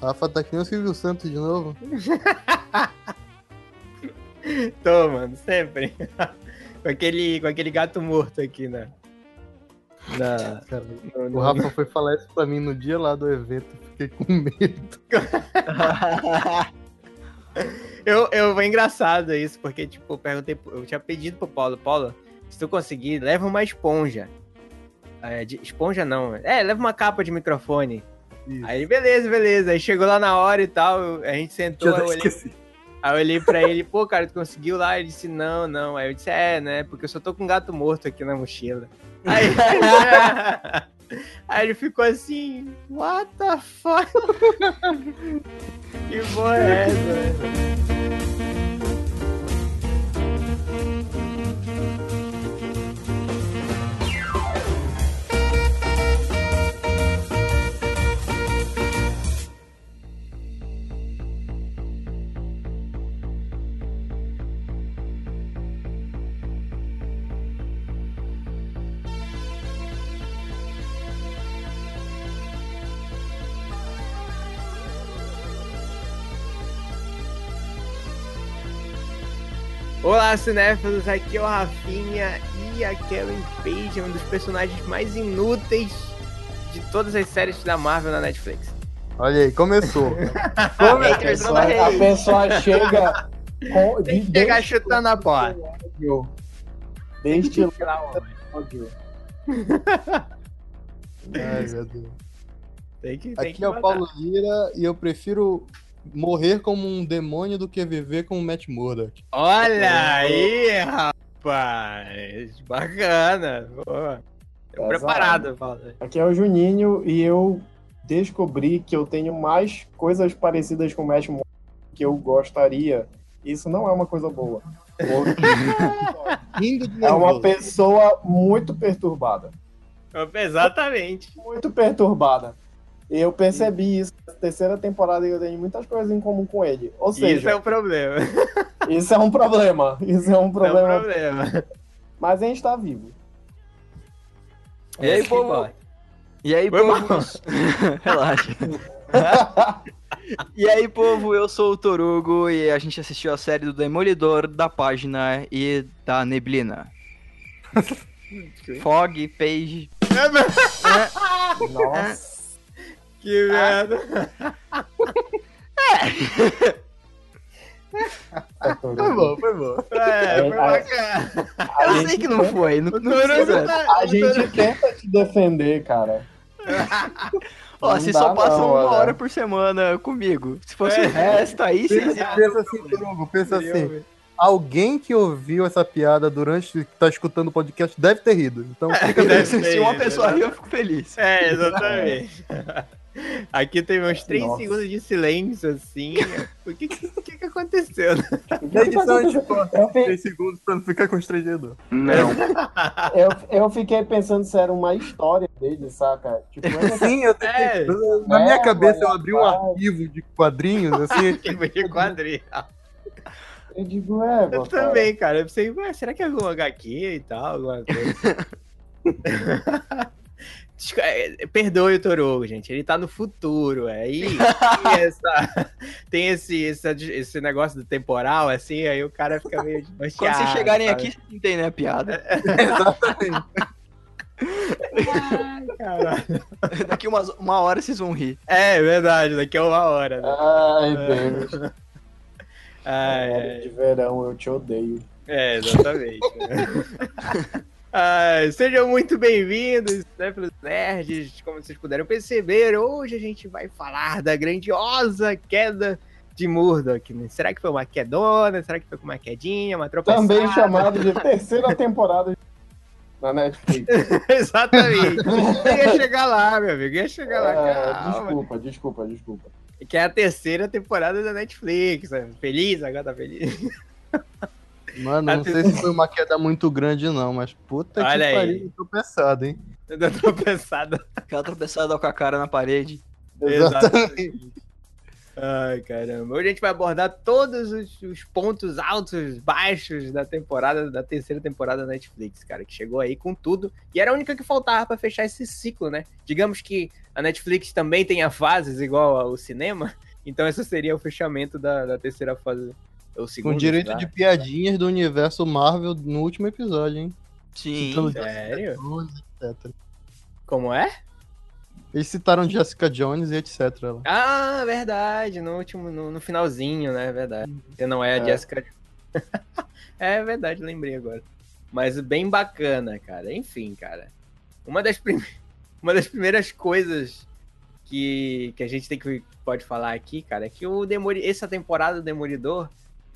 Rafa tá que nem o Silvio Santos de novo. Tô, mano, sempre. com, aquele, com aquele gato morto aqui, né? Na, no, no... O Rafa foi falar isso pra mim no dia lá do evento, fiquei com medo. eu, eu, foi engraçado isso, porque, tipo, eu perguntei, eu tinha pedido pro Paulo, Paulo, se tu conseguir, leva uma esponja. É, de, esponja não, é, leva uma capa de microfone. Isso. Aí, beleza, beleza. Aí chegou lá na hora e tal, a gente sentou, eu olhei, aí eu olhei pra ele, pô, cara, tu conseguiu lá? Ele disse, não, não. Aí eu disse, é, né, porque eu só tô com um gato morto aqui na mochila. Aí, aí ele ficou assim, what the fuck? que porra é essa? Olá, cinéfilos, aqui é o Rafinha e a Karen Page é um dos personagens mais inúteis de todas as séries da Marvel na Netflix. Olha aí, começou. Como a, pessoa, a pessoa chega com, Tem que chegar chutando a porta. Desde lá, Ai, meu Deus. Tem que, tem Aqui que é o Paulo Lira e eu prefiro morrer como um demônio do que viver como Matt Murdock. Olha aí, rapaz! Bacana! Boa. Preparado, Paulo. Aqui é o Juninho e eu descobri que eu tenho mais coisas parecidas com o Matt Murdock que eu gostaria. Isso não é uma coisa boa. é uma pessoa muito perturbada. Exatamente. Muito perturbada. Eu percebi isso na terceira temporada e eu tenho muitas coisas em comum com ele. Ou seja, isso é um problema. Isso é um problema. Isso é um problema. É um problema. Mas a gente tá vivo. E aí, povo? E aí, povo? Relaxa. e aí, povo, eu sou o Torugo e a gente assistiu a série do Demolidor, da página e da Neblina. Fog, Page. É. Nossa. Que merda. É. Foi bom, foi bom. É, foi bacana. Eu sei que não foi. Não, não precisa. A gente tenta te defender, cara. Ó, se só passam uma hora por semana comigo. Se fosse é. o resto, aí sim. Pensa, pensa assim, Bruno, pensa assim alguém que ouviu essa piada durante que tá escutando o podcast deve ter rido. Então fica é, Se uma pessoa riu, eu fico feliz. É, exatamente. Aqui teve uns 3 Nossa. segundos de silêncio, assim. O que que, que, que aconteceu? Na edição corta 3 segundos pra não ficar constrangedor. Não. eu, eu fiquei pensando se era uma história dele, saca? Tipo, Sim, eu é, Na minha é, cabeça eu abri um arquivo de quadrinhos, assim. arquivo de quadrinhos. Eu digo, é, Eu também, cara. Eu pensei, será que é algum HQ e tal? Alguma coisa? É, perdoe o Torugo, gente. Ele tá no futuro. Aí tem, essa, tem esse, esse, esse negócio do temporal, assim, aí o cara fica meio Quando vocês chegarem sabe? aqui, vocês entendem a piada. Exatamente. Ai, daqui umas, uma hora vocês vão rir. É, verdade, daqui a uma hora. Né? Ai, Deus. Ai, de verão, eu te odeio. É, exatamente. Ah, sejam muito bem-vindos, né, pelos nerds. Como vocês puderam perceber, hoje a gente vai falar da grandiosa queda de Murdoch. Né? Será que foi uma quedona? Será que foi uma quedinha, uma tropeçada? Também chamado de terceira temporada na Netflix. Exatamente. ia chegar lá, meu amigo. Ia chegar lá. É, desculpa, desculpa, desculpa. Que é a terceira temporada da Netflix. Né? Feliz? Agora tá feliz. Mano, não sei se foi uma queda muito grande, não, mas puta Olha que pariu, tropeçado, hein? Deu tropeçada. Aquela tropeçada com a cara na parede. Exatamente. Ai, caramba. Hoje a gente vai abordar todos os, os, pontos altos, baixos da temporada, da terceira temporada da Netflix, cara, que chegou aí com tudo. E era a única que faltava para fechar esse ciclo, né? Digamos que a Netflix também tenha fases igual ao cinema, então esse seria o fechamento da, da terceira fase. O segundo, com direito de piadinhas do universo Marvel no último episódio, hein? Sim, sério? etc. Como é? Eles citaram Jessica Jones e etc. Ah, verdade, no último, no, no finalzinho, né? Verdade. Você não é a é. Jessica É verdade, lembrei agora. Mas bem bacana, cara. Enfim, cara. Uma das, prim... uma das primeiras coisas que, que a gente tem que pode falar aqui, cara, é que o Demori... essa temporada do Demolidor,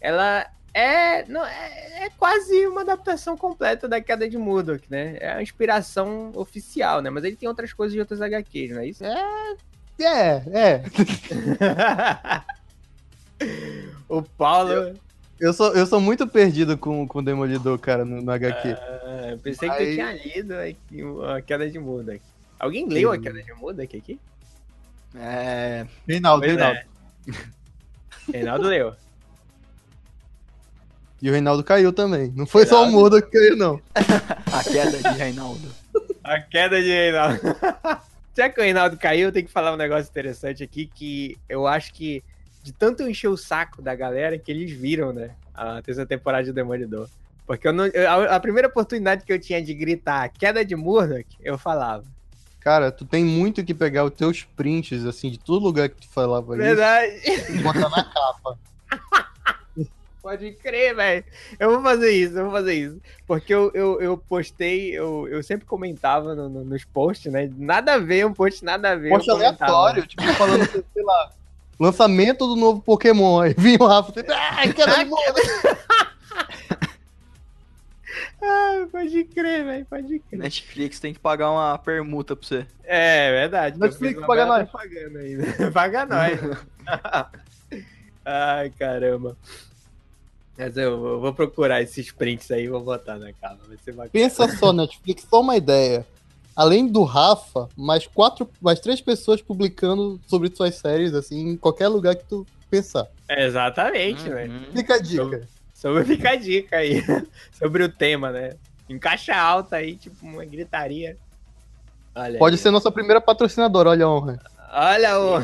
ela é, não, é, é, quase uma adaptação completa da queda de Murdoch, né? É a inspiração oficial, né? Mas ele tem outras coisas de outras HQs, não é isso? É, é, é. o Paulo. Eu, eu, sou, eu sou muito perdido com, com o Demolidor, cara, no, no HQ. Ah, eu pensei Aí... que tu tinha lido a, a queda de Murdoch. Alguém leu a queda de Murdoch aqui? É. Reinaldo, Reinaldo. É. Reinaldo leu. E o Reinaldo caiu também. Não foi Reinaldo. só o Muda que caiu, não. A queda de Reinaldo. A queda de Reinaldo. Já que o Reinaldo caiu, eu tenho que falar um negócio interessante aqui que eu acho que de tanto encher o saco da galera que eles viram, né? A terceira temporada de Demolidor. Porque eu não, eu, a, a, primeira oportunidade que eu tinha de gritar queda de Murdoch, eu falava. Cara, tu tem muito que pegar os teus prints, assim, de todo lugar que tu falava Verdade. isso. E botar na capa. Pode crer, velho. Eu vou fazer isso, eu vou fazer isso. Porque eu, eu, eu postei, eu, eu sempre comentava no, no, nos posts, né? Nada a ver, um post nada a ver. Post aleatório, tipo, falando, sei lá, lançamento do novo Pokémon. Aí vinha o Rafa, tipo, ai, caralho, Ah, pode crer, velho, pode crer. Netflix tem que pagar uma permuta pra você. É, verdade. Netflix paga nós. Pagando ainda. paga nós. Ai, caramba. Mas eu, eu, vou procurar esses prints aí e vou botar na capa. Vai ser bacana. Pensa só, Netflix, só uma ideia. Além do Rafa, mais quatro, mais três pessoas publicando sobre suas séries, assim, em qualquer lugar que tu pensar. Exatamente, uhum. velho. Fica a dica. Sobre, sobre fica a dica aí. sobre o tema, né? Em caixa alta aí, tipo, uma gritaria. Olha Pode aí. ser nossa primeira patrocinadora, olha a honra. Olha o.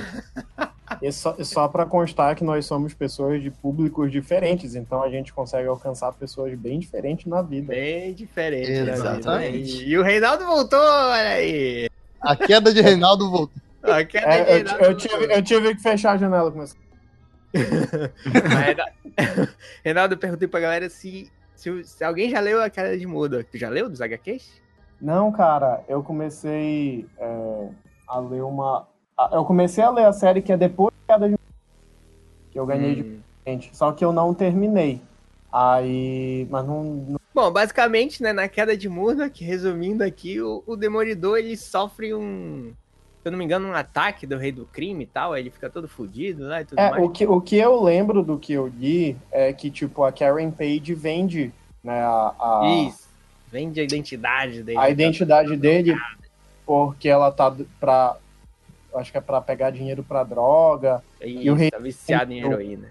E só, só para constar que nós somos pessoas de públicos diferentes, então a gente consegue alcançar pessoas bem diferentes na vida. Bem diferentes. Exatamente. E o Reinaldo voltou, olha aí. A queda de Reinaldo voltou. A queda é, de Reinaldo eu, eu, tive, eu tive que fechar a janela com isso. Reinaldo, eu perguntei pra galera se, se, se, alguém já leu a queda de Muda. Tu já leu dos HQs? Não, cara, eu comecei é, a ler uma, eu comecei a ler a série que é depois da de que eu ganhei hum. de gente, só que eu não terminei. Aí, mas não, não, Bom, basicamente, né, na queda de Murdoch, resumindo aqui, o, o Demolidor ele sofre um, se eu não me engano, um ataque do Rei do Crime e tal, aí ele fica todo fudido lá e tudo é, mais. O que, o que eu lembro do que eu li é que, tipo, a Karen Page vende, né, a... a... Isso, vende a identidade dele. A identidade dele, porque ela tá pra acho que é para pegar dinheiro para droga. Isso, e o rei tá viciado em heroína.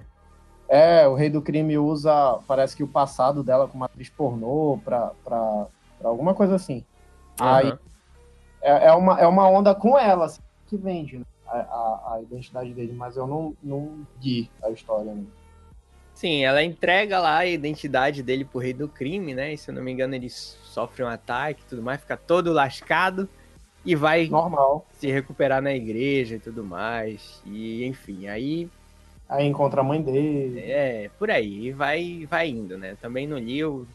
É, o rei do crime usa, parece que o passado dela como atriz pornô pra, pra, pra alguma coisa assim. Uhum. Aí é, é, uma, é uma onda com ela assim, que vende né? a, a, a, identidade dele, mas eu não, não gui a história. Né? Sim, ela entrega lá a identidade dele pro rei do crime, né? E se eu não me engano, ele sofre um ataque e tudo mais, fica todo lascado e vai normal se recuperar na igreja e tudo mais. E enfim, aí aí encontra a mãe dele. É, por aí, e vai vai indo, né? Também no livro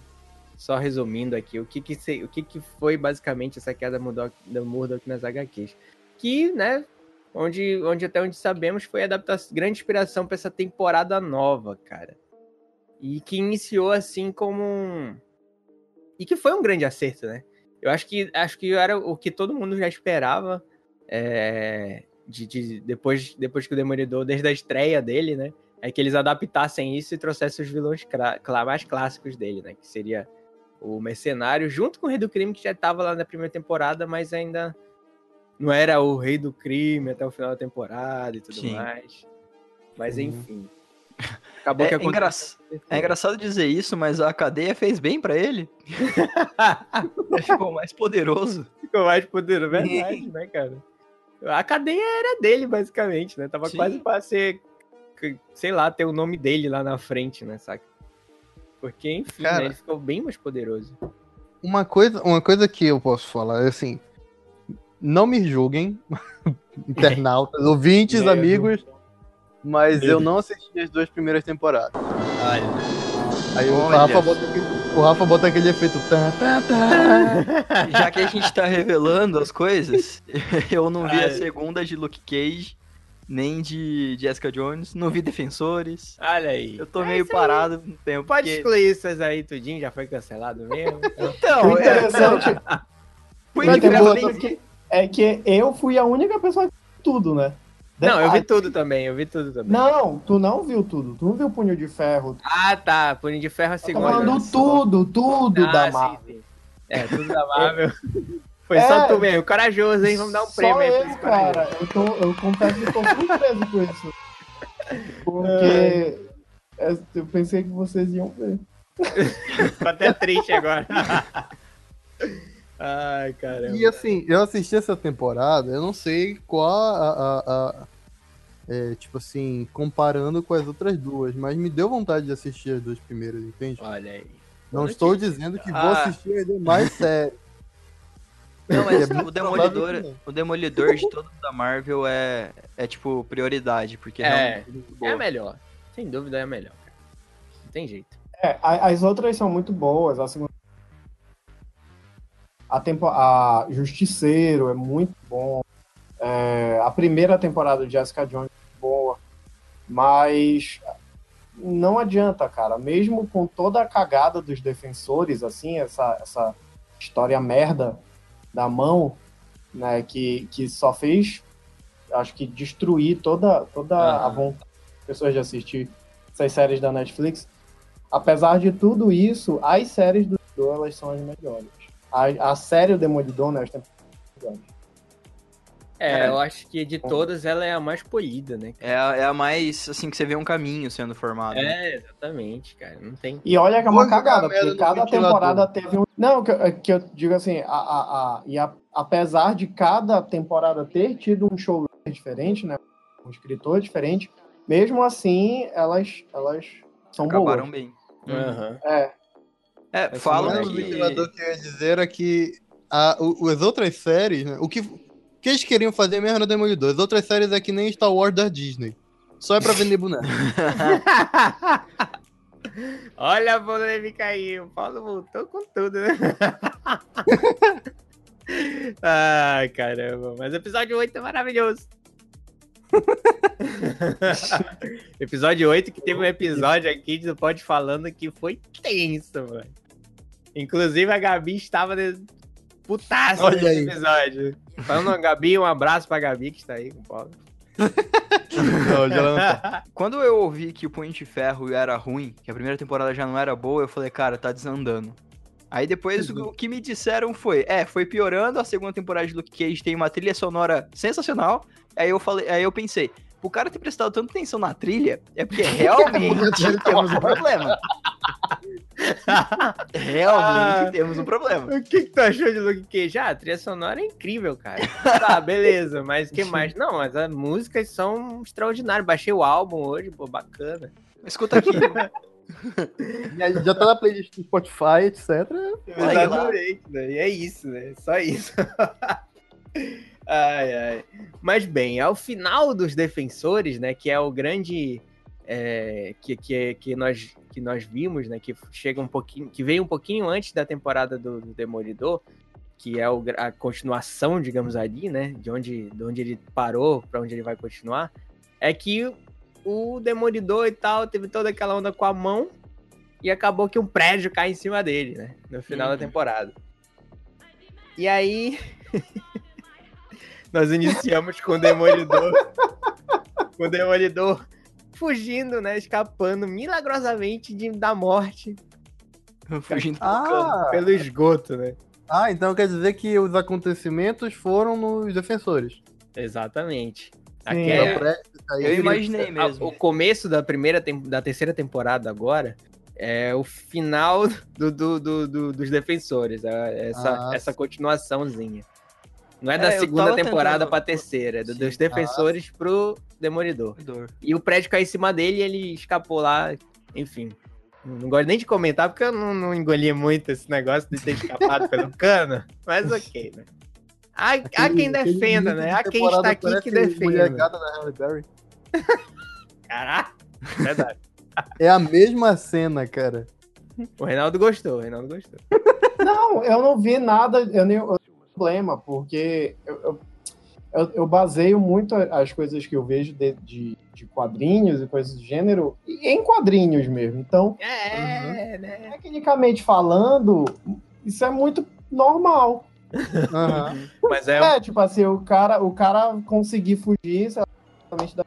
só resumindo aqui, o que que, se, o que que foi basicamente essa queda da Murdoch nas HQs. Que, né, onde, onde até onde sabemos foi a adaptação, grande inspiração para essa temporada nova, cara. E que iniciou assim como um... E que foi um grande acerto, né? Eu acho que acho que era o que todo mundo já esperava. É, de, de, depois, depois que o Demolidor, desde a estreia dele, né? É que eles adaptassem isso e trouxessem os vilões mais clássicos dele, né? Que seria o Mercenário, junto com o Rei do Crime, que já estava lá na primeira temporada, mas ainda não era o Rei do Crime até o final da temporada e tudo Sim. mais. Mas enfim. Acabou é, que aconteceu. É engraçado dizer isso, mas a cadeia fez bem para ele. ele ficou mais poderoso. Ficou mais poderoso, verdade, né, cara? A cadeia era dele, basicamente, né? Tava Sim. quase pra ser, sei lá, ter o nome dele lá na frente, né, saca? Porque, enfim, né, cara, né, ele ficou bem mais poderoso. Uma coisa, uma coisa que eu posso falar é assim, não me julguem, internautas, ouvintes, amigos, mas eu não assisti as duas primeiras temporadas. Olha. Aí o Rafa, bota aquele, o Rafa bota aquele efeito. Tá, tá, tá. Já que a gente tá revelando as coisas, eu não vi Ai. a segunda de Luke Cage, nem de Jessica Jones, não vi Defensores. Olha aí. Eu tô é meio parado no tempo. Pode porque... excluir isso aí tudinho, já foi cancelado mesmo. então, o interessante. É, foi interessante é que eu fui a única pessoa que tudo, né? Não, eu vi tudo também, eu vi tudo também. Não, tu não viu tudo. Tu não viu Punho de Ferro. Ah, tá. Punho de Ferro é a segunda. Falando tudo, tudo ah, da Marvel. Sim, sim. É, tudo da Marvel. Foi é, só tu mesmo, corajoso, hein? Vamos dar um prêmio aí pra esse cara. Eu, tô, eu confesso que tô surpreso com isso. Porque é. eu pensei que vocês iam ver. Tô até triste agora. Ai, caramba. E assim, eu assisti essa temporada, eu não sei qual a. a, a é, tipo assim, comparando com as outras duas, mas me deu vontade de assistir as duas primeiras, entende? Olha aí. Não estou dizendo que ah. vou assistir as demais séries. Não, mas é o Demolidor, o Demolidor de todos da Marvel é, é tipo prioridade, porque é, é, é melhor. Sem dúvida é melhor, cara. Não tem jeito. É, as outras são muito boas, a segunda a, tempo, a Justiceiro é muito bom. É, a primeira temporada de Jessica Jones é boa. Mas não adianta, cara. Mesmo com toda a cagada dos defensores, assim, essa, essa história merda da mão, né, que, que só fez, acho que, destruir toda, toda uhum. a vontade das pessoas de assistir essas séries da Netflix. Apesar de tudo isso, as séries do elas são as melhores. A, a série O Demolidor, né? É, eu acho que de todas ela é a mais polida, né? É a, é a mais, assim, que você vê um caminho sendo formado. É, né? exatamente, cara. Não tem. E olha que é uma cagada, porque cada temporada teve um. Não, que, que eu digo assim, a, a, a, e a, apesar de cada temporada ter tido um show diferente, né? Um escritor diferente, mesmo assim, elas, elas são Acabaram boas. bem. Uhum. É, é, Essa falam que... O ventilador que eu ia dizer era que a, o, as outras séries, né, o que, que eles queriam fazer mesmo no Demolidor. As outras séries é que nem Star Wars da Disney. Só é pra vender boneco. Olha a polêmica aí, o Paulo voltou com tudo, né? Ai, caramba, mas o episódio 8 é maravilhoso. episódio 8, que teve um episódio aqui do Pode Falando que foi tenso, mano. Inclusive, a Gabi estava putaça nesse aí. episódio. Falando a Gabi, um abraço pra Gabi que está aí com o Paulo. não, não tá. Quando eu ouvi que o Punho de Ferro era ruim, que a primeira temporada já não era boa, eu falei, cara, tá desandando. Aí depois uhum. o que me disseram foi, é, foi piorando, a segunda temporada de Luke Cage tem uma trilha sonora sensacional. Aí eu falei, aí eu pensei, o cara ter prestado tanta atenção na trilha é porque realmente temos um problema. realmente ah, temos um problema. O que, que tu achou de Luke Cage? Ah, a trilha sonora é incrível, cara. tá, beleza, mas o que mais? Não, mas as músicas são extraordinárias. Baixei o álbum hoje, pô, bacana. Escuta aqui. já tá na playlist do Spotify, etc. Exatamente, né? E é isso, né? Só isso. Ai, ai. Mas bem, ao final dos defensores, né, que é o grande é, que, que, que, nós, que nós vimos, né, que chega um pouquinho, que veio um pouquinho antes da temporada do, do Demolidor, que é o, a continuação, digamos ali, né, de onde, de onde ele parou para onde ele vai continuar, é que o Demolidor e tal teve toda aquela onda com a mão e acabou que um prédio cai em cima dele, né, no final uhum. da temporada. E aí Nós iniciamos com o Demolidor. com o Demolidor fugindo, né? Escapando milagrosamente de, da morte. Fugindo ah. pelo esgoto, né? Ah, então quer dizer que os acontecimentos foram nos defensores. Exatamente. Sim, é... Eu imaginei A- mesmo. O começo da primeira tem- da terceira temporada agora é o final do, do- do- do- dos defensores. é Essa, Ah, essa continuaçãozinha. Não é É, da eu segunda temporada tentando- pra terceira, é do- dos defensores pro Demolidor. Dor. E o prédio caiu em cima dele e ele escapou lá, enfim. Não gosto nem de comentar porque eu não, não engoli muito esse negócio de ter escapado pelo cano, mas ok, né? Há, há Aquele- quem aquele defenda, início né? Há quem está aqui que defenda. Gata da Halle Berry. Caraca, verdade. É a mesma cena, cara. O Reinaldo gostou, o Reinaldo gostou. Não, eu não vi nada, eu nem eu problema, porque eu, eu, eu- eu baseio muito as coisas que eu vejo de, de, de quadrinhos e coisas do gênero em quadrinhos mesmo. Então, É, né? tecnicamente falando, isso é muito normal. Aham. Mas é, É, tipo assim, o cara, o cara conseguir fugir, sei lá, da-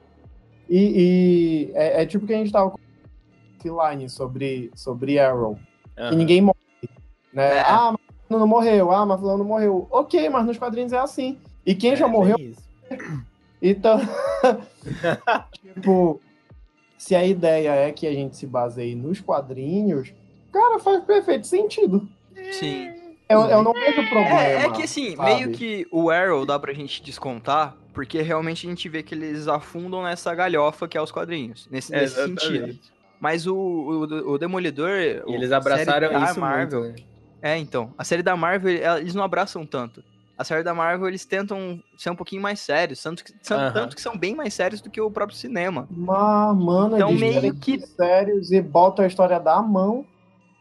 e, e é, é tipo que a gente tava com sobre, sobre Arrow. E ninguém morre. Né? É. Ah, não morreu. Ah, mas fulano não morreu. Ok, mas nos quadrinhos é assim. E quem já É, morreu, bem isso. então. tipo, se a ideia é que a gente se baseie nos quadrinhos, cara, faz perfeito sentido. Sim. Eu, eu não vejo problema. É, é que assim, sabe? meio que o Arrow dá pra gente descontar, porque realmente a gente vê que eles afundam nessa galhofa que é os quadrinhos, nesse, É, nesse sentido. Mas o, o, o Demolidor. E eles a abraçaram série isso Marvel. muito, né? É, então. A série da Marvel, eles não abraçam tanto. A série da Marvel, eles tentam ser um pouquinho mais sérios. Tanto que, são- Aham. tanto que são bem mais sérios do que o próprio cinema. Mas, mano, Então, eles meio que- sérios e botam a história da mão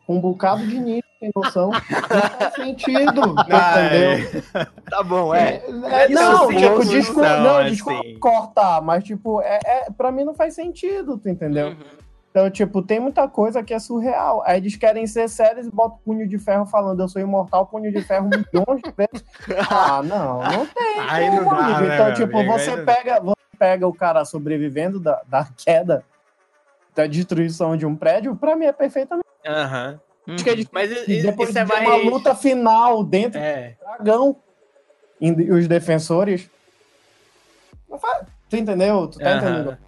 com um bocado de nicho, tem noção. Não faz sentido, Ah, entendeu? Tá bom, é. É, Isso não, sim, tipo, é desculpa, função, não, assim. desculpa cortar, mas tipo, é, é, pra mim não faz sentido, tu entendeu? Uhum. Então, tipo, tem muita coisa que é surreal. Aí eles querem ser sérios e botam o punho de ferro falando, eu sou imortal, punho de ferro milhões de vezes. Ah, não, não tem. Aí não dá, né, Então, tipo, amigo? Aí você pega, você pega o cara sobrevivendo da, da queda, da destruição de um prédio, pra mim é perfeitamente. Aham. Acho que é de- Mas E depois isso é de mais... uma luta final dentro É. do dragão e os defensores. Não faz- Tu entendeu? Tu tá Aham. entendendo?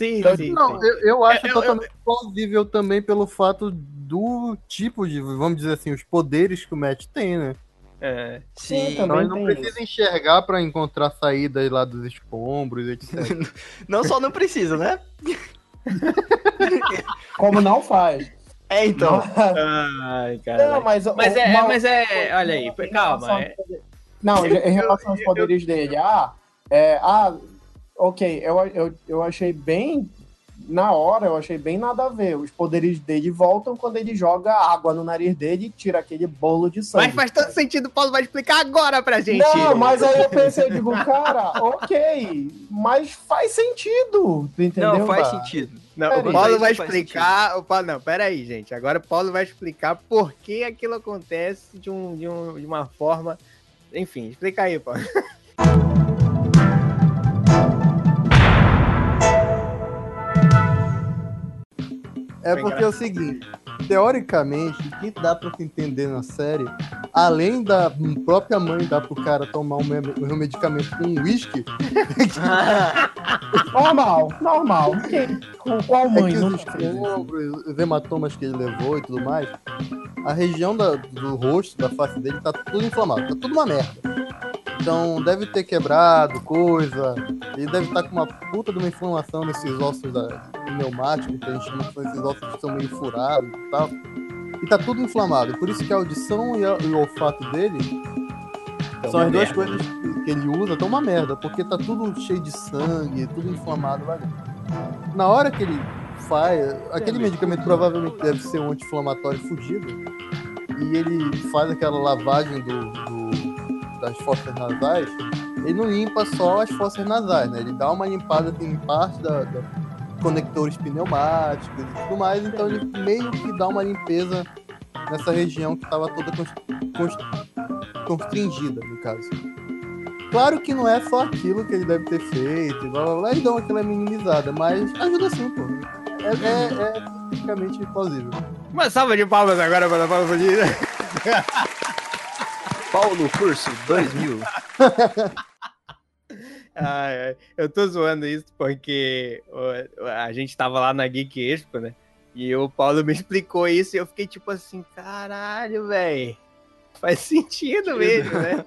Sim, Então, sim, Não, sim. eu, eu acho Eu- eu- totalmente plausível também pelo fato do tipo de, vamos dizer assim, os poderes que o Matt tem, né? É. Sim. Sim, Então ele não precisa enxergar pra encontrar saídas lá dos escombros, etc. Não só não precisa, né? Como não faz. É, então. Ai, cara. Não, mas, Mas é, uma- mas é, olha aí, calma. é- Não, em relação aos poderes dele, ah, é, ah, ok, eu, eu, eu achei bem, na hora, eu achei bem nada a ver. Os poderes dele voltam quando ele joga água no nariz dele e tira aquele bolo de sangue. Mas faz todo sentido, o Paulo vai explicar agora pra gente. Não, mas aí eu pensei, eu digo, cara, ok, mas faz sentido, tu entendeu? Não, faz cara? sentido. Não, o. Paulo vai explicar. O Paulo, não, pera aí, gente. Agora o Paulo vai explicar por que aquilo acontece de, um, de, um, de uma forma. Enfim, explica aí, Paulo. É porque é o seguinte, teoricamente, o que dá pra se entender na série, além da própria mãe dar pro cara tomar um, me- um medicamento com uísque, Normal, normal. Com qual é mãe que não os escombros, os hematomas que ele levou e tudo mais, a região da- do rosto, da face dele, tá tudo inflamado, tá tudo uma merda. Então deve ter quebrado coisa, ele deve estar com uma puta de uma inflamação nesses ossos da, pneumáticos, que a gente chama que esses ossos que estão meio furados e tal. E tá tudo inflamado, por isso que a audição e, a- e o olfato dele Então, são as duas merda. coisas que- que ele usa, tão uma merda, porque tá tudo cheio de sangue, tudo inflamado lá dentro. Na hora que ele faz, aquele medicamento provavelmente deve ser um anti-inflamatório fudido, e ele faz aquela lavagem do, do- das fossas nasais, ele não limpa só as fossas nasais, né? Ele dá uma limpada em parte da, da conectores pneumáticos e tudo mais, então ele meio que dá uma limpeza nessa região que estava toda cons- cons- constringida, no caso. Claro que não é só aquilo que ele deve ter feito, blá blá blá, e dão aquela minimizada, mas ajuda sim, pô. É, é, é praticamente plausível. Uma salva de palmas agora para o Paulo Paulo Curso 2000. Ah, eu tô zoando isso porque a gente tava lá na Geek Expo, né? E o Paulo me explicou isso e eu fiquei tipo assim, caralho, velho. Faz sentido mesmo, né?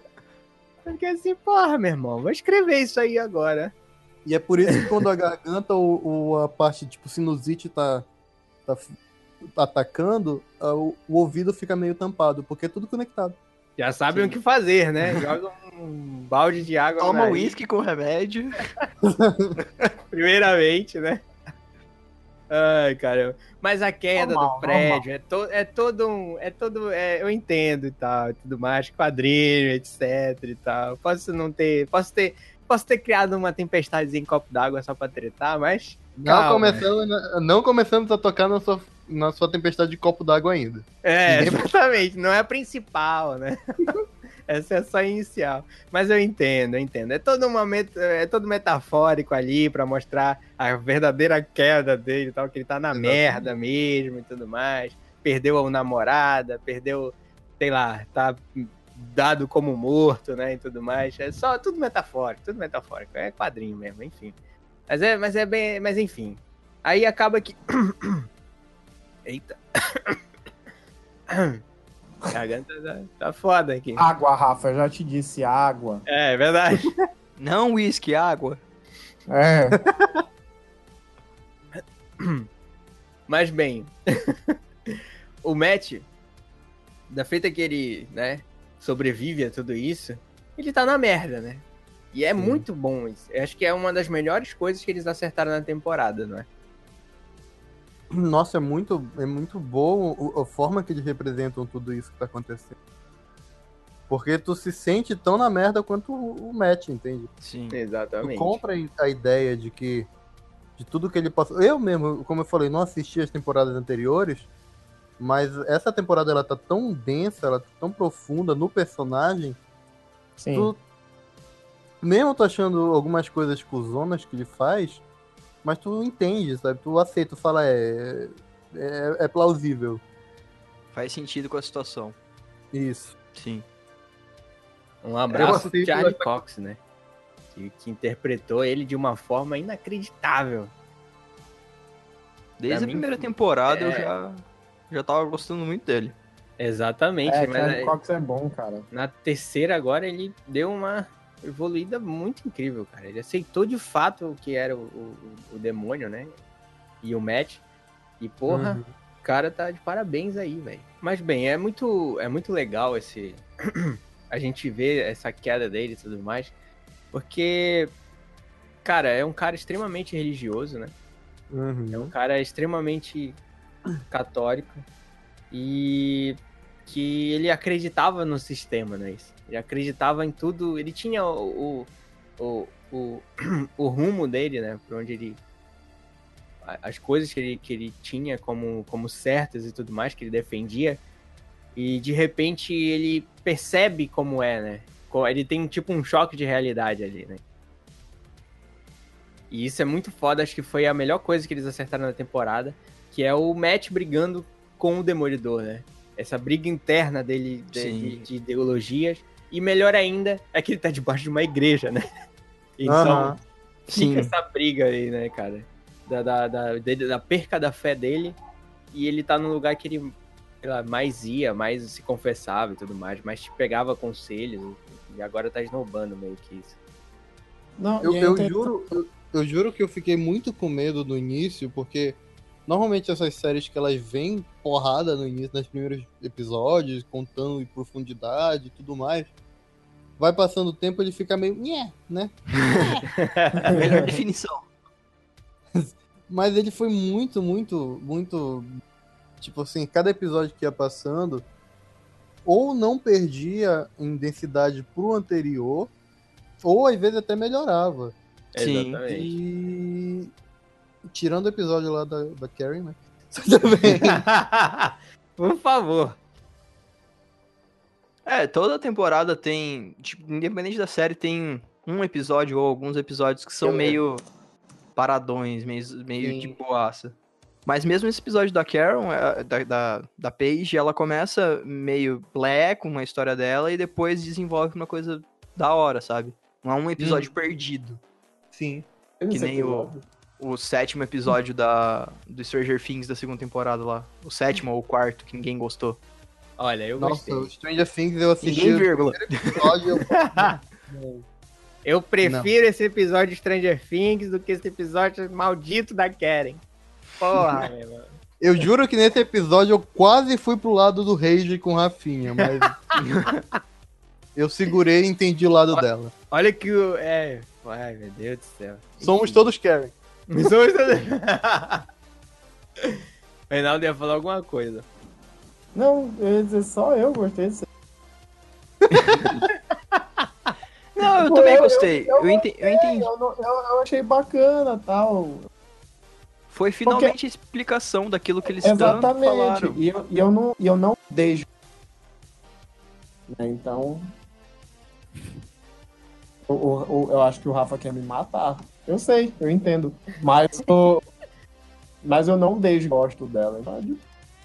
Porque assim, porra, meu irmão, vou escrever isso aí agora. E é por isso que quando a garganta ou, ou a parte, tipo, sinusite tá, tá, tá atacando, o, o, ouvido fica meio tampado, porque é tudo conectado. Já sabem Sim. o que fazer, né? Joga um balde de água. Toma uísque com remédio. Primeiramente, né? Ai, cara. Mas a queda normal, do prédio é, to, é todo um. É todo. É, eu entendo e tal, e tudo mais, quadrilho, etc e tal. Posso não ter. Posso ter. Posso ter criado uma tempestade em copo d'água só pra tretar, mas. Não começamos, não começamos a tocar na sua, na sua tempestade de copo d'água ainda. É, exatamente. Não é a principal, né? Essa é só a inicial. Mas eu entendo, eu entendo. É todo, uma met... é todo metafórico ali para mostrar a verdadeira queda dele tal, que ele tá na Exatamente. merda mesmo e tudo mais. Perdeu a namorada, perdeu, sei lá, tá dado como morto, né, e tudo mais. É só tudo metafórico, tudo metafórico. É quadrinho mesmo, enfim. Mas é, mas é bem, mas enfim. Aí acaba que Eita. Garganta tá, tá foda aqui. Água, Rafa, já te disse, água. É, é verdade. Não uísque, água. É. Mas bem, o Matt, da feita que ele, né, sobrevive a tudo isso, ele tá na merda, né? E é Sim. muito bom isso. Eu acho que é uma das melhores coisas que eles acertaram na temporada, não é? Nossa, é muito, é muito boa a forma que eles representam tudo isso que tá acontecendo. Porque tu se sente tão na merda quanto o Matt, entende? Sim, exatamente. Tu compra a ideia de que de tudo que ele passou. Eu mesmo, como eu falei, não assisti as temporadas anteriores, mas essa temporada ela tá tão densa, ela tá tão profunda no personagem. Sim. Tu, mesmo tu achando algumas coisas cuzonas que ele faz, mas tu entende, sabe? Tu aceita, tu fala, é, é, é plausível. Faz sentido com a situação. Isso. Sim. Um abraço pro Charlie Cox, né? Que, que, interpretou ele de uma forma inacreditável. Desde pra a mim, primeira temporada é... eu já, já tava gostando muito dele. Exatamente. É, mas Charlie Cox é bom, cara. Na terceira agora ele deu uma evoluída muito incrível, cara. Ele aceitou de fato o que era o, o, o demônio, né? E o Matt. E, porra, uhum. o cara tá de parabéns aí, velho. Mas, bem, é muito, é muito legal esse... a gente ver essa queda dele e tudo mais. Porque, cara, é um cara extremamente religioso, né? Uhum. É um cara extremamente católico. E que ele acreditava no sistema, né? Ele acreditava em tudo, ele tinha o, o, o, o rumo dele, né? Por onde ele. As coisas que ele, que ele tinha como, como certas e tudo mais, que ele defendia. E de repente ele percebe como é, né? Ele tem tipo um choque de realidade ali, né? E isso é muito foda, acho que foi a melhor coisa que eles acertaram na temporada, que é o Matt brigando com o Demolidor, né? essa briga interna dele de, de, de, ideologias. E melhor ainda é que ele tá debaixo de uma igreja, né? Então, fica essa briga aí, né, cara? Da, da, da, da, perca da fé dele. E ele tá num lugar que ele lá, mais ia, mais se confessava e tudo mais, mas te pegava conselhos. E agora tá esnobando meio que isso. Não, eu, eu, juro, eu, eu juro que eu fiquei muito com medo no início, porque Normalmente essas séries que elas vêm porrada no início, nos primeiros episódios, contando em profundidade e tudo mais, vai passando o tempo ele fica meio, nhé, né? Melhor definição. Mas ele foi muito, muito, muito. Tipo assim, cada episódio que ia passando, ou não perdia em densidade pro anterior, ou às vezes até melhorava. Sim. Exatamente. E Tirando o episódio lá da, da Karen, né? Por favor. É, toda temporada tem. Tipo, independente da série, tem um episódio ou alguns episódios que são Eu meio paradões, meio, meio de boaça. Mas mesmo esse episódio da Karen, é, da, da, da Paige, ela começa meio blé com a história dela e depois desenvolve uma coisa da hora, sabe? Não é um episódio perdido. Sim. Que nem o, o sétimo episódio da, do Stranger Things da segunda temporada lá. O sétimo ou o quarto, que ninguém gostou. Olha, eu Nossa, gostei. o Stranger Things eu assisti Ninguém o vírgula. episódio. eu- Eu prefiro esse episódio de Stranger Things do que esse episódio maldito da Karen. Porra, meu irmão. Eu juro que nesse episódio eu quase fui pro lado do Rage com Rafinha, mas. eu segurei e entendi o lado dela. Olha que o. É. Ai, meu Deus do céu. Somos todos Karen. Somos todos. O Reinaldo ia falar alguma coisa. Não, eu ia dizer só eu gostei disso. Não, eu Pô, também eu- gostei. eu- Eu, eu entendi. Eu, não- eu, eu achei bacana tal. Foi finalmente a explicação daquilo que eles tanto Exatamente. falaram. E eu, e eu não, eu não deixo. Então. o- eu acho que o Rafa quer me matar. Eu sei, eu entendo. Mas, o- mas eu não deixo gosto dela. Então, eu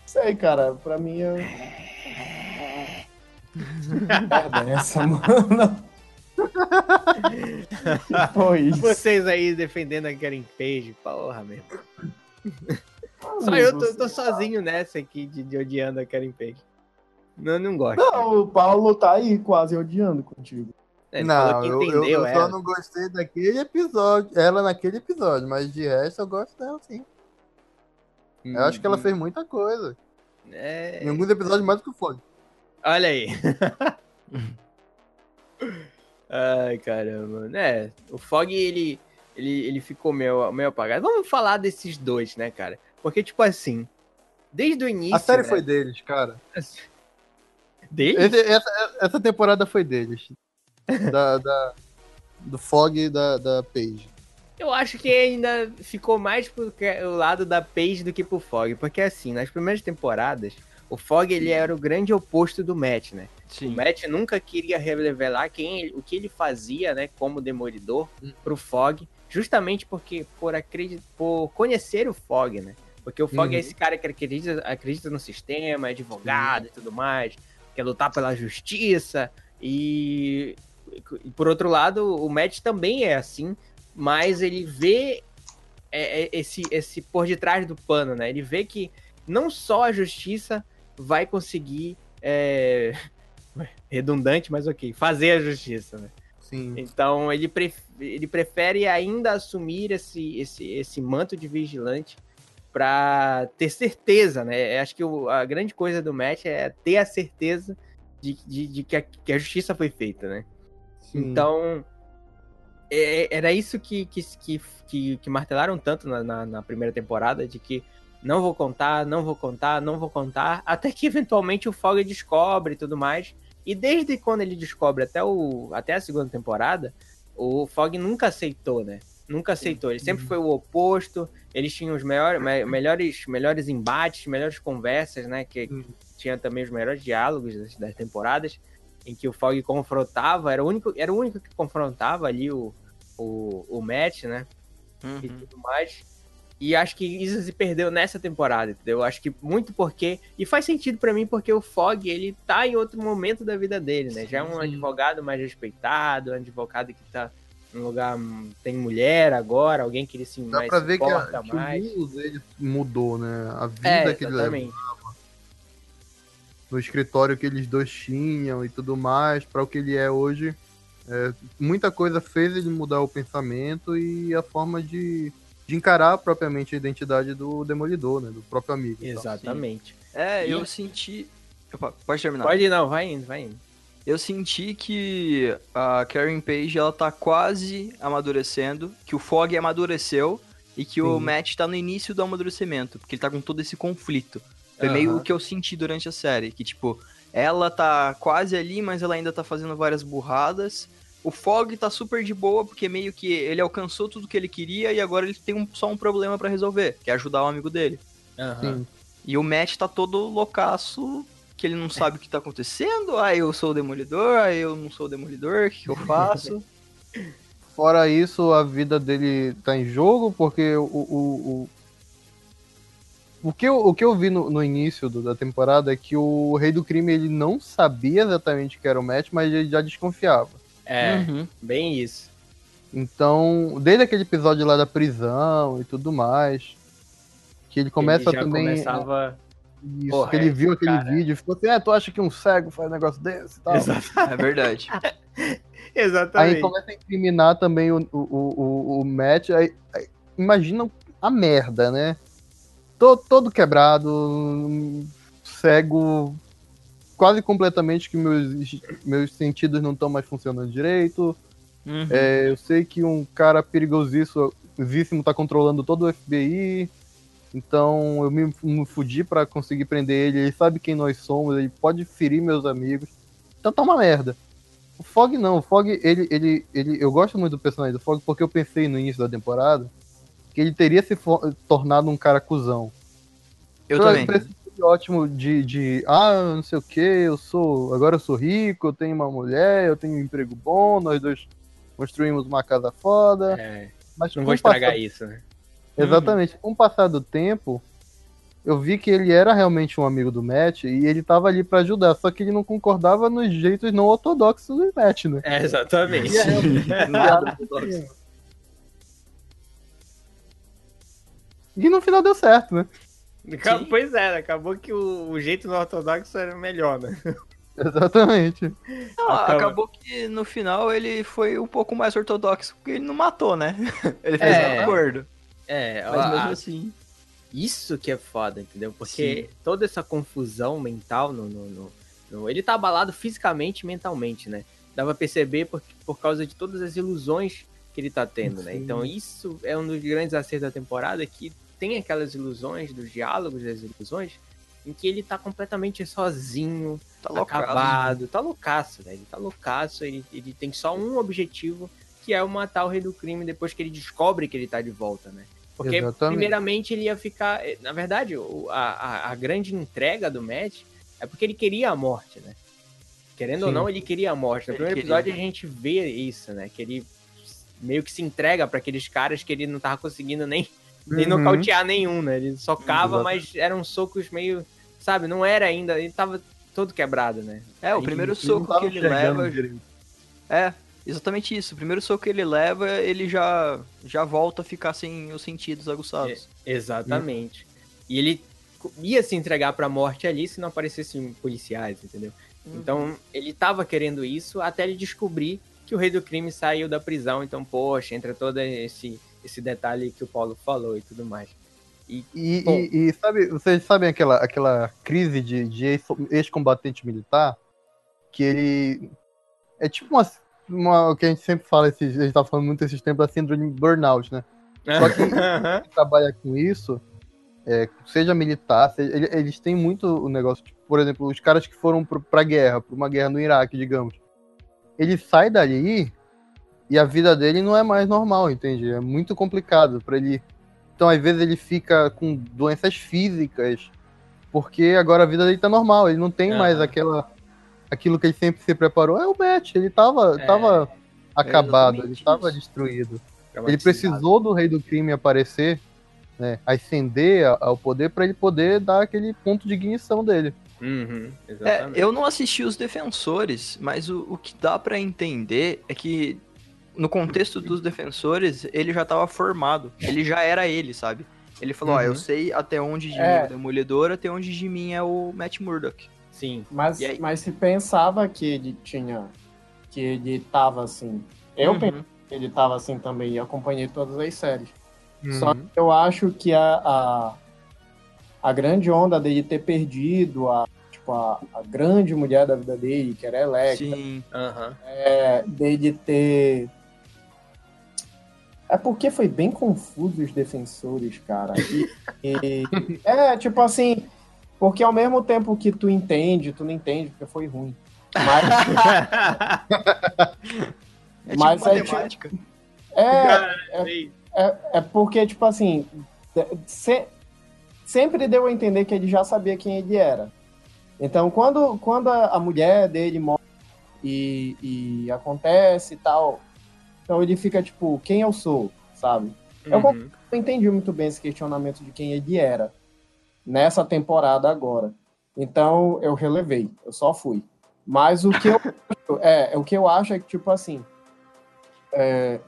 sei, cara. Pra mim eu. Merda, essa, mano. Que Foi isso. Vocês aí defendendo a Karen Page, porra, meu. Só eu tô, tô sozinho nessa aqui de, de odiando a Karen Page. Não, não gosto. Não, o Paulo tá aí quase odiando contigo. Ele não, eu, eu- eu só ela. não gostei daquele episódio. Ela naquele episódio, mas de resto eu gosto dela sim. Eu acho que ela fez muita coisa. É... Em alguns episódios mais do que o Fog. Olha aí. Ai, caramba. É, o Fog, ele, ele, ele ficou meio, meio apagado. Vamos falar desses dois, né, cara? Porque, tipo assim, desde o início... A série né, foi deles, cara. Dele? Esse- essa, essa temporada foi deles. Da, da- do Fog e da, da Paige. Eu acho que ainda ficou mais pro o lado da Paige do que pro Fog. Porque, assim, nas primeiras temporadas, o Fog, ele era o grande oposto do Matt, né? O Sim. Matt nunca queria revelar quem o que ele fazia, né, como demolidor pro Fog, justamente porque por acreditar, por conhecer o Fog, né? Porque o Fog Uhum. é esse cara que acredita, acredita no sistema, é advogado e tudo mais, quer lutar pela justiça e, e por outro lado, o Matt também é assim, mas ele vê é, é, esse esse por detrás do pano, né? Ele vê que não só a justiça vai conseguir é, redundante, mas ok, fazer a justiça, né? Sim. Então ele, pref- ele prefere ainda assumir esse, esse, esse manto de vigilante para ter certeza, né? Eu Acho que o- a grande coisa do Matt é ter a certeza de, de, de que, a, que a justiça foi feita, né? sim. Então, é- era isso que, que, que, que, que martelaram tanto na, na, na primeira temporada, de que não vou contar, não vou contar, não vou contar, até que eventualmente o Fogg descobre e tudo mais. E desde quando ele descobre até, o, até a segunda temporada, o Fogg nunca aceitou, né? Nunca aceitou. Ele sempre foi o oposto. Eles tinham os maiores, me- melhores, melhores embates, melhores conversas, né? Que Uhum. tinha também os melhores diálogos das, das temporadas em que o Fog confrontava, era o único, era o único que confrontava ali o, o, o Matt, né? E Uhum. tudo mais. E acho que isso se perdeu nessa temporada, entendeu? Acho que muito porque. E faz sentido pra mim porque o Fog, ele tá em outro momento da vida dele, né? Já é um Sim. advogado mais respeitado, um advogado que tá num lugar. Tem mulher agora, alguém que ele se Dá mais pra ver que, a- importa que mais. o mundo dele mudou, né? A vida É, que ele leva exatamente. No escritório que eles dois tinham e tudo mais, para o que ele é hoje. É, muita coisa fez ele mudar o pensamento e a forma de, de encarar propriamente a identidade do Demolidor, né? Do próprio amigo. Exatamente. É, E- eu senti. Opa, pode terminar. Pode ir, não, vai indo, vai indo. Eu senti que a Karen Page ela tá quase amadurecendo, que o Fog amadureceu e que o Sim. Matt tá no início do amadurecimento, porque ele tá com todo esse conflito. Foi Aham. meio o que eu senti durante a série, que tipo, ela tá quase ali, mas ela ainda tá fazendo várias burradas. O Fog tá super de boa, porque meio que ele alcançou tudo que ele queria e agora ele tem um- só um problema pra resolver, que é ajudar o amigo dele. Sim. E o Matt tá todo loucaço, que ele não sabe o que tá acontecendo. Ah, eu sou o Demolidor, ah, eu não sou o Demolidor, o que, que eu faço? Fora isso, a vida dele tá em jogo, porque o. O, o, o, que, eu, o que eu vi no, no início do- da temporada é que o Rei do Crime ele não sabia exatamente que era o Matt, mas ele já desconfiava. É, uhum. bem isso. Então, desde aquele episódio lá da prisão e tudo mais, que ele começa ele já também. Começava... Isso, Porra, que ele viu aquele cara. vídeo e ficou assim, é, tu acha que um cego faz um negócio desse e tal? É verdade. Exatamente. Aí começa a incriminar também o, o, o, o Matt, aí, aí, imagina a merda, né? Todo, todo quebrado, cego, quase completamente que meus, meus sentidos não estão mais funcionando direito. Uhum. É, eu sei que um cara perigosíssimo está controlando todo o FBI. Então eu me, me fudi para conseguir prender ele. Ele sabe quem nós somos, ele pode ferir meus amigos. Então tá uma merda. O Fog não, o Fog, ele, ele, ele, eu gosto muito do personagem do Fog porque eu pensei no início da temporada que ele teria se tornado um cara cuzão. Eu também. ótimo de, de, ah, não sei o que, eu sou, agora eu sou rico, eu tenho uma mulher, eu tenho um emprego bom, nós dois construímos uma casa foda. É, mas não vou estragar passar... isso, né? Exatamente. Com o passar do tempo, eu vi que ele era realmente um amigo do Matt e ele tava ali para ajudar, só que ele não concordava nos jeitos não ortodoxos do Matt, né? É, exatamente. Nada ortodoxo. E no final deu certo, né? Pois é, acabou que o, o jeito do ortodoxo era melhor, né? Exatamente. Não, acabou que no final ele foi um pouco mais ortodoxo, porque ele não matou, né? Ele fez é, um acordo. É, mas mesmo assim. Isso que é foda, entendeu? Porque Sim. toda essa confusão mental no, no, no, no, Ele tá abalado fisicamente e mentalmente, né? Dava pra perceber por, por causa de todas as ilusões que ele tá tendo, né? Sim. né? Então isso é um dos grandes acertos da temporada, que tem aquelas ilusões, dos diálogos das ilusões, em que ele tá completamente sozinho, tá acabado, tá loucaço, velho. Ele tá loucaço, ele, ele tem só um objetivo, que é o matar o rei do crime depois que ele descobre que ele tá de volta, né? Porque, Exatamente. primeiramente, ele ia ficar. Na verdade, a, a, a, grande entrega do Matt é porque ele queria a morte, né? Querendo Sim. ou não, ele queria a morte. No ele primeiro queria. episódio a gente vê isso, né? Que ele meio que se entrega para aqueles caras que ele não tava conseguindo nem nem uhum. nocautear nenhum, né? Ele socava, mas eram socos meio. Sabe, não era ainda. Ele tava todo quebrado, né? É, o primeiro soco que ele leva. Direito. É, exatamente isso. O primeiro soco que ele leva, ele já, já volta a ficar sem os sentidos aguçados. É, exatamente. E ele ia se entregar pra morte ali se não aparecessem policiais, entendeu? Uhum. Então, ele tava querendo isso até ele descobrir que o rei do crime saiu da prisão. Então, poxa, entra todo esse esse detalhe que o Paulo falou e tudo mais. E, e, Bom, e, e sabe, vocês sabem aquela, aquela crise de, de ex-combatente militar? Que ele. É tipo uma, uma. O que a gente sempre fala, esses, a gente tá falando muito esses tempos, a síndrome de burnout, né? Só que quem trabalha com isso, é, seja militar, seja, eles têm muito o negócio, tipo, por exemplo, os caras que foram pro, pra guerra, pra uma guerra no Iraque, digamos. Ele sai dali e a vida dele não é mais normal, entende? É muito complicado para ele. Então, às vezes, ele fica com doenças físicas, porque agora a vida dele tá normal, ele não tem mais aquela aquilo que ele sempre se preparou. É o Matt, ele tava, é, tava acabado, ele tava destruído. Ele precisou do rei do crime aparecer, né, ascender ao poder para ele poder dar aquele ponto de ignição dele. Uhum, é, eu não assisti os defensores, mas o, o que dá para entender é que no contexto dos defensores, ele já estava formado. Ele já era ele, sabe? Ele falou, ó, uhum. eu sei até onde de é. mim é o Demolidor, até onde de mim é o Matt Murdock. Sim. Mas, mas se pensava que ele tinha... Que ele tava assim... Eu uhum. pensei que ele tava assim também e acompanhei todas as séries. Uhum. Só que eu acho que a, a, a grande onda dele ter perdido a, tipo, a, a grande mulher da vida dele, que era Electra. Sim. Uhum. É, dele ter é porque foi bem confuso os defensores, cara. E, e, é, tipo assim, porque ao mesmo tempo que tu entende, tu não entende porque foi ruim. Mas. é tipo mas é, tipo, é, é, é, é, porque, tipo assim, se, sempre deu a entender que ele já sabia quem ele era. Então, quando, quando a, a mulher dele morre e, e acontece e tal, então ele fica tipo, quem eu sou, sabe? Uhum. Eu entendi muito bem esse questionamento de quem ele era nessa temporada agora. Então eu relevei, eu só fui. Mas o que eu é, o que eu acho é que, tipo assim, é,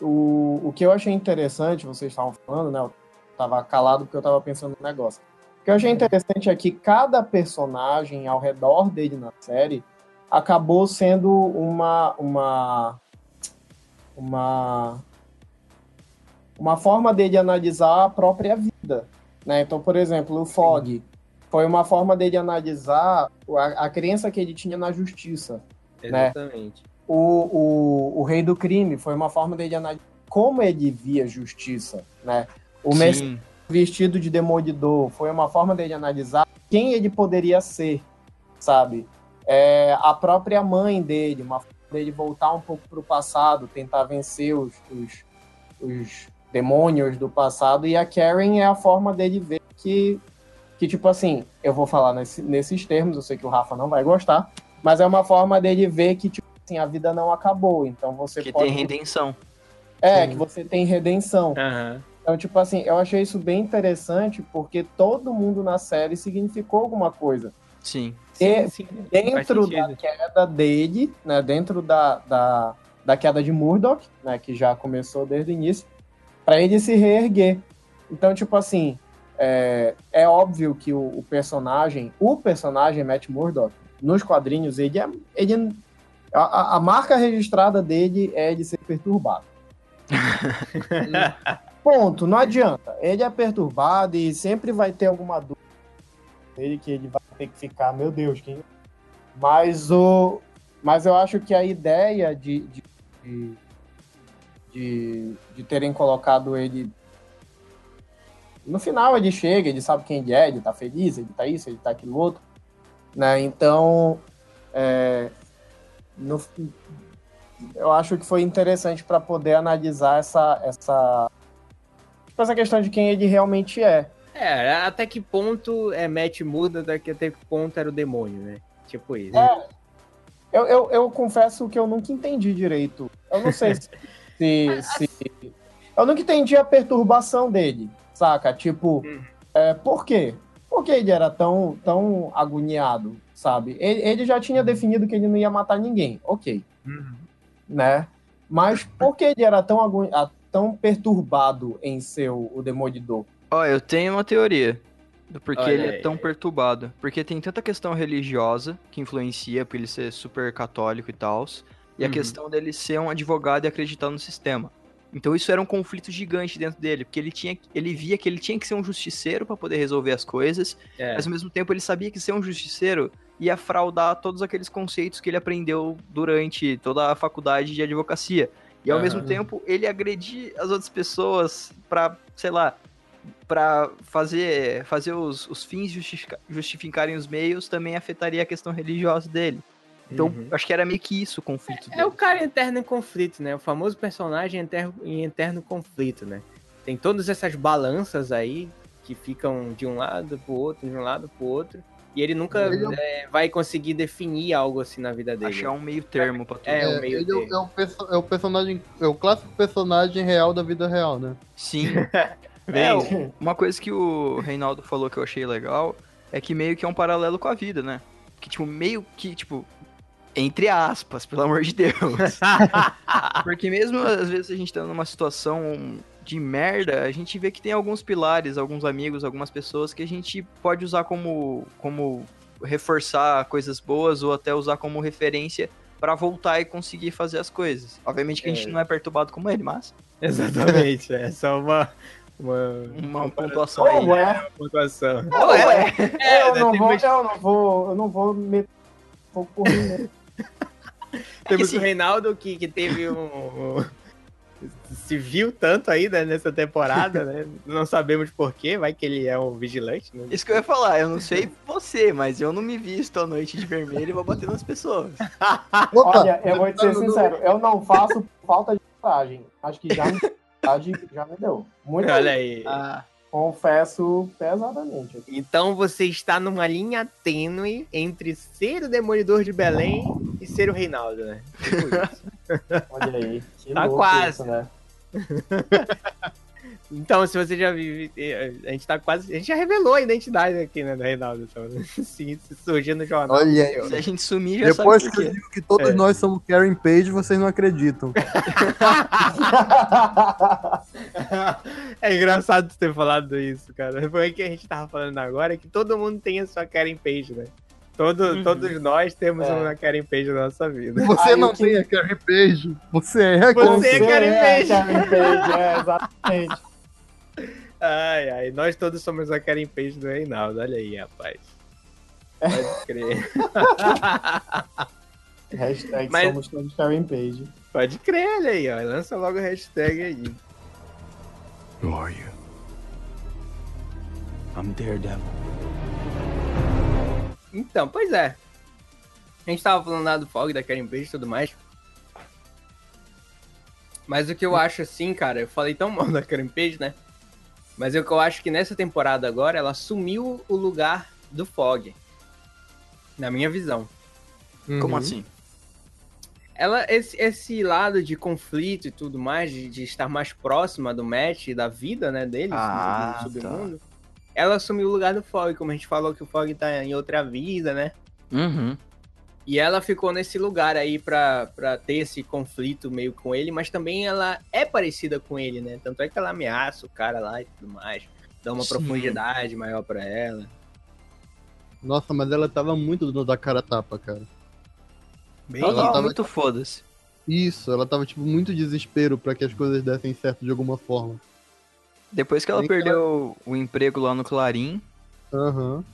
o, o que eu achei interessante, vocês estavam falando, né? Eu tava calado porque eu tava pensando no negócio. O que eu achei interessante é que cada personagem ao redor dele na série acabou sendo uma uma uma uma forma dele analisar a própria vida, né? Então, por exemplo, o Fog Sim. foi uma forma dele analisar a, a crença que ele tinha na justiça, né? Exatamente. Né? O, o, o Rei do Crime foi uma forma dele analisar como ele via justiça, né? O Messi vestido de demolidor foi uma forma dele analisar quem ele poderia ser, sabe? É, a própria mãe dele, uma forma dele voltar um pouco para o passado, tentar vencer os, os, os demônios do passado, e a Karen é a forma dele ver que, que tipo assim, eu vou falar nesse, nesses termos, eu sei que o Rafa não vai gostar, mas é uma forma dele ver que, tipo assim, a vida não acabou, então você que pode... tem redenção. É, Sim. que você tem redenção. Uhum. Então, tipo assim, eu achei isso bem interessante, porque todo mundo na série significou alguma coisa. Sim. E sim, sim. dentro da queda dele, né, dentro da, da, da queda de Murdoch, né, que já começou desde o início, para ele se reerguer. Então, tipo assim, é, é óbvio que o, o, personagem, o personagem Matt Murdock, nos quadrinhos, ele é. Ele, a, a marca registrada dele é de ser perturbado. Ponto, não adianta. Ele é perturbado e sempre vai ter alguma dúvida dele que ele vai ter que ficar, meu Deus, quem. Mas o. Mas eu acho que a ideia de, de, de de, de terem colocado ele. No final ele chega, ele sabe quem ele é, ele tá feliz, ele tá isso, ele tá aquilo outro. Né? Então, é, no, eu acho que foi interessante para poder analisar essa, essa, tipo, essa questão de quem ele realmente é. É, até que ponto é Matt muda, até que ponto era o demônio, né? Tipo isso. É, eu, eu, eu confesso que eu nunca entendi direito. Eu não sei se se, se... Eu nunca entendi a perturbação dele, saca? Tipo, hum. é, por quê? Por que ele era tão, tão agoniado, sabe? Ele, ele já tinha definido que ele não ia matar ninguém, ok. Uhum. Né? Mas por que ele era tão, tão perturbado em ser o, o Demolidor? Ó, eu tenho uma teoria do porquê Olha ele é tão perturbado. Porque tem tanta questão religiosa que influencia por ele ser super católico e tal. E a uhum. questão dele ser um advogado e acreditar no sistema. Então isso era um conflito gigante dentro dele, porque ele tinha, ele via que ele tinha que ser um justiceiro para poder resolver as coisas, é. mas ao mesmo tempo ele sabia que ser um justiceiro ia fraudar todos aqueles conceitos que ele aprendeu durante toda a faculdade de advocacia. E ao uhum. mesmo tempo ele agredir as outras pessoas para, sei lá, para fazer fazer os, os fins justificarem os meios também afetaria a questão religiosa dele. Então, uhum. acho que era meio que isso o conflito. É, é, o cara eterno em conflito, né? O famoso personagem eterno, em eterno conflito, né? Tem todas essas balanças aí que ficam de um lado pro outro, de um lado pro outro. E ele nunca ele é... É, vai conseguir definir algo assim na vida dele. Achar um meio termo pra tudo. É, um meio ele termo. É, o, é o personagem, é o clássico personagem real da vida real, né? Sim. é, uma coisa que o Reinaldo falou que eu achei legal é que meio que é um paralelo com a vida, né? Que, tipo, meio que, tipo, entre aspas, pelo amor de Deus. Porque mesmo às vezes a gente tá numa situação de merda, a gente vê que tem alguns pilares, alguns amigos, algumas pessoas que a gente pode usar como, como reforçar coisas boas ou até usar como referência para voltar e conseguir fazer as coisas. Obviamente que a gente é. não é perturbado como ele, mas. Exatamente, é só uma. Uma, uma pontuação aí. É. Uma pontuação. Ou é. é. Eu, não vou, eu não vou, eu não vou meter pouco por mim, Temos o Reinaldo que, que teve um, um, Se viu tanto aí né, nessa temporada, né? Não sabemos porquê, vai que ele é um vigilante. Né? Isso que eu ia falar, eu não sei você, mas eu não me visto à noite de vermelho e vou bater nas pessoas. Olha, eu vou te ser sincero, eu não faço por falta de coragem. Acho que já me, já me deu. Muito Olha aí. Ah. Confesso pesadamente. Então você está numa linha tênue entre ser o Demolidor de Belém e ser o Reinaldo, né? Olha aí. Que tá quase. Isso, né? Então, se você já vive. A gente tá quase. A gente já revelou a identidade aqui, né, do Reinaldo. Então, sim, se surgir no jornal. Olha aí. Se a gente sumir, já Depois sabe que eu digo que todos É. nós somos Karen Page, vocês não acreditam. é engraçado você ter falado isso, cara. Foi o que a gente tava falando agora, que todo mundo tem a sua Karen Page, né? Todo, Uhum. Todos nós temos É. uma Karen Page na nossa vida. Você Aí não que- tem a Karen Page, você é a Você é Karen Page. Karen Page, é, exatamente. Ai, ai, nós todos somos a Karen Page do Reinaldo, olha aí, rapaz. Pode crer. Hashtag Mas- somos todos Karen Page. Pode crer, olha aí, ó. Lança logo a hashtag aí. Who are you? I'm Daredevil. Então, pois é. A gente tava falando lá do Fog, da Karen Page e tudo mais. Mas o que eu acho assim, cara, eu falei tão mal da Karen Page, né? Mas que eu acho que nessa temporada agora, ela assumiu o lugar do Fog. Na minha visão. Como Uhum. assim? Ela, esse, esse lado de conflito e tudo mais, de, de estar mais próxima do Matt e da vida, né, dele, Ah, do submundo, ela assumiu o lugar do Fog, como a gente falou que o Fog tá em outra vida, né? Uhum. E ela ficou nesse lugar aí pra, pra ter esse conflito meio com ele, mas também ela é parecida com ele, né? Tanto é que ela ameaça o cara lá e tudo mais. Dá uma Sim. profundidade maior pra ela. Nossa, mas ela tava muito da cara a tapa, cara. Bem, Ela Ela tava muito foda-se. Isso, ela tava, tipo, muito desespero pra que as coisas dessem certo de alguma forma. Depois que ela Nem perdeu o emprego lá no Clarim, Aham.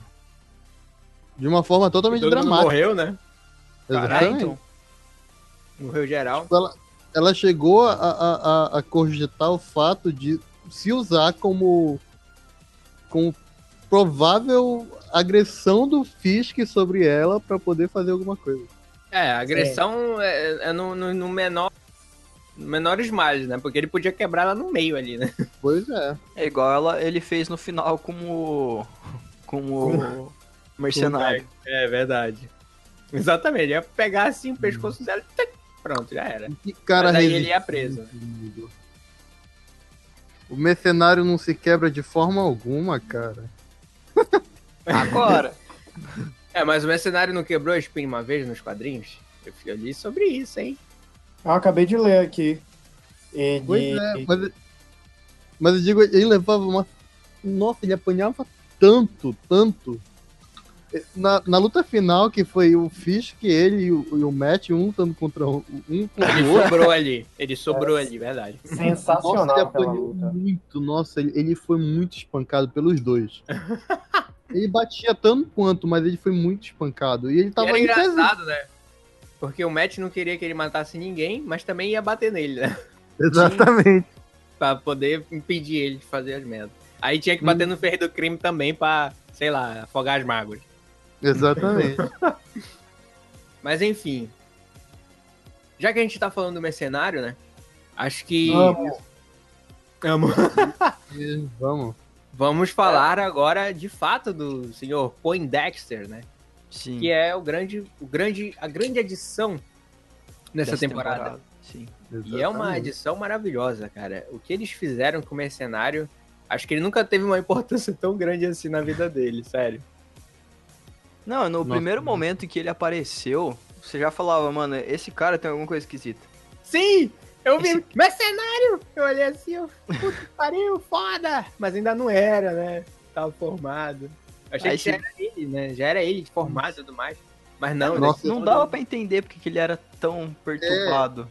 De uma forma totalmente dramática. morreu, né? Exatamente. então. Morreu geral. Ela, ela chegou a, a, a, a cogitar o fato de se usar como, como provável agressão do Fisk sobre ela pra poder fazer alguma coisa. É, agressão é, é no, no, no menor. Menores males, né? Porque ele podia quebrar ela no meio ali, né? Pois é. É igual ela, ele fez no final como. como. mercenário. É verdade. Exatamente. Ia pegar assim o pescoço dela e pronto, já era. Que cara Mas aí ele ia preso. O mercenário não se quebra de forma alguma, cara. Agora! É, mas o mercenário não quebrou a espinha uma vez nos quadrinhos? Eu eu li sobre isso, hein? Eu acabei de ler aqui. Ele, Pois é, mas, mas eu digo, ele levava uma. Nossa, ele apanhava tanto, tanto. Na, na luta final, que foi o Fisk, ele e o, e o Matt, um lutando contra o- um contra Ele outro. sobrou ali. Ele sobrou ali, verdade. sensacional Nossa, ele luta. muito. Nossa, ele, ele foi muito espancado pelos dois. ele batia tanto quanto, mas ele foi muito espancado. E ele E tava era em pé- engraçado, né? Porque o Matt não queria que ele matasse ninguém, mas também ia bater nele, né? Exatamente. Pra poder impedir ele de fazer as merdas. Aí tinha que bater no ferro do crime também pra, sei lá, afogar as mágoas. Exatamente. Mas enfim. Já que a gente tá falando do mercenário, né? Acho que. Amo. Amo. E Vamos. Vamos falar agora de fato do senhor Poindexter, né? Sim. Que é o grande, o grande, a grande adição nessa dessa temporada. Sim. E é uma Exatamente. edição maravilhosa, cara. O que eles fizeram com o mercenário, acho que ele nunca teve uma importância tão grande assim na vida dele, sério. Não, no Nossa. primeiro momento em que ele apareceu, você já falava, mano, esse cara tem alguma coisa esquisita. Sim! Eu vi Esse- mercenário! Eu olhei assim, eu, puta que pariu, foda! Mas ainda não era, né? Tava formado. Eu achei Aí que já era ele, né? Já era ele formado e tudo mais. Mas não, Nossa, é Não dava pra entender porque que ele era tão perturbado.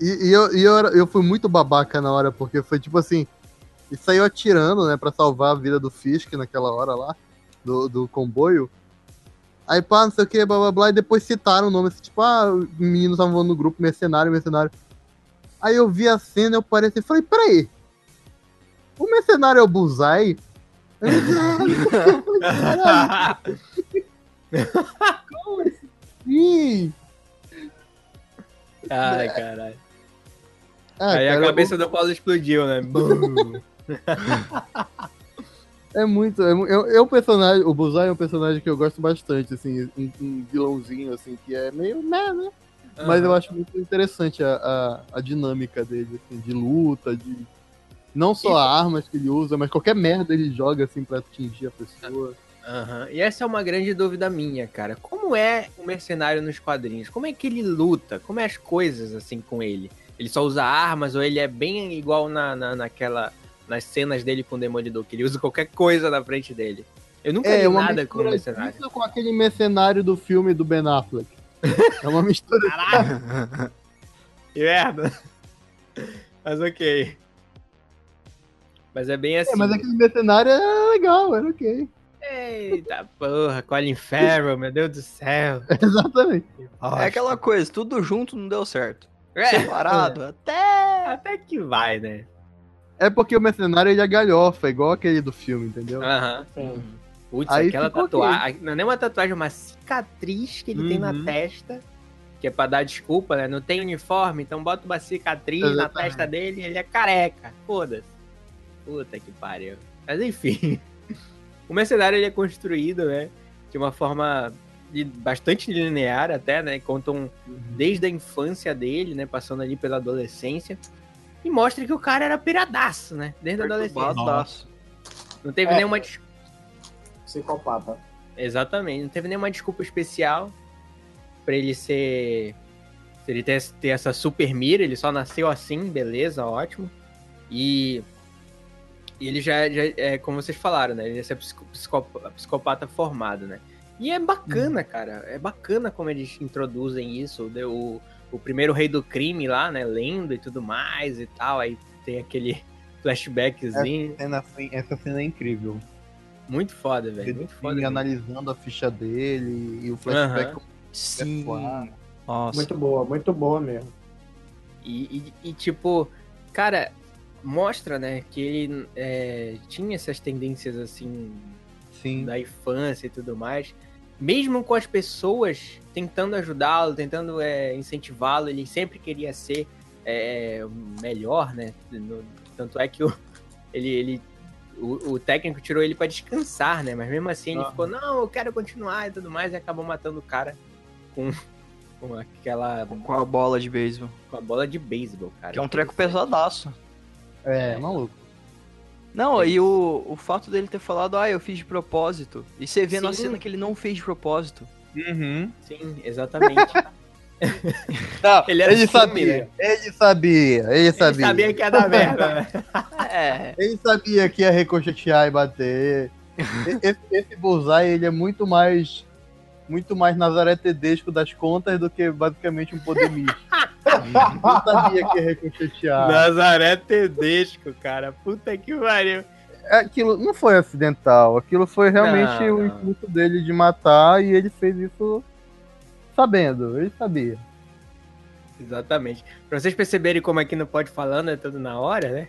E, e eu, e eu, era- eu fui muito babaca na hora, porque foi tipo assim, ele saiu atirando, né, pra salvar a vida do Fisk naquela hora lá, do, do comboio. Aí pá, não sei o que, blá blá blá, e depois citaram o nome, assim, tipo, ah, os meninos estavam falando no grupo, mercenário, mercenário. Aí eu vi a cena, eu parei assim, falei, peraí, o mercenário é o Bullseye? Eu disse, "Ah, Sim! Ai, caralho. Ah, Aí cara, a cabeça do Paulo explodiu, né? É muito. É, é, é um personagem. O Bullseye é um personagem que eu gosto bastante, assim, um, um vilãozinho, assim, que é meio. Né, né? Mas eu acho muito interessante a, a, a dinâmica dele, assim, de luta, de, Não só armas que ele usa, mas qualquer merda ele joga assim pra atingir a pessoa. Aham. E essa é uma grande dúvida minha, cara. Como é o mercenário nos quadrinhos? Como é que ele luta? Como é as coisas assim com ele? Ele só usa armas ou ele é bem igual na, na, naquela. Nas cenas dele com o Demolidor, que ele usa qualquer coisa na frente dele. Eu nunca É vi uma nada com o mercenário. com aquele mercenário do filme do Ben Affleck. É uma mistura. Caralho! que merda! Mas ok. Mas é bem assim. É, mas aquele mercenário é legal, era ok. Eita porra, Colin Farrell, meu Deus do céu. Exatamente. É aquela coisa, tudo junto não deu certo. É, Separado, até. até que vai, né? É porque o mercenário ele é galhofa, igual aquele do filme, entendeu? Aham. Sim. Putz, Aí aquela tatuagem. Não é nem uma tatuagem, é uma cicatriz que ele tem na Uhum. testa. Que é pra dar desculpa, né? Não tem uniforme, então bota uma cicatriz na Exatamente. testa dele e ele é careca. Foda-se. Puta que pariu. Mas enfim. O mercenário ele é construído, né? De uma forma de- bastante linear até, né? Contam desde a infância dele, né? Passando ali pela adolescência. E mostra que o cara era piradaço, né? Desde a adolescência. Não teve É. nenhuma des- Psicopata. Exatamente, não teve nenhuma desculpa especial pra ele ser. Se ele ter, ter essa super mira, ele só nasceu assim, beleza, ótimo. E. e ele já, já é como vocês falaram, né? Ele é ser psico- psicopa- psicopata formado, né? E é bacana, cara. É bacana como eles introduzem isso. O, o, primeiro rei do crime lá, né? Lendo e tudo mais e tal. Aí tem aquele flashbackzinho. Cena assim- essa cena é incrível. Muito foda, velho. Ele Muito foda. mesmo. analisando a ficha dele e o flashback. Sim. Uau. Nossa. Muito boa, muito boa mesmo. E, e- e, tipo, cara, mostra, né, que ele é, tinha essas tendências assim Sim. da infância e tudo mais. Mesmo com as pessoas tentando ajudá-lo, tentando é, incentivá-lo, ele sempre queria ser é, melhor, né? No- tanto é que o, ele, ele o, o técnico tirou ele pra descansar, né? Mas mesmo assim ele ficou, não, eu quero continuar e tudo mais, e acabou matando o cara com, com aquela. Com a bola de beisebol. com a bola de beisebol, cara. Que é um treco pesadaço. É, maluco. Não, e o, o fato dele ter falado, ah, eu fiz de propósito. E você vê na Sim. cena que ele não fez de propósito. Uhum. Sim, exatamente. Não, Ele ele, era filme, sabia, né? ele sabia, ele Ele sabia. sabia que ia dar merda, né? É. Ele sabia que ia ricochetear e bater. Esse, esse Bullseye, ele é muito mais muito mais Nazaré Tedesco das contas do que basicamente um poder místico. Eu sabia que ia ricochetear. Nazaré Tedesco, cara. Puta que pariu. Aquilo não foi acidental, aquilo foi realmente Não, o não. intuito dele de matar e ele fez isso sabendo, ele sabia. Exatamente. Pra vocês perceberem como aqui no Pode Falando é tudo na hora, né?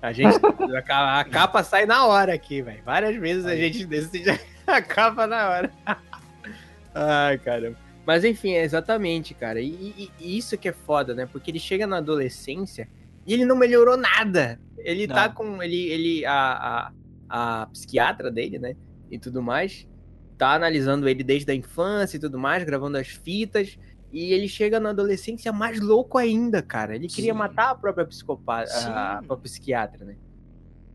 A gente. a capa sai na hora aqui, velho. Várias vezes a gente decide a capa na hora. Ai, caramba. Mas enfim, é exatamente, cara. E, e- e isso que é foda, né? Porque ele chega na adolescência e ele não melhorou nada. Ele tá Não. com. Ele, ele a, a, a psiquiatra dele, né? E tudo mais. Tá analisando ele desde a infância e tudo mais, gravando as fitas. E ele chega na adolescência mais louco ainda, cara. Ele queria Sim. matar a própria psicopata, Sim. a própria psiquiatra, né?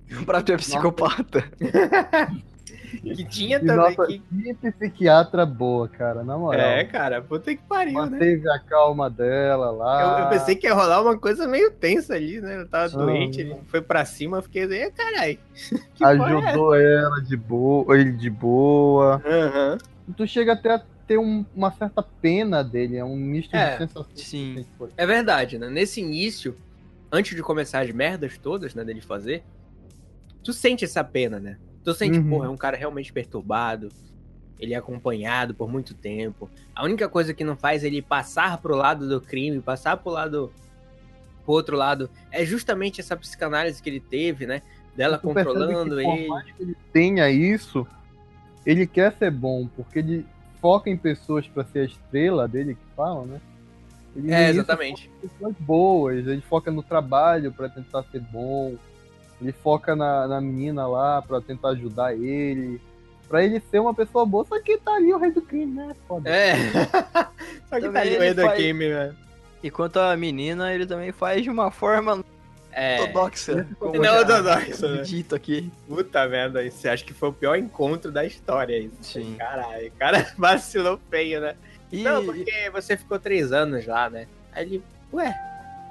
Pra ter psicopata. Que tinha E também. nossa, que... que psiquiatra boa, cara, na moral. É, cara, puta que pariu, né? Manteve a calma dela lá. Eu, eu pensei que ia rolar uma coisa meio tensa ali, né? Eu tava doente, ele foi pra cima, eu fiquei assim, "Ê, caralho. é essa?" ajudou ela de boa, ele de boa. Aham. Tu chega até a ter um- uma certa pena dele, é um misto É, de sensações. sim. É verdade, né? Nesse início, antes de começar as merdas todas, né, dele fazer, tu sente essa pena, né? Tu sente, Uhum. porra, é um cara realmente perturbado, ele é acompanhado por muito tempo. A única coisa que não faz ele passar pro lado do crime, passar pro lado pro outro lado, é justamente essa psicanálise que ele teve, né? Dela Tu controlando que, por ele. mais que ele tenha isso, ele quer ser bom, porque ele foca em pessoas pra ser a estrela dele, que falam, né? Ele É, exatamente. pessoas boas, ele foca no trabalho pra tentar ser bom, ele foca na, na menina lá pra tentar ajudar ele, pra ele ser uma pessoa boa, só que tá ali o rei do crime, né? Foda. É. Só que tá Também ali o é rei do faz- crime, né? E quanto à menina, ele também faz de uma forma. É. Ortodoxa. Como Não, ortodoxa, né? Dito aqui. Puta merda, isso você acha que foi o pior encontro da história isso. Sim. Caralho, o cara vacilou feio, né? E, Não, porque você ficou três anos lá, né? Aí ele, ué,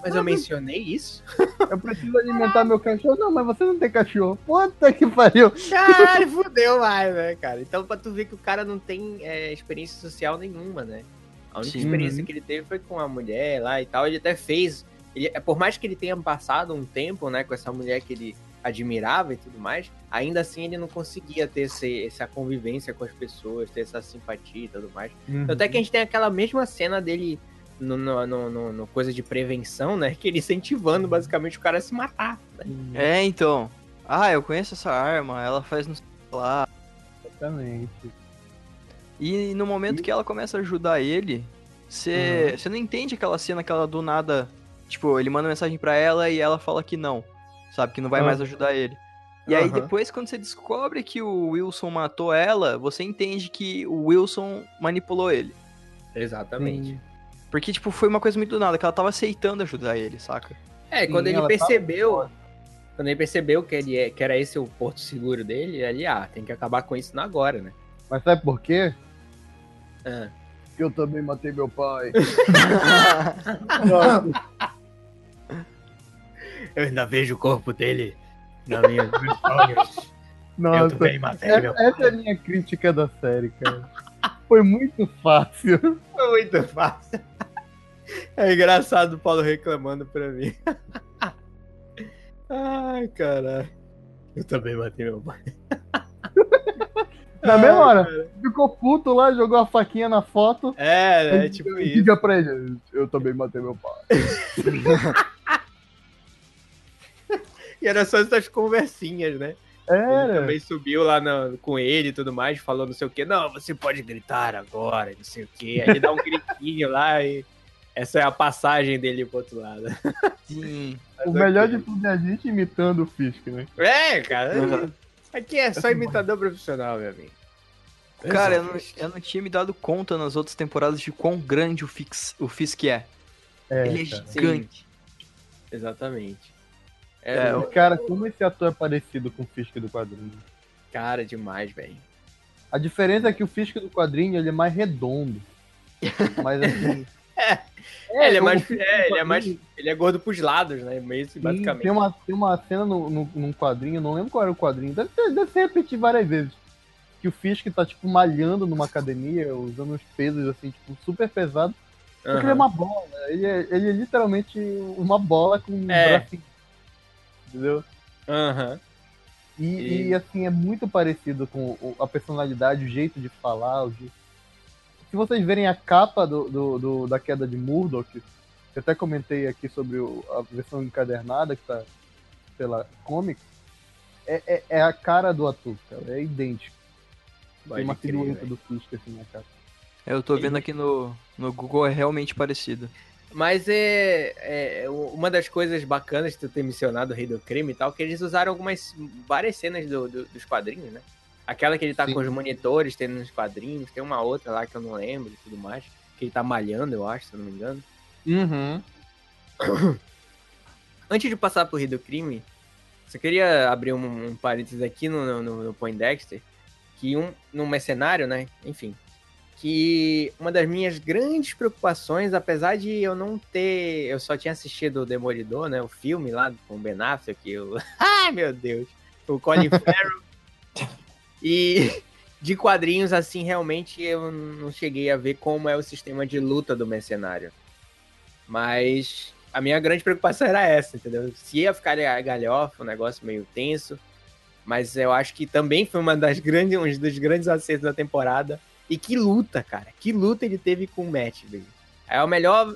mas eu mencionei isso? Eu preciso alimentar meu cachorro. Não, mas você não tem cachorro. Puta que pariu. Caralho, fudeu mais, né, cara? Então, pra tu ver que o cara não tem é, experiência social nenhuma, né? A única Sim. experiência Uhum. que ele teve foi com a mulher lá e tal. Ele até fez. Ele, é, por mais que ele tenha passado um tempo, né, com essa mulher que ele admirava e tudo mais, ainda assim ele não conseguia ter esse, essa convivência com as pessoas, ter essa simpatia e tudo mais. Até que a gente tem aquela mesma cena dele no, no, no- no- no coisa de prevenção, né? Que ele incentivando basicamente o cara a se matar. né? É, então. Ah, eu conheço essa arma, ela faz no lá. Exatamente. E no momento que ela começa a ajudar ele, você Uhum. você não entende aquela cena que ela do nada. Tipo, ele manda mensagem pra ela e ela fala que não. Sabe, que não vai mais Aham. ajudar ele. E aí Aham. depois, quando você descobre que o Wilson matou ela, você entende que o Wilson manipulou ele. Exatamente. Porque, tipo, foi uma coisa muito do nada, que ela tava aceitando ajudar ele, saca? É, Sim, quando ele ela tava percebeu. fora. Quando ele percebeu que, ele é, que era esse o porto seguro dele, ele, ah, tem que acabar com isso agora, né? Mas sabe por quê? Ah. Porque eu também matei meu pai. Eu ainda vejo o corpo dele na minha meus olhos. Nossa, matei essa, essa é a minha crítica da série, cara. Foi muito fácil. Foi muito fácil. É engraçado o Paulo reclamando pra mim. Ai, caralho. Eu também matei meu pai. Na mesma hora, ficou puto lá, jogou a faquinha na foto. É, é tipo isso. Diga pra ele, eu também matei meu pai. E era só essas conversinhas, né? Ele Era. também subiu lá na- com ele e tudo mais, falou não sei o que. Não, você pode gritar agora, não sei o que. Aí ele dá um gritinho lá e essa é a passagem dele pro outro lado. Sim. O melhor de tudo é a gente imitando o Fisk, né? É, cara. Uhum. Aqui é só imitador profissional, meu amigo. Cara, eu não, eu não tinha me dado conta nas outras temporadas de quão grande o, Fix, o Fisk é. É, Ele é cara. gigante. Exatamente. É, É, E, cara, como esse ator é parecido com o Fisk do quadrinho. cara demais, velho. A diferença é que o Fisk do quadrinho ele é mais redondo. Mas assim. É, ele é o mais. É, ele é mais. Ele é gordo pros lados, né? Meio sim, basicamente. Tem uma, tem uma cena no, no, num quadrinho, não lembro qual era o quadrinho, deve, deve ser repetir várias vezes. Que o Fisk tá, tipo, malhando numa academia, usando uns pesos, assim, tipo, super pesados. Só que ele é uma bola. Ele é, ele é literalmente uma bola com um É. bracinho. Entendeu? Aham. E, E- e, assim, é muito parecido com a personalidade, o jeito de falar. O jeito... Se vocês verem a capa do, do, do- da queda de Murdoch, eu até comentei aqui sobre o- a versão encadernada que tá pela comic, é, é, é a cara do ator, cara. É idêntico. Pode Tem uma crer, silhueta do Fisk assim na capa. Eu tô vendo aqui no, no Google, é realmente parecido. Mas é, é uma das coisas bacanas de tu ter mencionado o Rei do Crime e tal, que eles usaram algumas várias cenas do- do- dos quadrinhos, né? Aquela que ele tá Sim. com os monitores, tem nos quadrinhos, tem uma outra lá que eu não lembro e tudo mais, que ele tá malhando, eu acho, se eu não me engano. Uhum. Antes de passar pro Rei do Crime, só queria abrir um, um parênteses aqui no, no, no Poindexter, que um, num mercenário, né? Enfim. Que uma das minhas grandes preocupações, apesar de eu não ter. Eu só tinha assistido o Demolidor, né? O filme lá com o Ben Affleck. Eu... Ai, meu Deus! O Colin Farrell. e de quadrinhos, assim, realmente eu não cheguei a ver como é o sistema de luta do mercenário. Mas a minha grande preocupação era essa, entendeu? Se ia ficar galhofa, um negócio meio tenso. Mas eu acho que também foi uma das grandes, um dos grandes acertos da temporada. E que luta, cara. Que luta ele teve com o Matt, velho. É a melhor.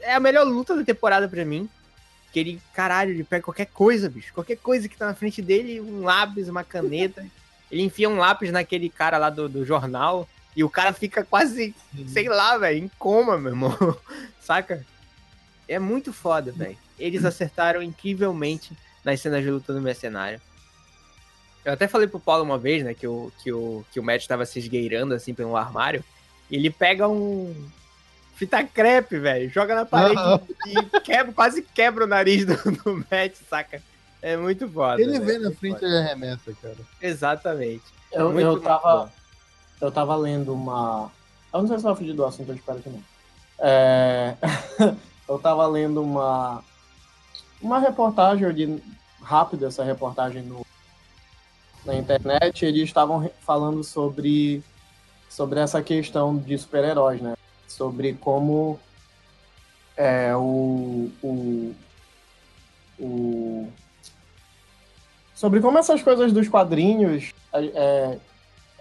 É a melhor luta da temporada pra mim. Que ele, caralho, ele pega qualquer coisa, bicho. Qualquer coisa que tá na frente dele, um lápis, uma caneta. ele enfia um lápis naquele cara lá do, do jornal. E o cara fica quase, sei lá, velho, em coma, meu irmão. Saca? É muito foda, velho. Eles acertaram incrivelmente nas cenas de luta do mercenário. Eu até falei pro Paulo uma vez, né, que o, que o, que o Matt tava se esgueirando assim pelo armário. E ele pega um. fita crepe, velho. Joga na parede e quebra, quase quebra o nariz do, do Matt, saca? É muito foda. Ele velho, vem na muito frente e arremessa, cara. Exatamente. Eu, Muito, eu tava. Eu tava lendo uma. Eu não sei se vai fugir do assunto, eu espero que não. É, eu tava lendo uma. Uma reportagem, eu li rápido essa reportagem no, na internet, eles estavam falando sobre, sobre essa questão de super-heróis, né? Sobre como é, o, o, o. Sobre como essas coisas dos quadrinhos é,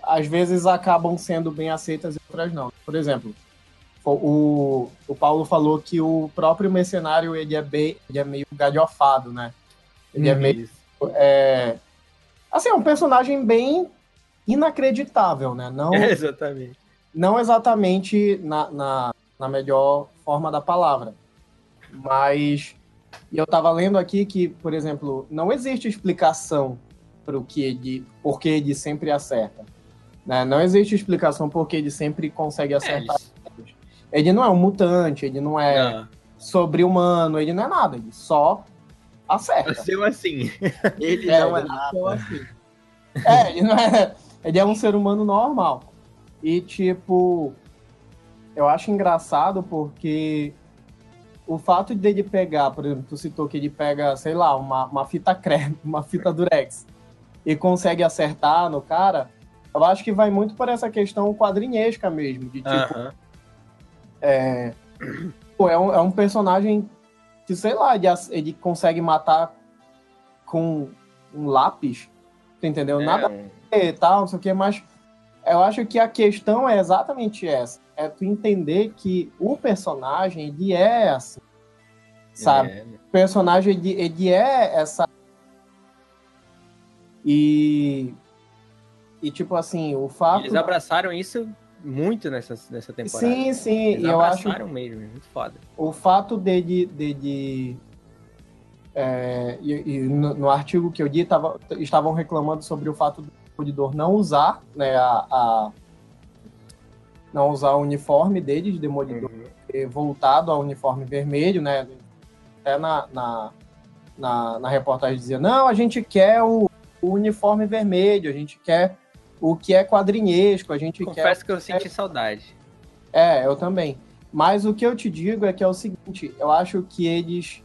às vezes acabam sendo bem aceitas e outras não. Por exemplo, o, o Paulo falou que o próprio mercenário ele é, bem, ele é meio galhofado, né? Ele é meio. É, assim, é um personagem bem inacreditável, né? Não, Exatamente. não exatamente na, na, na melhor forma da palavra. Mas eu estava lendo aqui que, por exemplo, não existe explicação para o que ele, por que ele sempre acerta. Né? Não existe explicação por que ele sempre consegue É, acertar. eles- Ele não é um mutante, ele não é sobre-humano, ele não é nada, ele só acerta. nasceu assim. Ele É, não é ele nada. nasceu assim. É, ele não é. Ele é um ser humano normal. E, tipo, eu acho engraçado porque o fato dele pegar, por exemplo, tu citou que ele pega, sei lá, uma, uma fita crepe, uma fita durex e consegue acertar no cara, eu acho que vai muito por essa questão quadrinhesca mesmo, de tipo, Aham. é, pô, é, um, é um personagem que, sei lá, ele, ac- ele consegue matar com um lápis, tu entendeu? Nada É, e tal, não sei o que, mas eu acho que a questão é exatamente essa. É tu entender que o personagem, ele é assim, sabe? é. O personagem, ele, ele é essa... E... E, tipo assim, o fato... Eles abraçaram isso muito nessa, nessa temporada. Sim, sim, Eles e eu acho mesmo, é muito foda. o fato dele, dele é, e, e no, no artigo que eu li tava, estavam reclamando sobre o fato do Demolidor não usar né, a, a- não usar o uniforme dele de Demolidor ter voltado ao uniforme vermelho, né? Até na, na, na, na reportagem dizia, não, a gente quer o, o uniforme vermelho, a gente quer o que é quadrinhesco, a gente quer Confesso que eu senti saudade. é, eu também. Mas o que eu te digo é que é o seguinte: eu acho que eles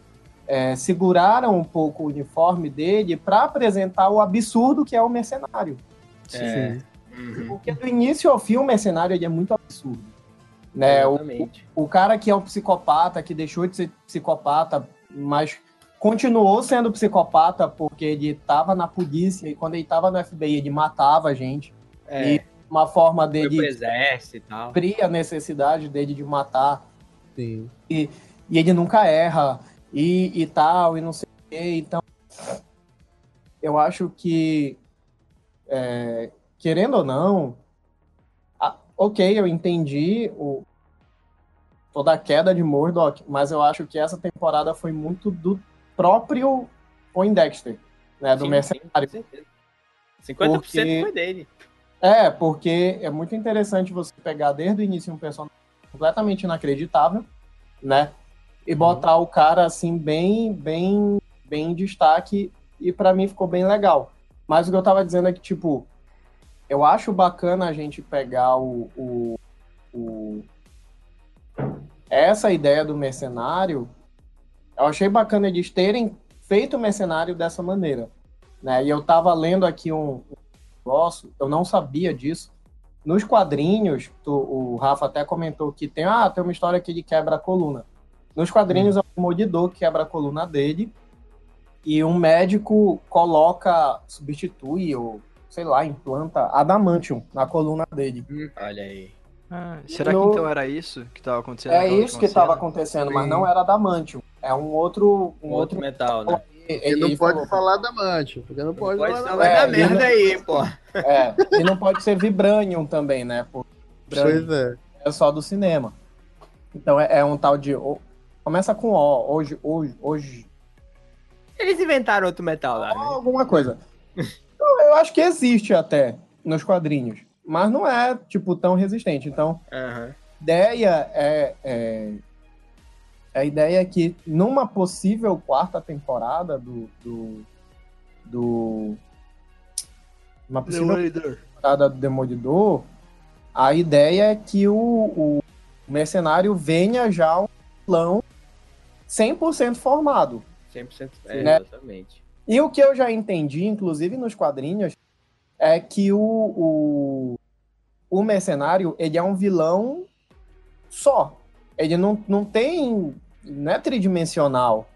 é, seguraram um pouco o uniforme dele para apresentar o absurdo que é o mercenário. É. Porque do início ao fim o mercenário ele é muito absurdo. Né? O, o cara que é um psicopata, que deixou de ser psicopata, mas continuou sendo psicopata porque ele estava na polícia e quando ele estava no FBI ele matava a gente. É, E uma forma dele exército e suprir a necessidade dele de matar Sim. e ele nunca erra e, e tal, e não sei o quê. Então, eu acho que, é, querendo ou não, a- ok, eu entendi o, toda a queda de Murdoch, mas eu acho que essa temporada foi muito do próprio Poindexter, né, do Sim, mercenário. sim, com certeza. 50% Porque- foi dele. É, porque é muito interessante você pegar desde o início um personagem completamente inacreditável, né? E botar o cara assim bem, bem, bem em destaque e pra mim ficou bem legal. Mas o que eu tava dizendo é que tipo, eu acho bacana a gente pegar o, o, o- essa ideia do mercenário. Eu achei bacana eles terem feito o mercenário dessa maneira, né? E eu tava lendo aqui um, negócio, eu não sabia disso. Nos quadrinhos, tu- o Rafa até comentou que tem, ah, tem uma história que ele quebra a coluna. Nos quadrinhos é o Demolidor que quebra a coluna dele e um médico coloca, substitui ou, sei lá, implanta adamantium na coluna dele. Olha aí. Ah, será No- que então era isso que tava acontecendo? É isso que estava acontecendo, mas não era adamantium. É um outro... Um Um outro metal, né? Ele não pode falar da Mancha, porque não pode, Pode falar da É, dar ele merda não- aí, pô. É, e não pode ser vibranium também, né? Porque Pois é. é só do cinema. Então é, é um tal de. o- Começa com O, hoje, hoje, hoje. Eles inventaram outro metal lá, né? alguma coisa. Eu acho que existe até nos quadrinhos. Mas não é, tipo, tão resistente. Então, Aham. ideia é, é, a ideia é que numa possível quarta temporada do, do, do uma possível temporada do Demolidor, a ideia é que o, o mercenário venha já um vilão 100% formado. 100%, é, Né? exatamente. E o que eu já entendi, inclusive nos quadrinhos, é que o, o, o mercenário ele é um vilão só. Ele não, não tem. Não é tridimensional,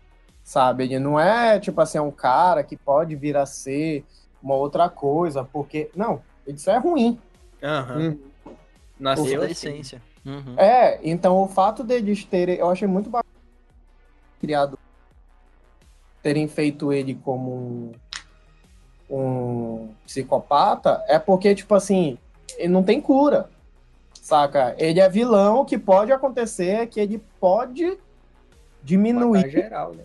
sabe? Ele não é, tipo assim, é um cara que pode vir a ser uma outra coisa, porque. Não, isso é ruim. Aham. Hum. Nasceu da assim. essência. Uhum. É, então o fato deles terem. Eu achei muito bacana criado. Terem feito ele como um, um psicopata é porque, tipo assim, ele não tem cura. Saca? Ele é vilão, o que pode acontecer é que ele pode diminuir. geral, né?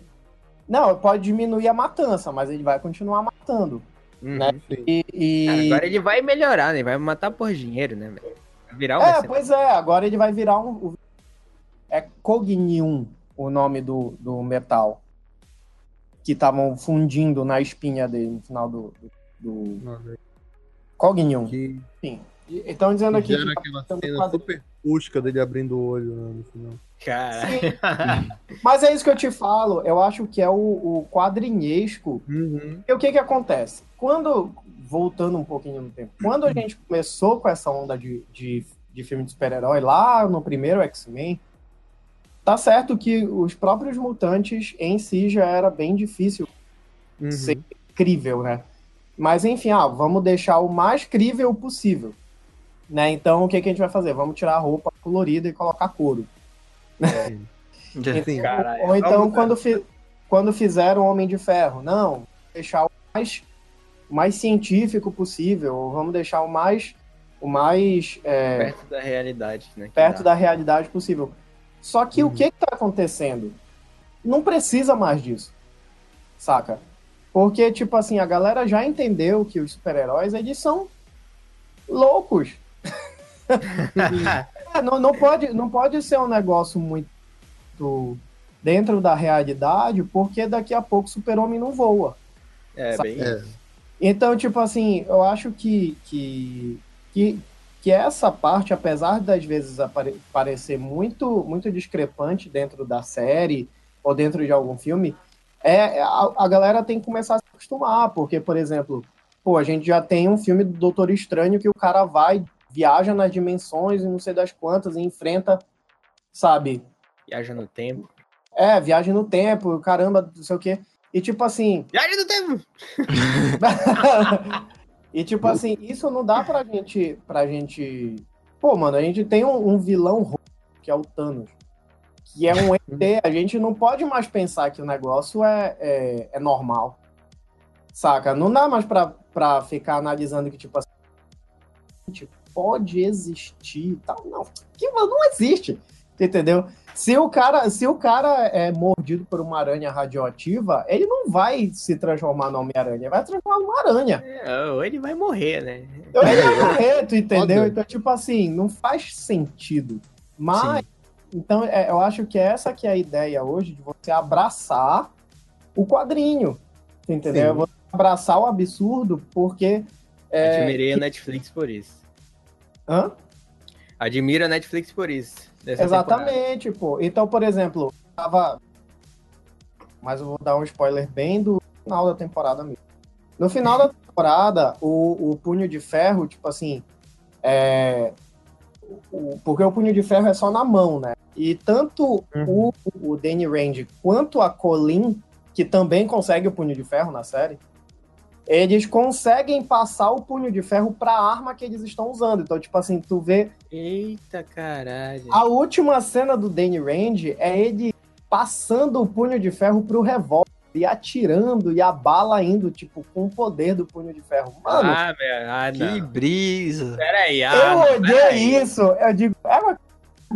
Não, pode diminuir a matança, mas ele vai continuar matando. Uhum. Né? E, e- Cara, agora ele vai melhorar, né? Vai matar por dinheiro, né? Vai virar É, pois é, agora ele vai virar um. É Cognium o nome do, do metal. Que estavam fundindo na espinha dele no final do. do. Cognium. Que, Estão dizendo aqui. que aquela tá no cena super fusca dele abrindo o olho né, no final. Cara. Mas é isso que eu te falo. Eu acho que é o, o quadrinhesco. Uhum. E o que que acontece? Quando. Voltando um pouquinho no tempo. Quando a gente começou com essa onda de, de, de filme de super-herói, lá no primeiro X-Men, tá certo que os próprios mutantes em si já era bem difícil Uhum. ser crível, né? Mas enfim, ah, vamos deixar o mais crível possível. Né? Então o que, que a gente vai fazer? Vamos tirar a roupa colorida e colocar couro. Sim. Caralho. Ou então quando, fi- quando fizeram Homem de Ferro, não, deixar o mais, o mais científico possível, ou vamos deixar o mais, o mais é, Perto da realidade, né? perto dá. da realidade possível. Só que Uhum. o que está acontecendo? Não precisa mais disso, saca? Porque, tipo assim, a galera já entendeu que os super-heróis, eles são loucos. É, não, não, pode, não pode ser um negócio muito dentro da realidade, porque daqui a pouco o super-homem não voa. É, bem. É. Então, tipo assim, eu acho que, que, que, que essa parte, apesar das vezes apare- parecer muito, muito discrepante dentro da série ou dentro de algum filme, é, a, a galera tem que começar a se acostumar, porque, por exemplo, pô, a gente já tem um filme do Doutor Estranho que o cara vai, viaja nas dimensões e não sei das quantas e enfrenta, sabe, Viaja no tempo. é, viagem no tempo, caramba, não sei o quê. E tipo assim, Viaja no tempo! e tipo assim, isso não dá pra gente. Pra gente. Pô, mano, a gente tem um, um vilão que é o Thanos. Que é um ET. A gente não pode mais pensar que o negócio é, é, é normal. Saca? Não dá mais pra, pra ficar analisando que, tipo assim. gente, Pode existir e tal. Não. Que não existe. Entendeu? Se o cara, se o cara é mordido por uma aranha radioativa, ele não vai se transformar no Homem-Aranha, vai se transformar numa aranha. É, ou ele vai morrer, né? Então ele vai morrer, tu entendeu? Então, tipo assim, não faz sentido. Mas, então, é, eu acho que essa que é a ideia hoje, de você abraçar o quadrinho, entendeu? Sim. Você abraçar o absurdo, porque... É, Admirei a Netflix por isso. Hã? Admiro a Netflix por isso. dessa temporada. Exatamente, pô. Então, por exemplo, tava. Mas eu vou dar um spoiler bem do final da temporada mesmo. No final da temporada, o, o Punho de Ferro, tipo assim. É... o- porque o Punho de Ferro é só na mão, né? E tanto o, o Danny Rand quanto a Colin, que também consegue o Punho de Ferro na série, eles conseguem passar o Punho de Ferro pra arma que eles estão usando. Então, tipo assim, tu vê Eita caralho. a última cena do Danny Rand é ele passando o punho de ferro pro revólver e atirando e a bala indo, tipo, com o poder do punho de ferro. Mano, ah, meu, ah, Que não. brisa. Peraí, ah, eu olhei isso, eu digo, é uma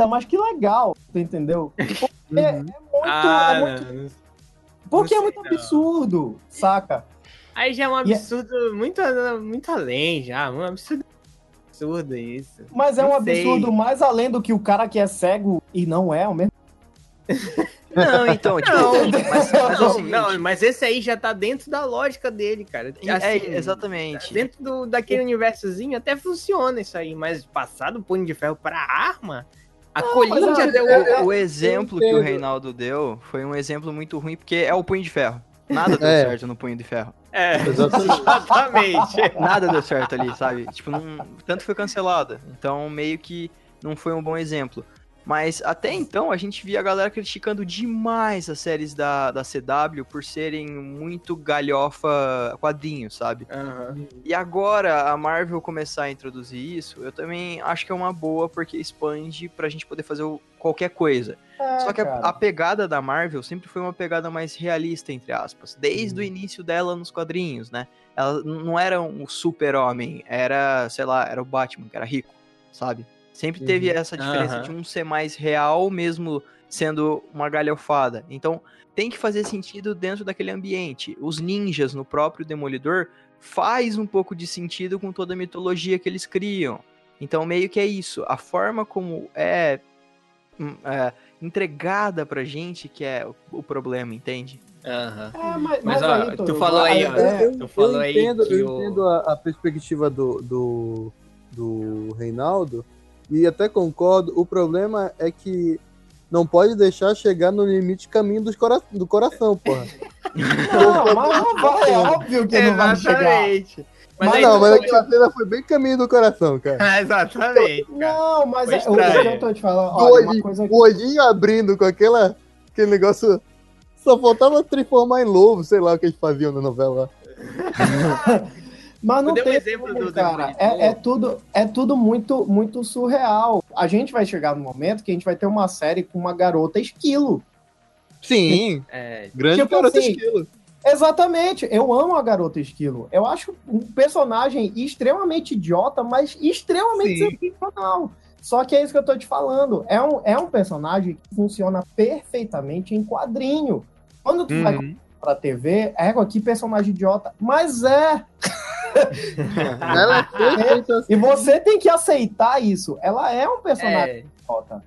mas que legal, tu entendeu? Porque é, muito, Ah, é muito- porque é muito não. absurdo, saca? Aí já é um é- absurdo muito, muito além, já. Um absurdo. absurdo isso. Mas é um Não sei. absurdo mais além do que o cara que é cego e não é, ao mesmo Não, então, tipo, Não, mas, mas é o Não, seguinte, não, mas esse aí já tá dentro da lógica dele, cara. é, Assim, exatamente. Dentro do, daquele universozinho até funciona isso aí, mas passar do punho de ferro pra arma, a Não, colinha deu. eu- O, o exemplo que o. Reinaldo deu foi um exemplo muito ruim, porque é o punho de ferro. Nada deu É. certo no punho de ferro. É, Exatamente. exatamente. Nada deu certo ali, sabe? Tipo, não, tanto foi cancelada. Então, meio que não foi um bom exemplo. Mas até então a gente via a galera criticando demais as séries da, da CW por serem muito galhofa quadrinhos, sabe? Aham. E agora a Marvel começar a introduzir isso, eu também acho que é uma boa, porque expande pra gente poder fazer qualquer coisa. É, Só que a, a pegada da Marvel sempre foi uma pegada mais realista, entre aspas. Desde o início dela nos quadrinhos, né? Ela não era um super-homem, era, sei lá, era o Batman, que era rico, sabe? Sempre teve essa diferença Aham. de um ser mais real, mesmo sendo uma galhofada. Então, tem que fazer sentido dentro daquele ambiente. Os ninjas no próprio Demolidor faz um pouco de sentido com toda a mitologia que eles criam. Então, meio que é isso. A forma como é, hum, é, entregada pra gente que é o, o problema, entende? Aham. É, mas, Mas, mas ó, aí, tu falou aí, ó. ideia- Tu falou aí entendo, que eu o- entendo a, a perspectiva do, do, do Reinaldo e até concordo. O problema é que não pode deixar chegar no limite caminho dos cora do coração, porra. Não, mas não vai, é óbvio que não vai chegar. Exatamente. Mas, aí não, mas aquela cena foi bem caminho do coração, cara. Exatamente. cara. Não, mas é, o, que eu tô te falando, O olha, uma olhinho, coisa o olhinho abrindo com aquela, aquele negócio. Só faltava transformar em lobo, sei lá o que eles faziam na novela. Mas não deu um tem exemplo como, do cara. É, é tudo, é tudo muito, muito surreal. A gente vai chegar no momento que a gente vai ter uma série com uma garota esquilo. Sim, É, grande Tipo garota assim, esquilo. Exatamente. Eu amo a garota esquilo. Eu acho um personagem extremamente idiota, mas extremamente Sim. sensacional. Só que é isso que eu tô te falando. É um, é um personagem que funciona perfeitamente em quadrinho. Quando tu vai Uhum. Pra TV, é que personagem idiota. Mas é. Ela feita assim. E você tem que aceitar isso. Ela é um personagem é, idiota.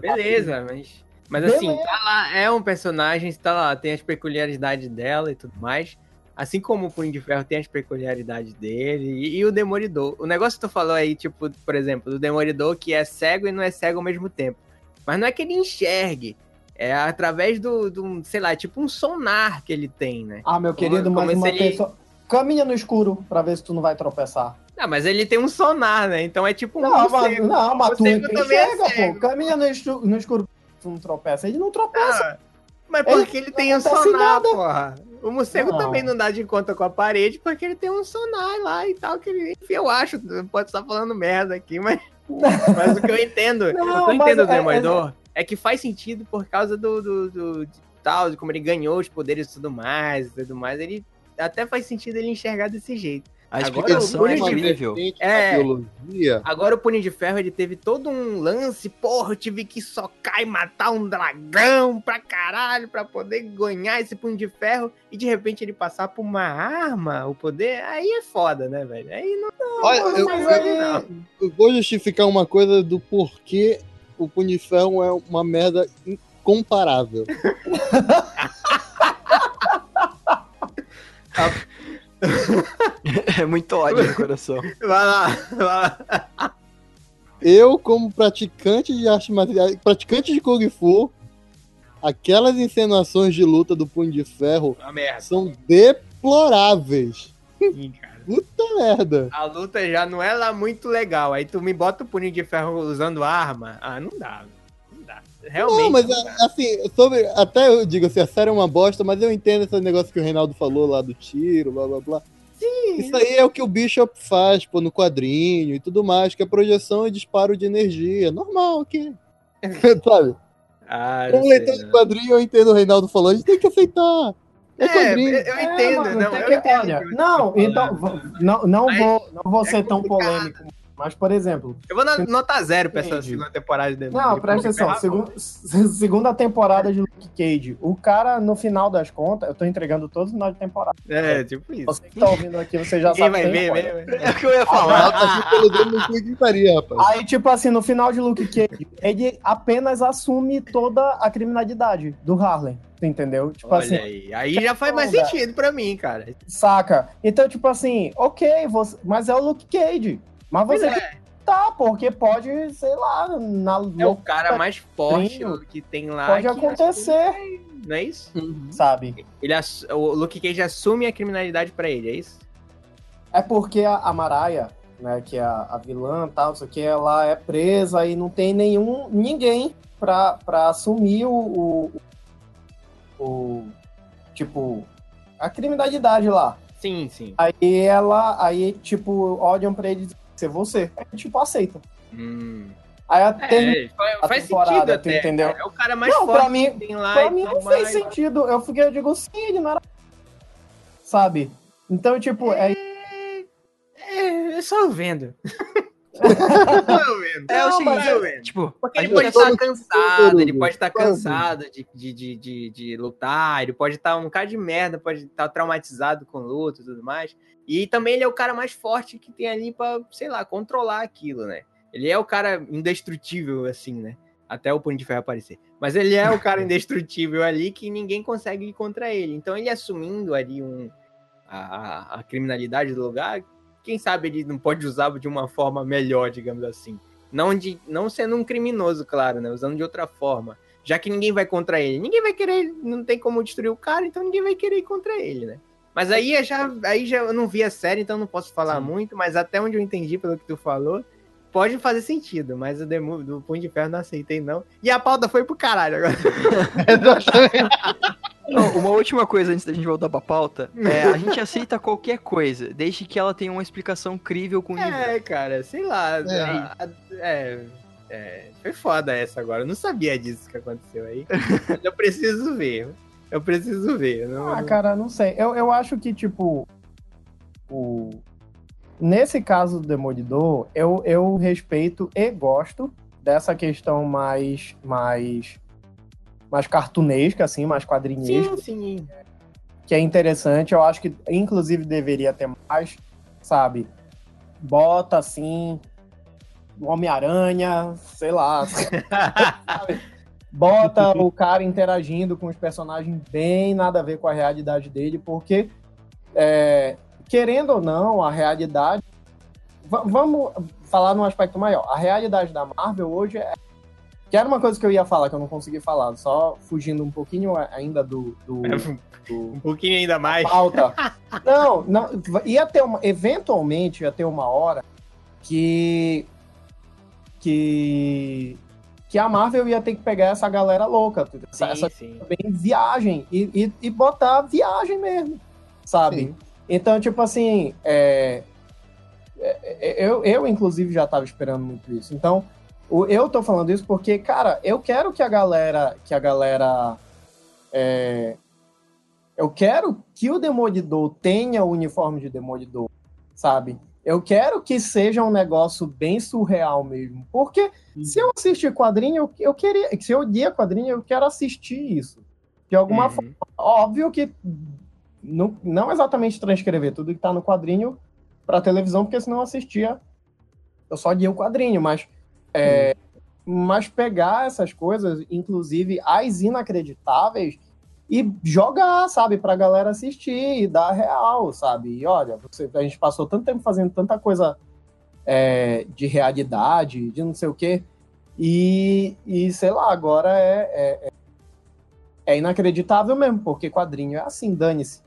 Beleza, mas. Mas Beleza. assim, tá lá, é um personagem, tá lá, tem as peculiaridades dela e tudo mais. Assim como o Punho de Ferro tem as peculiaridades dele. E, e o Demolidor. O negócio que tu falou aí, tipo, por exemplo, do Demolidor que é cego e não é cego ao mesmo tempo. Mas não é que ele enxergue. É através do, do sei lá, tipo um sonar que ele tem, né? Ah, meu querido, mas uma ele- pessoa. Caminha no escuro pra ver se tu não vai tropeçar. Ah, mas ele tem um sonar, né? Então é tipo um Não, mas, não, mas tu é enxerga, pô. Caminha no, estu- no escuro tu não tropeça. Ele não tropeça. Ah, mas porque ele, tem um sonar, nada. porra. O morcego Não. também não dá de conta com a parede porque ele tem um sonar lá e tal. Que ele, enfim, eu acho, pode estar falando merda aqui, mas, mas o que eu entendo, Não, o eu entendo do é- Demolidor é, que faz sentido por causa do, do, do- de tal, de como ele ganhou os poderes e tudo mais e tudo mais. Ele até faz sentido ele enxergar desse jeito. A explicação é incrível. É. Biologia. Agora o Punho de Ferro ele teve todo um lance, porra, eu tive que socar e matar um dragão pra caralho pra poder ganhar esse Punho de Ferro e de repente ele passar por uma arma, o poder, aí é foda, né, velho? Aí não Olha, eu, mas eu- aí- eu vou justificar uma coisa do porquê o Punho de Ferro é uma merda incomparável. É muito ódio no coração. vai lá, vai lá. Eu, como praticante de arte marcial, praticante de Kung Fu, aquelas encenações de luta do Punho de Ferro são deploráveis. Ih, cara. Puta merda. A luta já não é lá muito legal. Aí tu me bota o Punho de Ferro usando arma. Ah, não dá. Não dá. Realmente. Não, mas não dá. assim, sobre. Até eu digo assim, a série é uma bosta, mas eu entendo esse negócio que o Reinaldo falou lá do tiro, blá blá blá. Sim. Isso aí é o que o Bishop faz, pô, no quadrinho e tudo mais, que é projeção e disparo de energia. Normal, ok. Sabe? Ah, Como leitor de não. quadrinho, eu entendo o Reinaldo falando, a gente tem que aceitar. É, É, eu eu entendo, É, mano, não, eu que- entendo. olha, você não, tá então, não, não, Mas vou, não vou é ser tão polêmico. Mas, por exemplo. Eu vou na nota zero pra essa Entendi. segunda temporada dele. Não, presta atenção. segun- segunda temporada de Luke Cage. O cara, no final das contas, eu tô entregando todo final de temporada. É, tipo isso. Você que tá ouvindo aqui, você já Ninguém sabe. vai ver, vai ver. É o que eu ia Ah, falar. tá aqui pelo dedo no cu gritaria, rapaz. Aí, tipo assim, no final de Luke Cage, ele apenas assume toda a criminalidade do Harlem. Entendeu? Tipo Olha assim, aí. Aí já faz mais sentido pra mim, cara. saca? Então, tipo assim, ok, você, mas é o Luke Cage. Mas Pois você é, tá, porque pode, sei lá, na é o cara mais forte Trinho. que tem lá. pode que acontecer, Não é isso? sabe? Ele O Luke Cage assume a criminalidade pra ele, é isso? É porque a, a Mariah, né, que é a, a vilã e tal, isso aqui, ela é presa e não tem nenhum, ninguém pra, pra assumir o, o, o- tipo, a criminalidade lá. Sim, sim. Aí ela, aí, tipo, olham pra ele e dizem, ser você. Aí, tipo, aceita. Hum. Aí até É, faz, a faz temporada, sentido até. entendeu? É o cara mais Não, forte pra mim- que tem lá pra mim não fez mais. sentido. Eu fiquei, eu digo, sim, ele não era. Sabe? Então, tipo, é. É, é só eu vendo. É o seguinte, vendo. tipo, Porque ele pode estar cansado, ele pode estar cansado de, de, de, de, lutar, ele pode estar um cara de merda, pode estar traumatizado com luta e tudo mais. E também ele é o cara mais forte que tem ali pra, sei lá, controlar aquilo, né? Ele é o cara indestrutível, assim, né? Até o Punho de Ferro aparecer. Mas ele é o cara indestrutível ali que ninguém consegue ir contra ele. Então ele assumindo ali um, a- a criminalidade do lugar, quem sabe ele não pode usar de uma forma melhor, digamos assim. Não, de, não sendo um criminoso, claro, né? Usando de outra forma. Já que ninguém vai contra ele. Ninguém vai querer, não tem como destruir o cara, então ninguém vai querer ir contra ele, né? Mas aí eu já, aí já eu não vi a série, então não posso falar muito, mas até onde eu entendi pelo que tu falou, pode fazer sentido, mas o do Punho de Ferro não aceitei, não. E a pauta foi pro caralho agora. Não, uma última coisa antes da gente voltar pra pauta. É, a gente aceita qualquer coisa, desde que ela tenha uma explicação crível com o universo. É, cara, sei lá. É. a- a- É, é, foi foda essa agora. Eu não sabia disso que aconteceu aí. Eu preciso ver. Eu preciso ver. Não, Ah, cara, não sei. Eu, eu acho que, tipo, o... nesse caso do Demolidor, eu, eu respeito e gosto dessa questão mais, mais, mais cartunesca, assim, mais quadrinesca, Sim, sim. que é interessante. Eu acho que, inclusive, deveria ter mais, sabe? Bota, assim, Homem-Aranha, sei lá, bota o cara interagindo com os personagens bem nada a ver com a realidade dele, porque, é, querendo ou não, a realidade. Va- vamos falar num aspecto maior. A realidade da Marvel hoje é. Que era uma coisa que eu ia falar, que eu não consegui falar, só fugindo um pouquinho ainda do. do, do um pouquinho ainda mais. pauta. Não, não, ia ter uma, eventualmente ia ter uma hora que que que a Marvel ia ter que pegar essa galera louca, essa, Sim, essa sim. bem viagem e, e, e botar viagem mesmo, sabe? Sim. Então, tipo assim, é, é, é, eu, eu inclusive já tava esperando muito isso. Então, eu tô falando isso porque, cara, eu quero que a galera, que a galera, é, eu quero que o Demolidor tenha o uniforme de Demolidor, sabe? Eu quero que seja um negócio bem surreal mesmo, porque se eu assistir quadrinho, eu, eu queria, se eu lia quadrinho, eu quero assistir isso. De alguma Uhum. forma, óbvio que não, não exatamente transcrever tudo que tá no quadrinho pra televisão, porque senão eu assistia, eu só lia o quadrinho, mas é, mas pegar essas coisas, inclusive as inacreditáveis, e jogar, sabe, pra galera assistir e dar real, sabe? E olha, você, a gente passou tanto tempo fazendo tanta coisa é, de realidade, de não sei o quê, e, e sei lá, agora é, é, é- é inacreditável mesmo, porque quadrinho é assim, dane-se,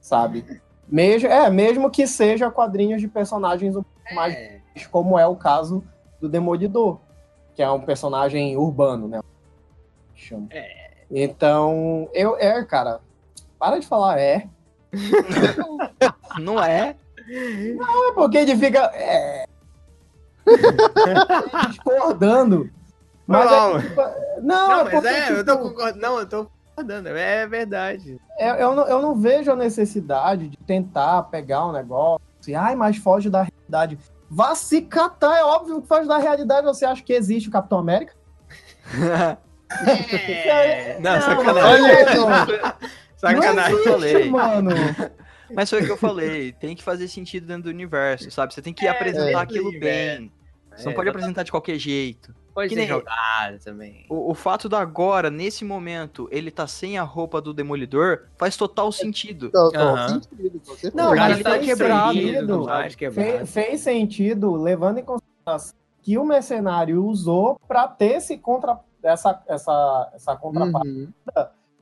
sabe? Mesmo, é, mesmo que seja quadrinhos de personagens um pouco mais É, como é o caso do Demolidor, que é um personagem urbano, né? Chama. Então, eu é, cara, para de falar é. Não é? Não é porque ele fica é, discordando. Mas Não, é, tipo, não, não, é mas é, eu tô tipo, concordando. Não, eu tô concordando. É verdade. eu, eu não, eu não vejo a necessidade de tentar pegar um negócio e, ai, mas foge da realidade. Vá se catar, é óbvio que faz da realidade. Você acha que existe o Capitão América? É... Não, Não, sacanagem. Olha, Sacanagem, não existe, mano. Mas foi o que eu falei, tem que fazer sentido dentro do universo, sabe? Você tem que apresentar é. aquilo bem. Você não É, pode apresentar de qualquer jeito. Pode Que ser nem- jogado também. O, o fato da agora, nesse momento, ele tá sem a roupa do Demolidor, faz total sentido. Então, Aham. sentido. Não, O cara mas tá fez quebrado, sentido. Fe- quebrado. fez sentido, levando em consideração que o mercenário usou pra ter esse contra, essa, essa, essa contraparte. Uhum.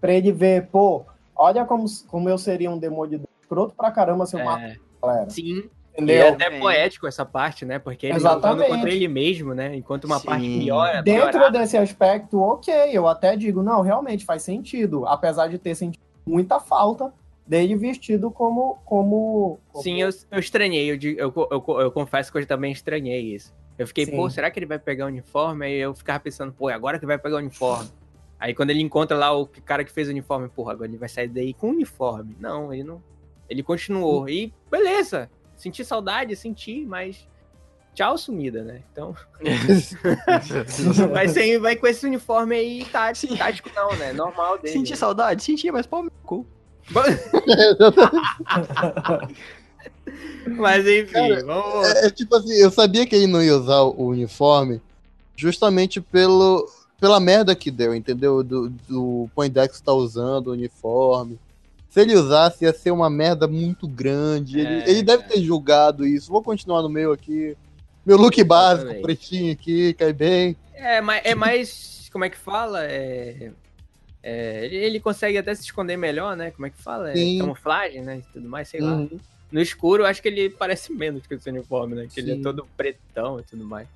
Pra ele ver, pô, olha como, como eu seria um demolidor escroto pra caramba se eu matar É, a galera. sim, e Entendeu? é até poético essa parte, né? Porque ele Exatamente. lutando contra ele mesmo, né? Enquanto uma Sim. parte piora, Dentro piorada. desse aspecto, ok, eu até digo, não, realmente faz sentido. Apesar de ter sentido muita falta dele vestido como. como, como- Sim, eu, eu estranhei, eu, eu, eu, eu confesso que eu também estranhei isso. Eu fiquei, Sim. pô, será que ele vai pegar o uniforme? Aí eu ficava pensando, pô, é agora que vai pegar o uniforme. Aí quando ele encontra lá o cara que fez o uniforme, porra, agora ele vai sair daí com o uniforme. Não, ele não. Ele continuou. E beleza, senti saudade, senti, mas. Tchau, sumida, né? Então. vai, sem, vai com esse uniforme aí tático, tático não, né? Normal dele. Senti saudade? Senti, mas pau meu cu. Mas enfim, Cara, vamos. É, é tipo assim, eu sabia que ele não ia usar o uniforme justamente pelo, pela merda que deu, entendeu? Do, do Poindex tá usando o uniforme. Se ele usasse, ia ser uma merda muito grande. Ele, É, ele deve cara. ter julgado isso. Vou continuar no meu aqui. Meu look básico, Exatamente. pretinho aqui, cai bem. É, mas é mais. Como é que fala? É, é, ele, ele consegue até se esconder melhor, né? Como é que fala? É, camuflagem, né? E tudo mais, sei lá. Uhum. No escuro, eu acho que ele parece menos que o seu uniforme, né? Que ele Sim. é todo pretão e tudo mais.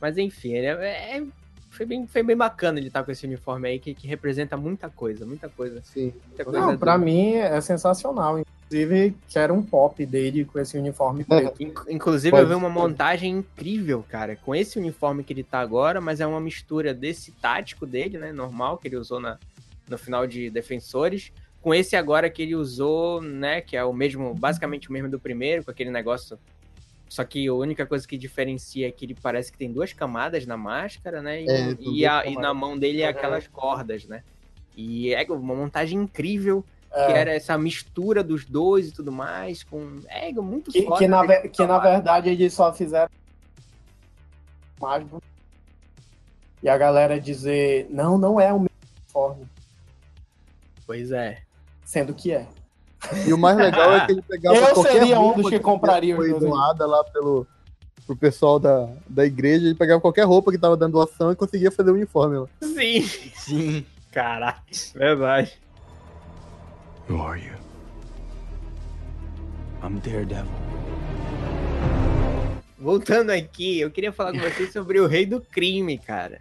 Mas enfim, ele é, é- foi, bem, foi bem bacana ele estar com esse uniforme aí, que, que representa muita coisa, muita coisa. Sim. Muita coisa Não, pra do- mim é sensacional. Inclusive, quero um pop dele com esse uniforme preto. Inc- Inclusive, Pode eu vi uma montagem incrível, cara, com esse uniforme que ele tá agora, mas é uma mistura desse tático dele, né, normal, que ele usou na, no final de Defensores, com esse agora que ele usou, né, que é o mesmo, basicamente o mesmo do primeiro, com aquele negócio. Só que a única coisa que diferencia é que ele parece que tem duas camadas na máscara, né, e, É, e a- e na mão dele é aquelas cordas, né. E é uma montagem incrível, que É, era essa mistura dos dois e tudo mais, com. É muito que, foda. que, na, ve- que na verdade eles só fizeram mais. E a galera dizer, não, não é o mesmo uniforme, Pois é. sendo que é. E o mais legal é que ele pegava Eu qualquer seria um roupa dos que compraria os foi doada lá pelo pro pessoal da, da igreja, ele pegava qualquer roupa que tava dando doação e conseguia fazer o uniforme lá. Sim. Sim. Caraca, verdade. Who are you? I'm Daredevil. Voltando aqui, eu queria falar com vocês sobre o Rei do Crime, cara.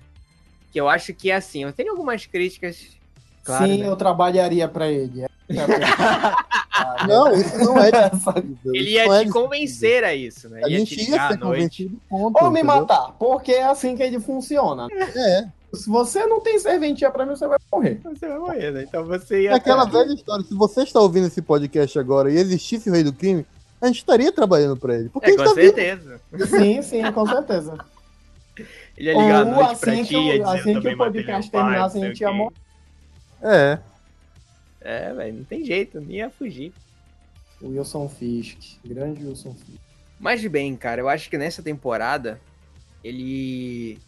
Que eu acho que é assim, eu tenho algumas críticas. Claro, Sim, né? eu trabalharia pra ele. A- Não, isso não é Ele ia é te convencer a isso, né? A Ia gente te ia ser noite. convencido, ponto. Ou me entendeu? matar, porque é assim que ele funciona. É, Se você não tem serventia pra mim, você vai morrer. Você vai morrer, né? Então você ia. é aquela velha história. Se você está ouvindo esse podcast agora e existisse o Rei do Crime, a gente estaria trabalhando pra ele. Porque É, a com tá vivo. certeza. Sim, sim, com certeza. Ele ia ligar à Ou noite pra assim ti que, e dizer, assim eu que o matei podcast terminasse, a gente ia morrer. É. É, velho, não tem jeito, nem ia fugir. Wilson Fisk, grande Wilson Fisk. Mas bem, cara, eu acho que nessa temporada ele.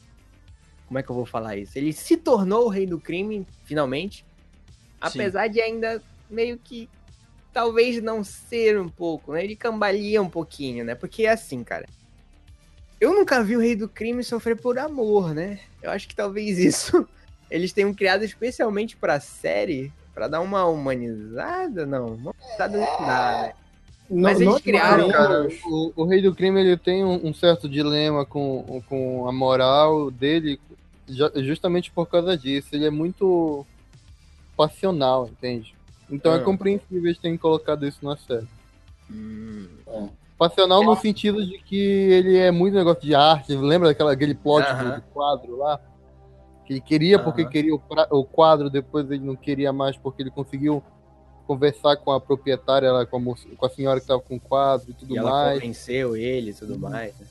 Como é que eu vou falar isso? Ele se tornou o rei do crime, finalmente. Apesar de ainda meio que. Talvez não ser um pouco, né? Ele cambalia um pouquinho, né? Porque é assim, cara. Eu nunca vi o rei do crime sofrer por amor, né? Eu acho que talvez isso eles tenham criado especialmente pra série, pra dar uma humanizada, não. Uma humanizada não dá, né? Mas eles criaram, não, Cara, o, o Rei do Crime ele tem um, um certo dilema com, com a moral dele, justamente por causa disso. Ele é muito passional, entende? Então Ah. é compreensível eles terem colocado isso na série. Hum, Passional no sentido de que ele é muito negócio de arte. Lembra daquela, aquele plot do- Aham. do quadro lá? Que ele queria porque queria o, pra- o quadro, depois ele não queria mais porque ele conseguiu conversar com a proprietária, ela, com, a moça- com a senhora que tava com o quadro e tudo E ela mais. convenceu ele e tudo Uhum. mais. né?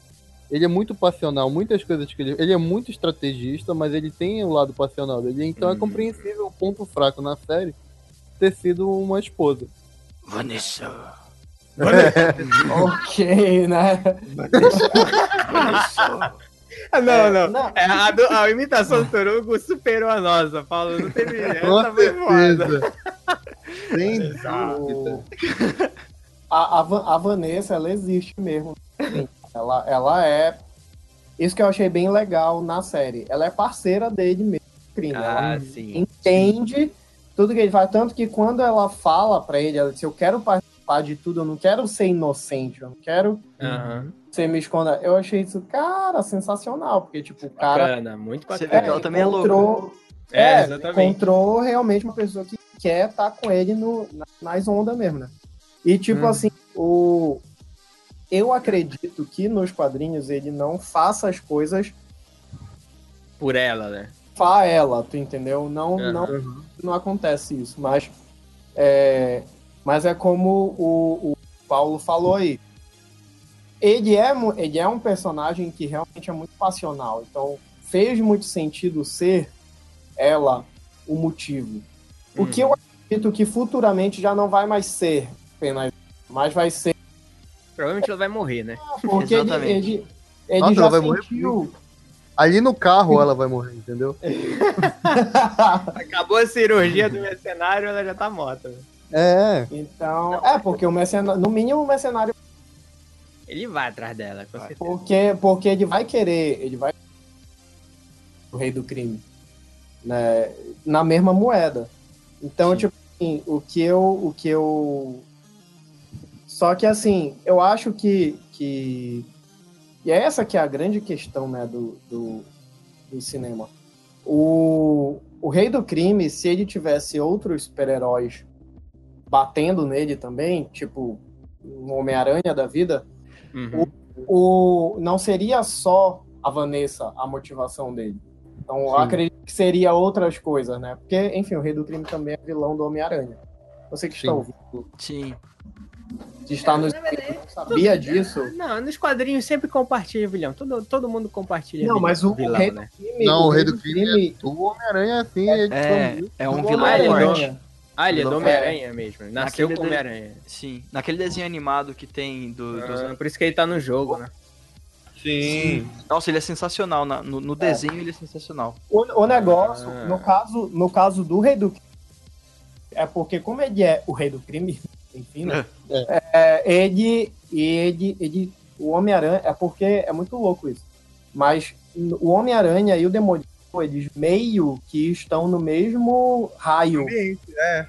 Ele é muito passional, muitas coisas que ele. Ele é muito estrategista, mas ele tem o lado passional dele. Então é Hum. compreensível o ponto fraco na série ter sido uma esposa. Vanessa. ok, né? Ah, não, não. Não, É, a, do- a imitação do Torugo superou a nossa, Paulo. Não teve. Com Essa foi foda. certeza. Sem dúvida. a, a, a Vanessa, ela existe mesmo. Ela, ela é. Isso que eu achei bem legal na série. Ela é parceira dele mesmo. Crime. ela Ah, sim. entende tudo que ele faz. Tanto que quando ela fala pra ele, ela diz: Eu quero participar de tudo, eu não quero ser inocente, eu não quero Aham. Ser me esconder. Eu achei isso, cara, sensacional. Porque, tipo, o cara. Bacana, muito Você bacana. vê que ela também é encontrou, É, é, exatamente. encontrou realmente uma pessoa que quer estar com ele no, na- nas ondas mesmo, né? E tipo Uhum. assim, o eu acredito que nos quadrinhos ele não faça as coisas Por ela, né? pra ela, tu entendeu? Não, Aham. não, não acontece isso, mas é, mas é como o, o Paulo falou aí. Ele é, ele é um personagem que realmente é muito passional, então fez muito sentido ser ela o motivo. O que Uhum. eu acredito que futuramente já não vai mais ser apenas, mas vai ser Provavelmente ela vai morrer, né? porque ele, Exatamente. ele, ele Nossa, já ela vai morrer sentiu. Ali no carro ela vai morrer, entendeu? Acabou a cirurgia do mercenário, ela já tá morta. né? É. então, é porque o mercenário, no mínimo o mercenário Ele vai atrás dela, com certeza. Porque, porque ele vai querer, ele vai o rei do crime, né, na mesma moeda. Então, tipo assim, o que eu, o que eu, só que assim, eu acho que que e é essa que é a grande questão, né, do, do, do cinema. O, o rei do crime, se ele tivesse outros super-heróis batendo nele também, tipo um Homem-Aranha da vida, Uhum. o não seria só a Vanessa a motivação dele. Então, eu acredito que seria outras coisas, né? Porque, enfim, o Rei do Crime também é vilão do Homem-Aranha. Você que está Sim. ouvindo, Sim. que está nos Na verdade, sabia disso? Não, nos quadrinhos sempre compartilha vilão. Todo, todo mundo compartilha Não, vilão, mas o vilão, rei né? Crime- Não, o Rei do Crime O Homem-Aranha, assim, é, É, é um do vilão. Ah, ele é do Homem-Aranha mesmo. Nasceu com de- Homem-Aranha. Sim. Naquele desenho animado que tem do, dos Ah, por isso que ele tá no jogo, né? Sim. Nossa, ele é sensacional. na- no, no desenho ele é sensacional. O, o negócio, Ah. no, caso, no caso do Rei do Crime, é porque, como ele é o Rei do Crime, enfim, né? É, ele, ele, ele, o Homem-Aranha, é porque é muito louco isso, mas o Homem-Aranha e o Demolidor, eles meio que estão no mesmo raio É.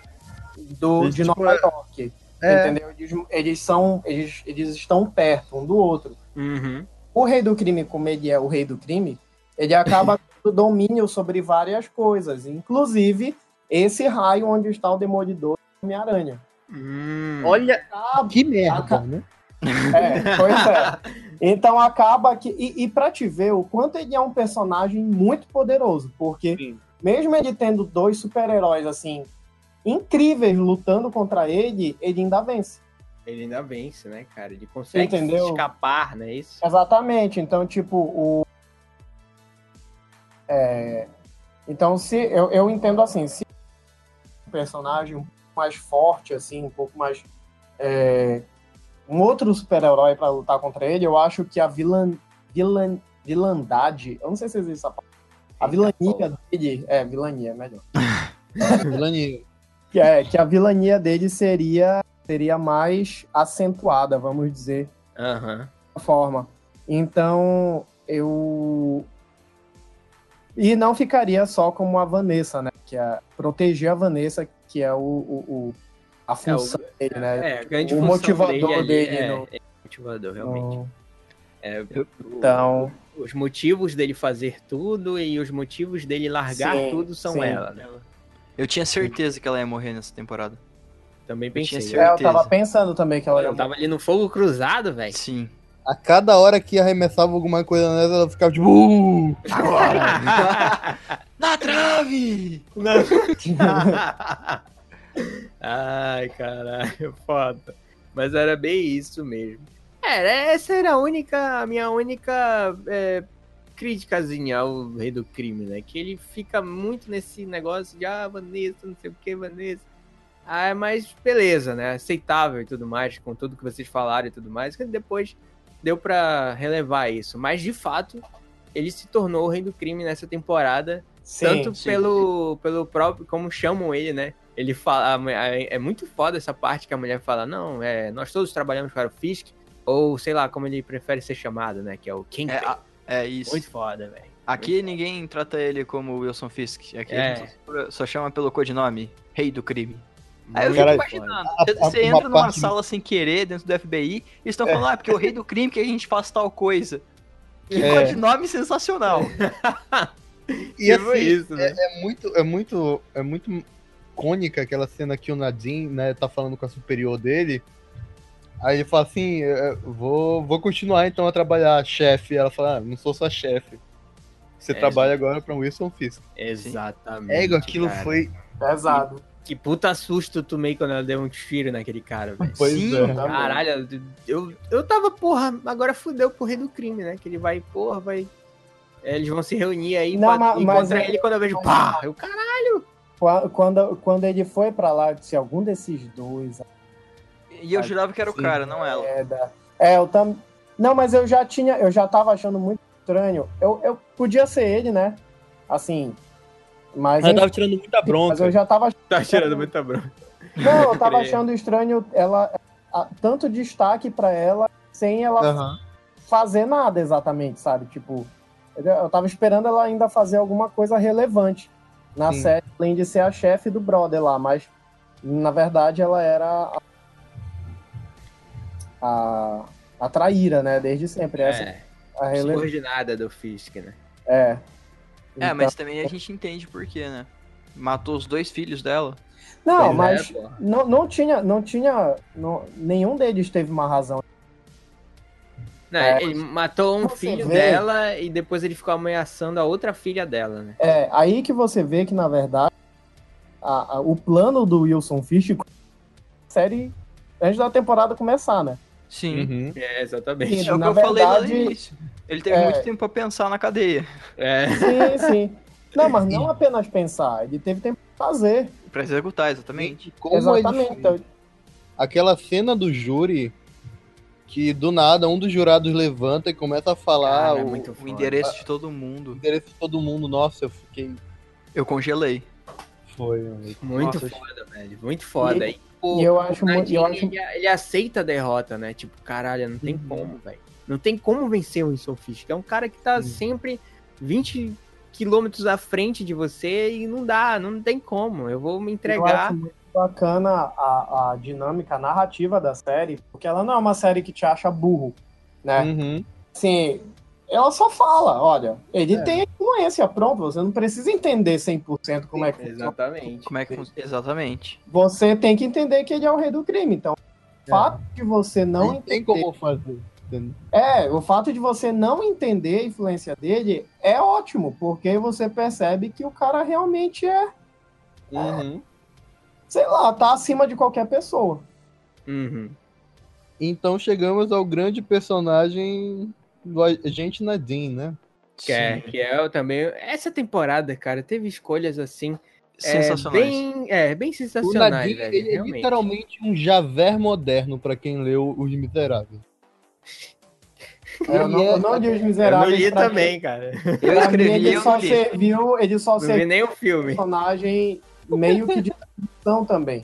do, Eles, de tipo, Nova York, É. entendeu? Eles, eles são, eles, eles estão perto um do outro. Uhum. O Rei do Crime, como ele é o Rei do Crime, ele acaba tendo domínio sobre várias coisas, inclusive esse raio onde está o Demolidor e o Homem-Aranha. Hum. Olha Ah, que merda, né? É, pois é. Então acaba que. E, e pra te ver o quanto ele é um personagem muito poderoso, porque Sim. mesmo ele tendo dois super-heróis assim incríveis lutando contra ele, ele ainda vence. Ele ainda vence, né, cara? Ele consegue Entendeu? escapar, né? Isso. Exatamente. Então, tipo, o. É, então, se eu, eu entendo assim, se um personagem um pouco mais forte, assim, um pouco mais. é, um outro super-herói pra lutar contra ele, eu acho que a vilã, vilã, vilandade. Eu não sei se existe essa palavra. A vilania dele. É, vilania, melhor. Vilania. Que, é, que a vilania dele seria, seria mais acentuada, vamos dizer Aham. forma. Então, eu. E não ficaria só como a Vanessa, né? Que é proteger a Vanessa, que é o, o- o- a função dele, né? É, a grande O função motivador dele, dele é, no- é motivador, realmente. Então, É, Então, os motivos dele fazer tudo e os motivos dele largar Sim, tudo são sim. ela, né? Eu tinha certeza que ela ia morrer nessa temporada. Também Eu tinha pensei. é, eu tava pensando também que ela ia Eu tava ali no fogo cruzado, velho. Sim. A cada hora que arremessava alguma coisa nela, ela ficava tipo. "Uh!" Na trave! Ai, caralho, foda. Mas era bem isso mesmo. Era, essa era a única, a minha única é, críticazinha ao Rei do Crime, né? Que ele fica muito nesse negócio de, ah, Vanessa, não sei o que, Vanessa. Ah, mas beleza, né? Aceitável e tudo mais, com tudo que vocês falaram e tudo mais, que depois deu para relevar isso. Mas, de fato, ele se tornou o Rei do Crime nessa temporada. Sim, tanto sim. pelo, pelo próprio, como chamam ele, né? Ele fala, é muito foda essa parte que a mulher fala, não, é, nós todos trabalhamos para o Fisk, ou sei lá, como ele prefere ser chamado, né? Que é o King. É, a- é isso. Muito foda, velho. Aqui ninguém trata ele como Wilson Fisk. Aqui a É. gente só- só chama pelo codinome Rei do Crime. Aí eu Muito fico Cara, foda. imaginando, a- você, a- você entra numa parte- sala sem querer dentro do FBI e estão falando, ah, porque o rei do crime que a gente faz tal coisa. Que É. codinome sensacional. E Tipo assim, isso, né? é, é muito, é muito, é muito icônica aquela cena que o Nadine, né, tá falando com a superior dele. Aí ele fala assim, "É, vou, vou continuar então a trabalhar chefe. Ela fala, ah, não sou sua chefe. Você É, trabalha agora pra Wilson Fisk. Exatamente. É, igual aquilo cara. foi. Pesado. Que puta susto eu tomei quando ela deu um tiro naquele cara, velho. Pois Sim, é. Caralho, eu, eu tava, porra, agora fudeu pro rei do crime, né? Que ele vai, porra, vai. é, eles vão se reunir aí Não, pra mas- encontrar mas é- ele quando eu vejo, pá! Eu, caralho! Qua- Quando, quando ele foi pra lá, eu disse, algum desses dois E eu jurava que era o cara, não ela. É, da- é, eu tam... Não, mas eu já tinha, eu já tava achando muito estranho. Eu, eu podia ser ele, né? Assim. Mas, Ela enfim, tava tirando muita mas bronca. eu já tava. Tá tirando muita bronca. Não, eu tava achando estranho ela a- tanto destaque pra ela sem ela Aham. fazer nada exatamente, sabe? Tipo, eu eu tava esperando ela ainda fazer alguma coisa relevante na Sim. série, além de ser a chefe do brother lá, mas na verdade ela era a, a, a traíra, né? Desde sempre. Essa É, a relevância. subordinada do Fisk, né? É. É, Então- mas também a gente entende por quê, né? Matou os dois filhos dela. Não, Pois é, mas porra. não, não tinha, não tinha, não- nenhum deles teve uma razão. Não, É, ele matou um filho vê- dela e depois ele ficou ameaçando a outra filha dela, né? É, aí que você vê que, na verdade, a- a- o plano do Wilson Fish série antes da temporada começar, né? Sim. Uhum. É, exatamente. Sim. É o que Na eu falei lá no verdade, início. Ele teve é- muito tempo pra pensar na cadeia. É. Sim, sim. Não, mas não apenas pensar, ele teve tempo pra fazer. Pra executar, exatamente. Como Exatamente. ele- Aquela cena do júri que do nada um dos jurados levanta e começa a falar Cara, é o, muito O endereço de todo o mundo. endereço de todo mundo. Nossa, eu fiquei. Eu congelei. Foi, mano. Muito Nossa, foda, velho. Muito foda. E, pô, E eu acho o muito- eu acho- ele, ele aceita a derrota, né? Tipo, caralho, não tem Uhum. como, velho. Não tem como vencer o Wilson Fisk. É um cara que tá Uhum. sempre 20 quilômetros à frente de você e não dá, não tem como. Eu vou me eu entregar. acho muito bacana a, a dinâmica a narrativa da série, porque ela não é uma série que te acha burro, né? Uhum. Assim, ela só fala, olha, ele É. tem influência, pronto, você não precisa entender 100% como é que funciona. Exatamente. Como é que funciona? Exatamente. Você tem que entender que ele é o rei do crime, então o É. fato de você não Não tem entender como fazer. É, o fato de você não entender a influência dele é ótimo, porque você percebe que o cara realmente é, Uhum. Sei lá, tá acima de qualquer pessoa. Uhum. Então chegamos ao grande personagem do agente Nadine, né? Que é, que é o também. Essa temporada, cara, teve escolhas assim. é, Sensacionais. bem, é, bem O sensacionais, Nadine velho. ele é literalmente um Javert moderno pra quem leu Os Miseráveis. É, eu, não, é- eu não li Os Eu Miseráveis. li pra também, cara. Quem, Eu pra mim, escrevi, ele eu só li. serviu, ele só Não vi serviu nem o filme. personagem meio que de ficção também.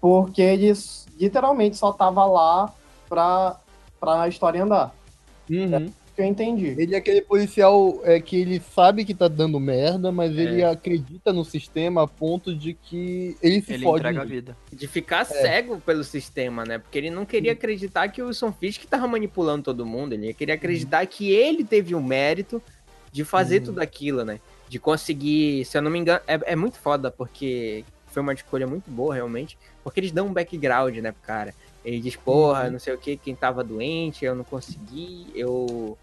Porque ele s- literalmente só tava lá pra, pra história andar. Uhum. Que eu entendi. Ele é aquele policial é, que ele sabe que tá dando merda, mas ele É. acredita no sistema a ponto de que ele se Ele fode. entrega a vida. De ficar cego pelo sistema, né? Porque ele não queria acreditar que o Wilson Fisk tava manipulando todo mundo. Ele queria acreditar que ele teve o mérito de fazer Uhum. tudo aquilo, né? De conseguir, se eu não me engano, é, é muito foda, porque foi uma escolha muito boa, realmente. Porque eles dão um background, né, pro cara. Ele diz, porra, Uhum. não sei o que, quem tava doente, eu não consegui, eu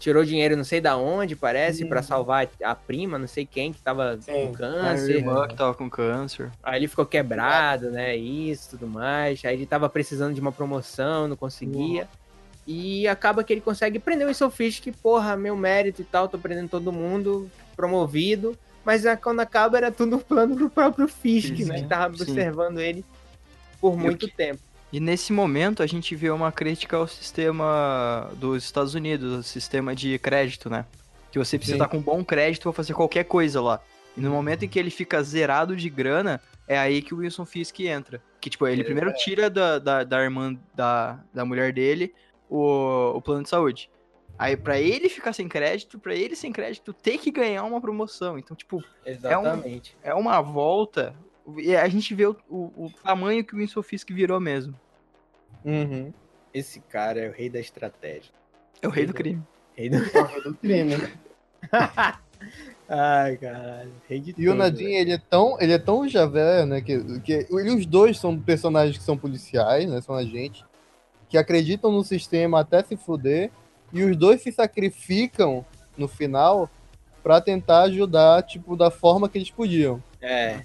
tirou dinheiro não sei da onde, parece, pra salvar a prima, não sei quem, que tava Sim, com A câncer. irmã que tava com câncer. Aí ele ficou quebrado, né? Isso, tudo mais. Aí ele tava precisando de uma promoção, não conseguia. E acaba que ele consegue prender o Insofish, que, porra, meu mérito e tal, tô prendendo todo mundo, promovido. Mas a- quando acaba era tudo um plano do próprio Fisk, Fisk, né? Que tava sim. observando ele por muito que- tempo. E nesse momento a gente vê uma crítica ao sistema dos Estados Unidos, o sistema de crédito, né? Que você precisa Sim. estar com um bom crédito pra fazer qualquer coisa lá. E no momento em que ele fica zerado de grana, é aí que o Wilson Fisk entra. Que, tipo, ele primeiro tira da, da, da irmã da, da mulher dele o, o plano de saúde. Aí, pra ele ficar sem crédito, pra ele sem crédito, ter que ganhar uma promoção. Então, tipo, Exatamente. é uma volta. E a gente vê o, o, o tamanho que o Wilson Fisk virou mesmo. Uhum. Esse cara é o rei da estratégia. É o rei do crime. Rei do... Porra do crime. Ai, caralho. Rei de E o tudo, Nadine, velho. ele é tão, ele é tão javé, né, que, que ele- os dois são personagens que são policiais, né, são agentes, que acreditam no sistema até se fuder, e os dois se sacrificam no final pra tentar ajudar, tipo, da forma que eles podiam. É.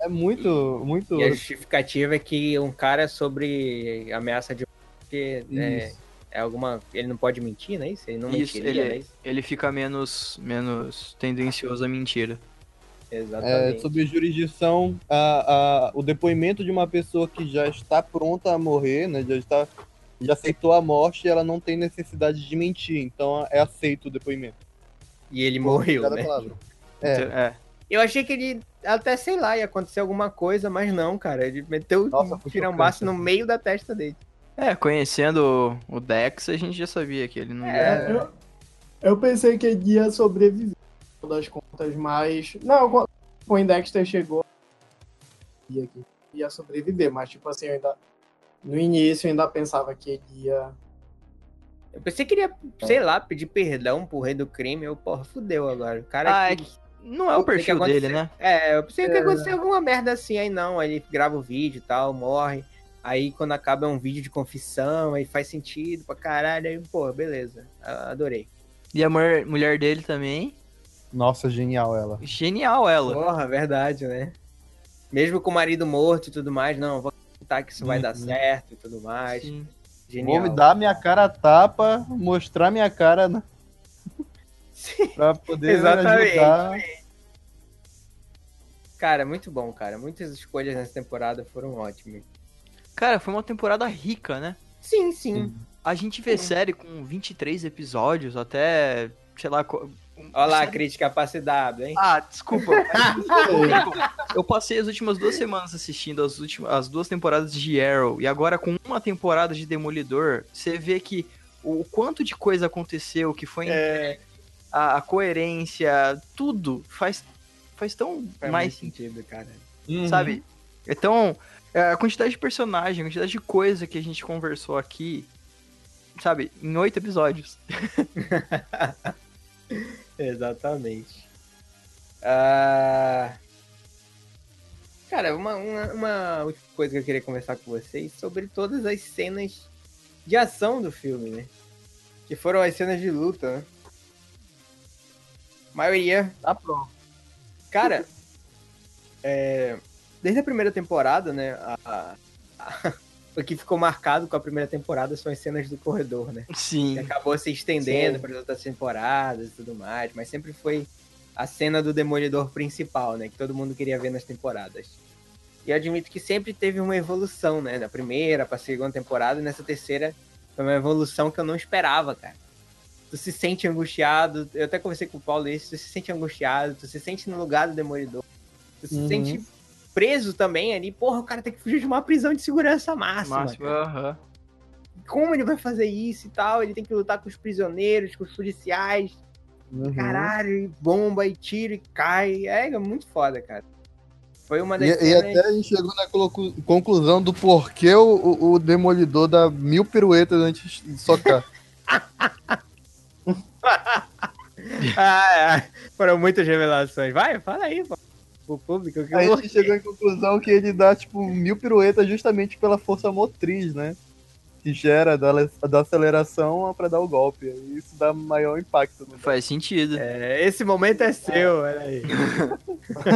É muito, muito... E a justificativa é que um cara sobre ameaça de porque é, é alguma. Ele não pode mentir, não é isso? Ele não Isso, mentiria, ele- é isso? Ele fica menos, menos tendencioso à mentira. É, Exatamente. sob jurisdição, a, a, o depoimento de uma pessoa que já está pronta a morrer, né, já está já aceitou a morte e ela não tem necessidade de mentir, então é aceito o depoimento. E ele morreu, Cada né? palavra. É. Então, é. Eu achei que ele até, sei lá, ia acontecer alguma coisa, mas não, cara. Ele meteu Nossa, um foi tirambaço no meio da testa dele. É, conhecendo o Dex, a gente já sabia que ele não É. ia. Eu, eu pensei que ele ia sobreviver, no final das contas, mas. Não, quando o Poindexter chegou, ia sobreviver, mas, tipo assim, eu ainda. No início eu ainda pensava que ele ia. Eu pensei que ele ia, sei lá, pedir perdão pro rei do crime. Eu, porra, fudeu agora. O cara Ah, é que- não é o perfil dele, né? É, eu pensei que ia acontecer alguma merda assim, aí não, aí ele grava o vídeo e tal, morre. Aí quando acaba é um vídeo de confissão, aí faz sentido pra caralho, aí, pô, beleza. Adorei. E a mulher, mulher dele também. Nossa, genial ela. Genial ela. Porra, verdade, né? Mesmo com o marido morto e tudo mais, não, vou acreditar que isso vai dar certo e tudo mais. Sim. Genial. Vou me dar minha cara a tapa, mostrar minha cara na- Sim. pra poder Exatamente. ajudar. Cara, muito bom, cara. Muitas escolhas nessa temporada foram ótimas. Cara, foi uma temporada rica, né? Sim, sim. A gente vê Sim. série com 23 episódios, até, sei lá... Olha lá a crítica pra CW, hein? Ah, desculpa. Eu passei as últimas duas semanas assistindo as, últimas, as duas temporadas de Arrow e agora com uma temporada de Demolidor, você vê que o quanto de coisa aconteceu, que foi É, a, a coerência, tudo faz, faz tão faz mais sentido, cara. Uhum. sabe? Então, é, a quantidade de personagem, a quantidade de coisa que a gente conversou aqui, sabe, em oito episódios. Exatamente. Ah, Cara, uma, uma, uma última coisa que eu queria conversar com vocês sobre todas as cenas de ação do filme, né? Que foram as cenas de luta, né? Maioria. Tá pronto. Cara, é, desde a primeira temporada, né? a- a- a- o que ficou marcado com a primeira temporada são as cenas do corredor, né? que Sim. acabou se estendendo para as outras temporadas e tudo mais, mas sempre foi a cena do Demolidor principal, né? Que todo mundo queria ver nas temporadas. E eu admito que sempre teve uma evolução, né? Da primeira pra segunda temporada, e nessa terceira foi uma evolução que eu não esperava, cara. Tu se sente angustiado, eu até conversei com o Paulo isso, tu se sente angustiado, tu se sente no lugar do Demolidor, tu se Uhum. sente preso também ali, porra, o cara tem que fugir de uma prisão de segurança máxima. Máximo, cara aham. como ele vai fazer isso e tal. Ele tem que lutar com os prisioneiros, com os policiais. Uhum. Caralho, e bomba e tira e cai. É, é muito foda, cara. Foi uma das E, e cenas... até a gente chegou na conclusão do porquê o, o- o Demolidor dá mil piruetas antes de socar. Ah, é. Foram muitas revelações. Vai, fala aí, pô. O público. Que a eu... gente chegou em conclusão que ele dá, tipo, mil piruetas justamente pela força motriz, né? que gera da, da aceleração para dar o golpe. E isso dá maior impacto. No Faz sentido. É, esse momento é seu, olha aí.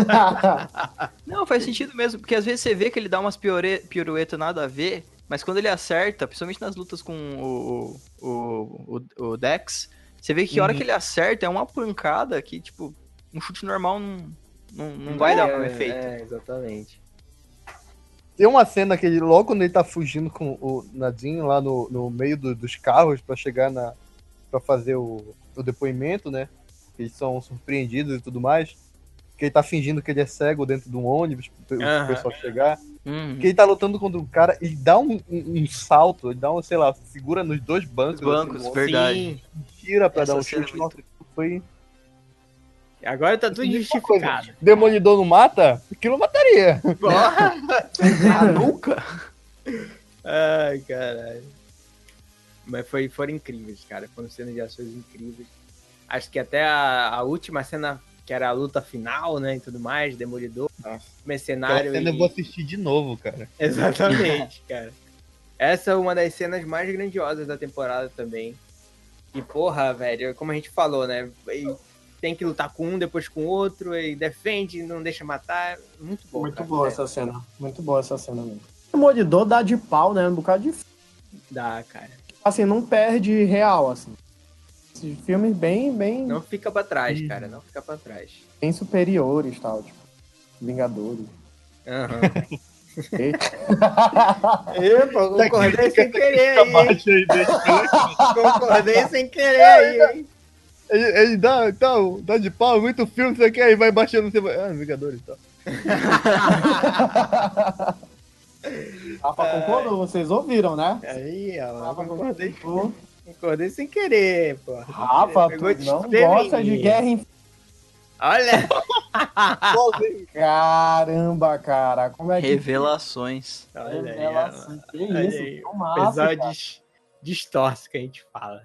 Não, faz sentido mesmo, porque às vezes você vê que ele dá umas piruetas nada a ver, mas quando ele acerta, principalmente nas lutas com o, o, o, o Dex, você vê que a hora Uhum. que ele acerta é uma pancada que, tipo, um chute normal não, não, não vai dar um É, efeito. É, exatamente. Tem uma cena que ele, logo quando ele tá fugindo com o Nadine lá no, no meio do- dos carros pra chegar na. pra fazer o, o depoimento, né? Eles são surpreendidos e tudo mais. Que ele tá fingindo que ele é cego dentro de um ônibus pro Aham. pessoal chegar. Uhum. Que ele tá lutando contra um cara, ele dá um, um- um salto, ele dá um, sei lá, segura nos dois bancos. Os bancos, assim, verdade. Tira pra Essa dar um é chute. muito- Nossa, foi. Agora tá tudo justificado. Demolidor não mata? Aquilo mataria. Porra! Nunca. Ai, caralho. Mas foi, foram incríveis, cara. Foram cenas de ações incríveis. Acho que até a, a última cena, que era a luta final, né? E tudo mais, Demolidor, Nossa. Mercenário. cena e- eu vou assistir de novo, cara. Exatamente, cara. Essa é uma das cenas mais grandiosas da temporada também. E porra, velho, como a gente falou, né? e tem que lutar com um, depois com o outro, e defende, não deixa matar. Muito bom. Muito cara, boa sério. essa cena. Muito boa essa cena mesmo. O Demolidor dá de pau, né? Um bocado de. Dá, cara. Assim, não perde real, assim. Esses filmes bem, bem, Não fica pra trás, cara. Não fica pra trás. bem superiores tal. Tipo, Vingadores. Aham. E- Epa, concordei sem querer aí, hein? Abaixa aí. Concordei sem querer aí, hein? Ele, ele dá, então, dá de pau, muito filme, você quer, e vai baixando, você vai. Ah, Vingadores e tal. Rafa concordou, vocês ouviram, né? Aí, ó. Rafa Concordei, concordou. concordei sem querer, pô. Rafa, Pegou tu não gosta de guerra em... Olha! Caramba, cara. Como é que... Revelações. Olha aí, Revelação. ó. Que Olha isso, aí. que massa, cara. Episódios distorce que a gente fala.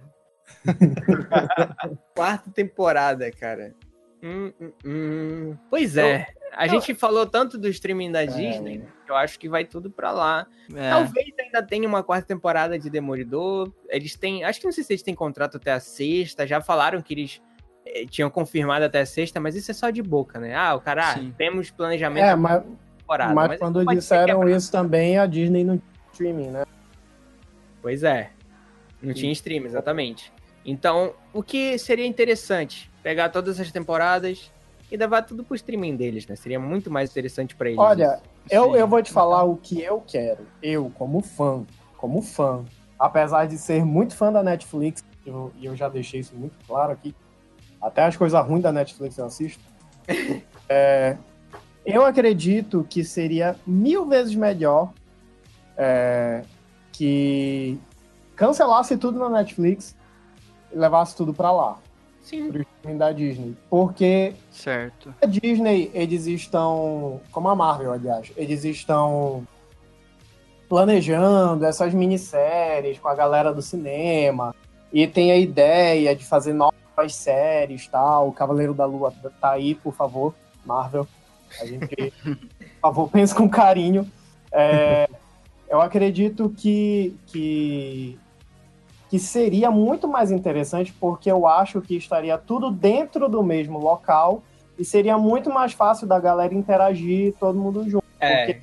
Quarta temporada, cara. Hum, hum, hum. Pois é. A gente falou tanto do streaming da Disney, né, que eu acho que vai tudo pra lá. É. Talvez ainda tenha uma quarta temporada de Demolidor. Eles têm. Acho que não sei se eles têm contrato até a sexta. Já falaram que eles eh, tinham confirmado até a sexta, mas isso é só de boca, né? Ah, o cara, ah, Sim. temos planejamento É, de mas, temporada. mas quando pode ser disseram isso também, a Disney não tinha streaming, né? Pois é. Não tinha stream, exatamente. Então, o que seria interessante? Pegar todas as temporadas e levar tudo pro streaming deles, né? Seria muito mais interessante pra eles. Olha, eu, eu vou te falar o que eu quero. Eu, como fã, como fã, apesar de ser muito fã da Netflix, eu- e eu, já deixei isso muito claro aqui, até as coisas ruins da Netflix eu assisto. É, eu acredito que seria mil vezes melhor é, que cancelasse tudo na Netflix levasse tudo pra lá, Sim. pro streaming da Disney. Porque Certo. a Disney, eles estão, como a Marvel, aliás, eles estão planejando essas minisséries com a galera do cinema e tem a ideia de fazer novas séries, tal. O Cavaleiro da Lua tá aí, por favor, Marvel. A gente, por favor, pense com carinho. É, eu acredito que, que que seria muito mais interessante porque eu acho que estaria tudo dentro do mesmo local e seria muito mais fácil da galera interagir todo mundo junto. É.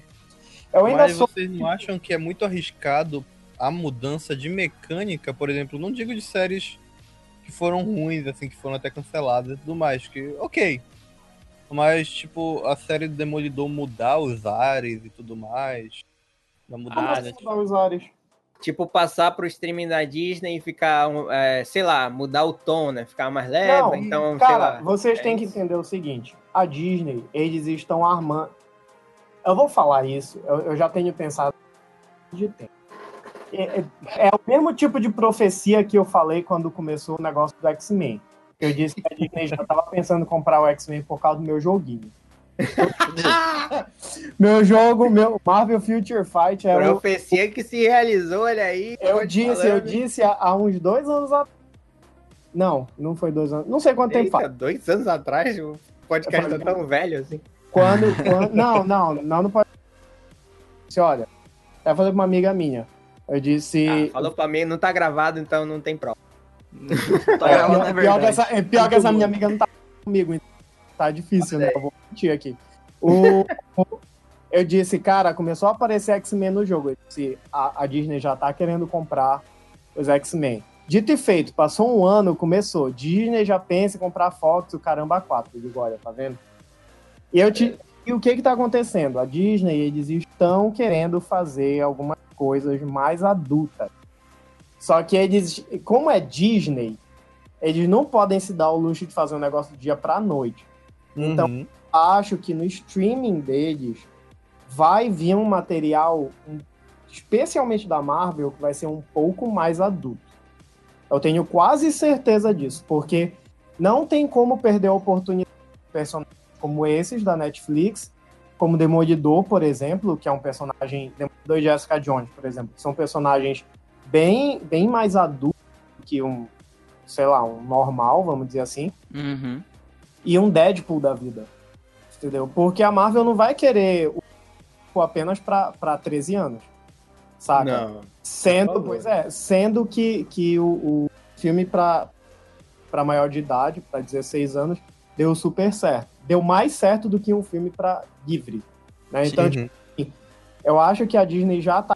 Eu ainda Mas sou vocês não acham que é muito arriscado a mudança de mecânica, por exemplo? Não digo de séries que foram ruins, assim, que foram até canceladas e tudo mais, que ok. Mas, tipo, a série do Demolidor mudar os ares e tudo mais. Da Ah, né? Vou dar os ares. Tipo, passar pro streaming da Disney e ficar, é, sei lá, mudar o tom, né? Ficar mais leve, Não, então, sei Cara, lá. vocês é têm que isso. entender o seguinte: a Disney, eles estão armando. Eu vou falar isso, eu, eu já tenho pensado de tempo. É, é- é o mesmo tipo de profecia que eu falei quando começou o negócio do X-Men. Eu disse que a Disney já estava pensando em comprar o X-Men por causa do meu joguinho. Meu jogo, meu Marvel Future Fight é o, Profecia que se realizou, olha aí. Eu tô disse, eu falando. disse há, há uns dois anos atrás. Não, não foi dois anos. Não sei quanto tempo Eita, faz. dois anos atrás, o podcast tá tão velho assim. Quando, quando- não, não, não, não pode. Disse, olha, eu falei pra uma amiga minha. Eu disse. Ah, falou pra mim, não tá gravado, então não tem prova. Tá É, gravando, pior, é pior que verdade. essa, é pior que essa minha amiga não tá comigo, então tá difícil, né? Eu vou mentir aqui. O, eu disse, cara, começou a aparecer X-Men no jogo. Eu disse, a, a Disney já tá querendo comprar os X-Men. Dito e feito, passou um ano, começou. Disney já pensa em comprar Fox, o caramba 4. Eu digo, olha, tá vendo? E, eu te, e o que que tá acontecendo? A Disney, eles estão querendo fazer algumas coisas mais adultas. Só que eles, como é Disney, eles não podem se dar o luxo de fazer um negócio do dia pra noite. Então, Uhum. Acho que no streaming deles vai vir um material, especialmente da Marvel, que vai ser um pouco mais adulto. Eu tenho quase certeza disso, porque não tem como perder a oportunidade de personagens como esses da Netflix, como Demolidor, por exemplo, que é um personagem, Demolidor e Jessica Jones, por exemplo, que são personagens bem, bem mais adultos que um, sei lá, um normal, vamos dizer assim, Uhum. E um Deadpool da vida. Entendeu? Porque a Marvel não vai querer o Deadpool apenas pra 13 anos. Saca? Não. Sendo, favor. pois é, sendo que, que o, o filme pra, pra maior de idade, pra 16 anos, deu super certo. Deu mais certo do que um filme pra livre. Né? Então, Uhum. eu acho que a Disney já tá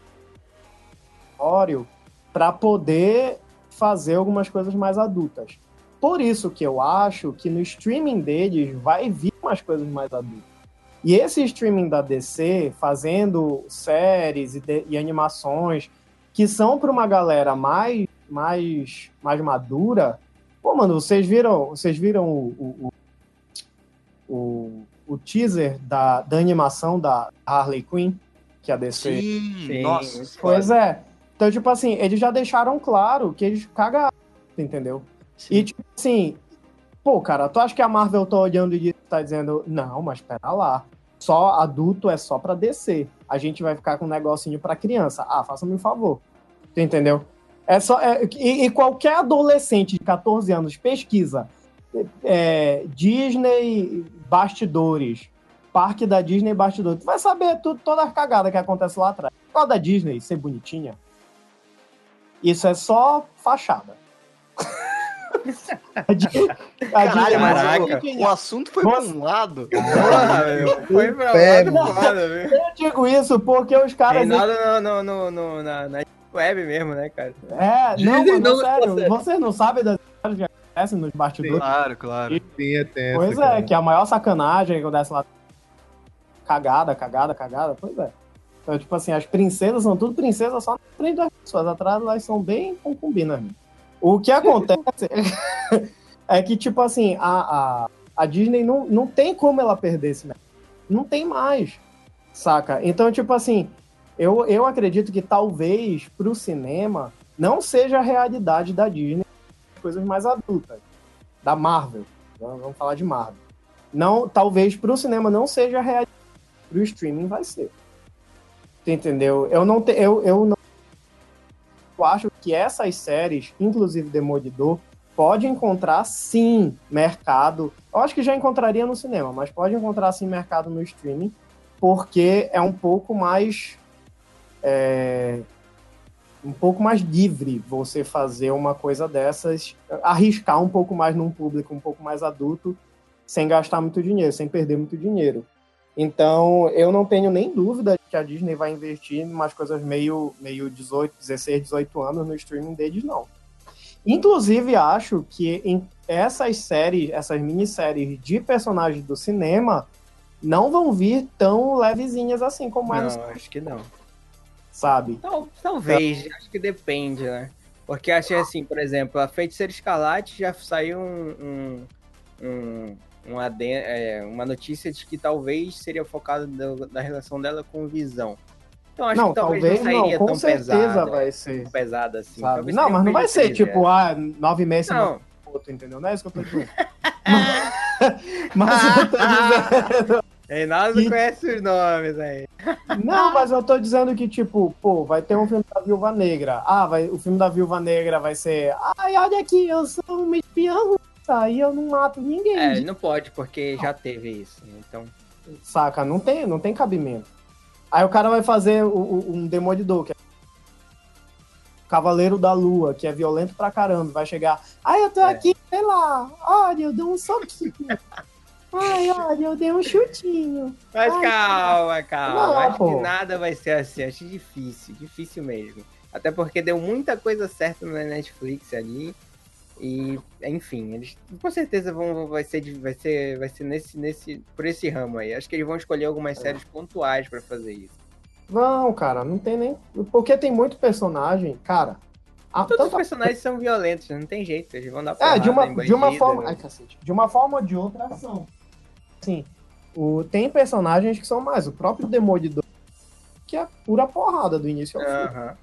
para poder fazer algumas coisas mais adultas. Por isso que eu acho que no streaming deles vai vir umas coisas mais adultas. E esse streaming da DC fazendo séries e, de- e animações que são para uma galera mais mais mais madura. Pô, mano, vocês viram, vocês viram o, o, o, o, o teaser da, da animação da Harley Quinn que a DC Sim, Sim, nossa. Pois é. Então, tipo assim, eles já deixaram claro que eles cagaram, entendeu? E, tipo assim, pô, cara, tu acha que a Marvel tá olhando e tá dizendo, não, mas pera lá, só adulto é só pra descer. A gente vai ficar com um negocinho pra criança. Ah, faça-me um favor. Tu entendeu? É só, é, e, e qualquer adolescente de 14 anos pesquisa é, Disney bastidores, parque da Disney bastidores. Tu vai saber tudo, toda a cagada que acontece lá atrás. Qual da Disney ser bonitinha? Isso é só fachada. a Disney, a Caralho, mas Caraca. o, o assunto foi pra um lado. Porra, meu. Foi pra lá Pé, do mano. foda, viu? Eu digo isso porque os caras. Reinaldo no, no, no, no- na, na web mesmo, né, cara? É, não, mano, não, sério, você- vocês não sabem das histórias que acontecem nos bastidores. Claro, claro. Sim, é tenso, Pois é, cara. que a maior sacanagem que acontece lá. Cagada, cagada, cagada, pois é. Então, tipo assim, as princesas são tudo princesas só na frente das pessoas. Atrás elas são bem concubinas. né? O que acontece é que, tipo assim, a, a, a Disney não, não tem como ela perder esse mercado. Não tem mais. Saca? Então, tipo assim, eu, eu acredito que talvez pro cinema não seja a realidade da Disney coisas mais adultas. Da Marvel. Vamos falar de Marvel. Não, talvez pro cinema não seja a realidade. Pro streaming vai ser. Entendeu? Eu não te, eu, eu não eu acho que essas séries, inclusive Demolidor, pode encontrar sim mercado. Eu acho que já encontraria no cinema, mas pode encontrar sim mercado no streaming, porque é um pouco mais é, um pouco mais livre você fazer uma coisa dessas, arriscar um pouco mais num público um pouco mais adulto, sem gastar muito dinheiro, sem perder muito dinheiro. Então, eu não tenho nem dúvida que a Disney vai investir em umas coisas meio, meio 18, 16, 18 anos no streaming deles, não. Inclusive, acho que em essas séries, essas minisséries de personagens do cinema, não vão vir tão levezinhas assim como é no Não, acho que não. sabe? Tal, talvez, acho que depende, né? Porque achei assim, por exemplo, a Feiticeira Escarlate já saiu um, um, um, um aden- é, uma notícia de que talvez seria focada da relação dela com Visão. Então acho não, que talvez, talvez não não, sairia com tão certeza pesada, vai ser. pesada assim. Não, mas não um vai ser tipo, é. ah, nove meses Não, outro, entendeu? Não é isso que eu tô dizendo. mas, eu tô dizendo. Reinaldo Que- conhece os nomes aí. Não, mas eu tô dizendo que, tipo, pô, vai ter um filme da Viúva Negra. Ah, vai, o filme da Viúva Negra vai ser. Ai, olha aqui, eu sou uma espiã e eu não mato ninguém. É, não pode, porque já teve isso. Então, Saca? Não tem, não tem cabimento. Aí o cara vai fazer o- o- um Demolidor, que é Cavaleiro da Lua, que é violento pra caramba, vai chegar. Ai, eu tô É. aqui, sei lá. Olha, eu dou um soquinho. Ai, olha, eu dei um chutinho. Mas Ai, calma, calma. Não, acho pô. que nada vai ser assim. Acho difícil, difícil mesmo. Até porque deu muita coisa certa na Netflix ali. E, enfim, eles com certeza vão vai ser vai ser vai ser nesse nesse por esse ramo aí. Acho que eles vão escolher algumas séries pontuais pra fazer isso. Não, cara, não tem nem. Porque tem muito personagem, cara. a- Todos os tanto a- personagens são violentos, não tem jeito, eles vão dar É, porrada de uma, em de uma forma. né? Ai, cacete. De uma forma ou de outra são. Sim. O, tem personagens que são mais. O próprio Demolidor, que é pura porrada do início ao fim.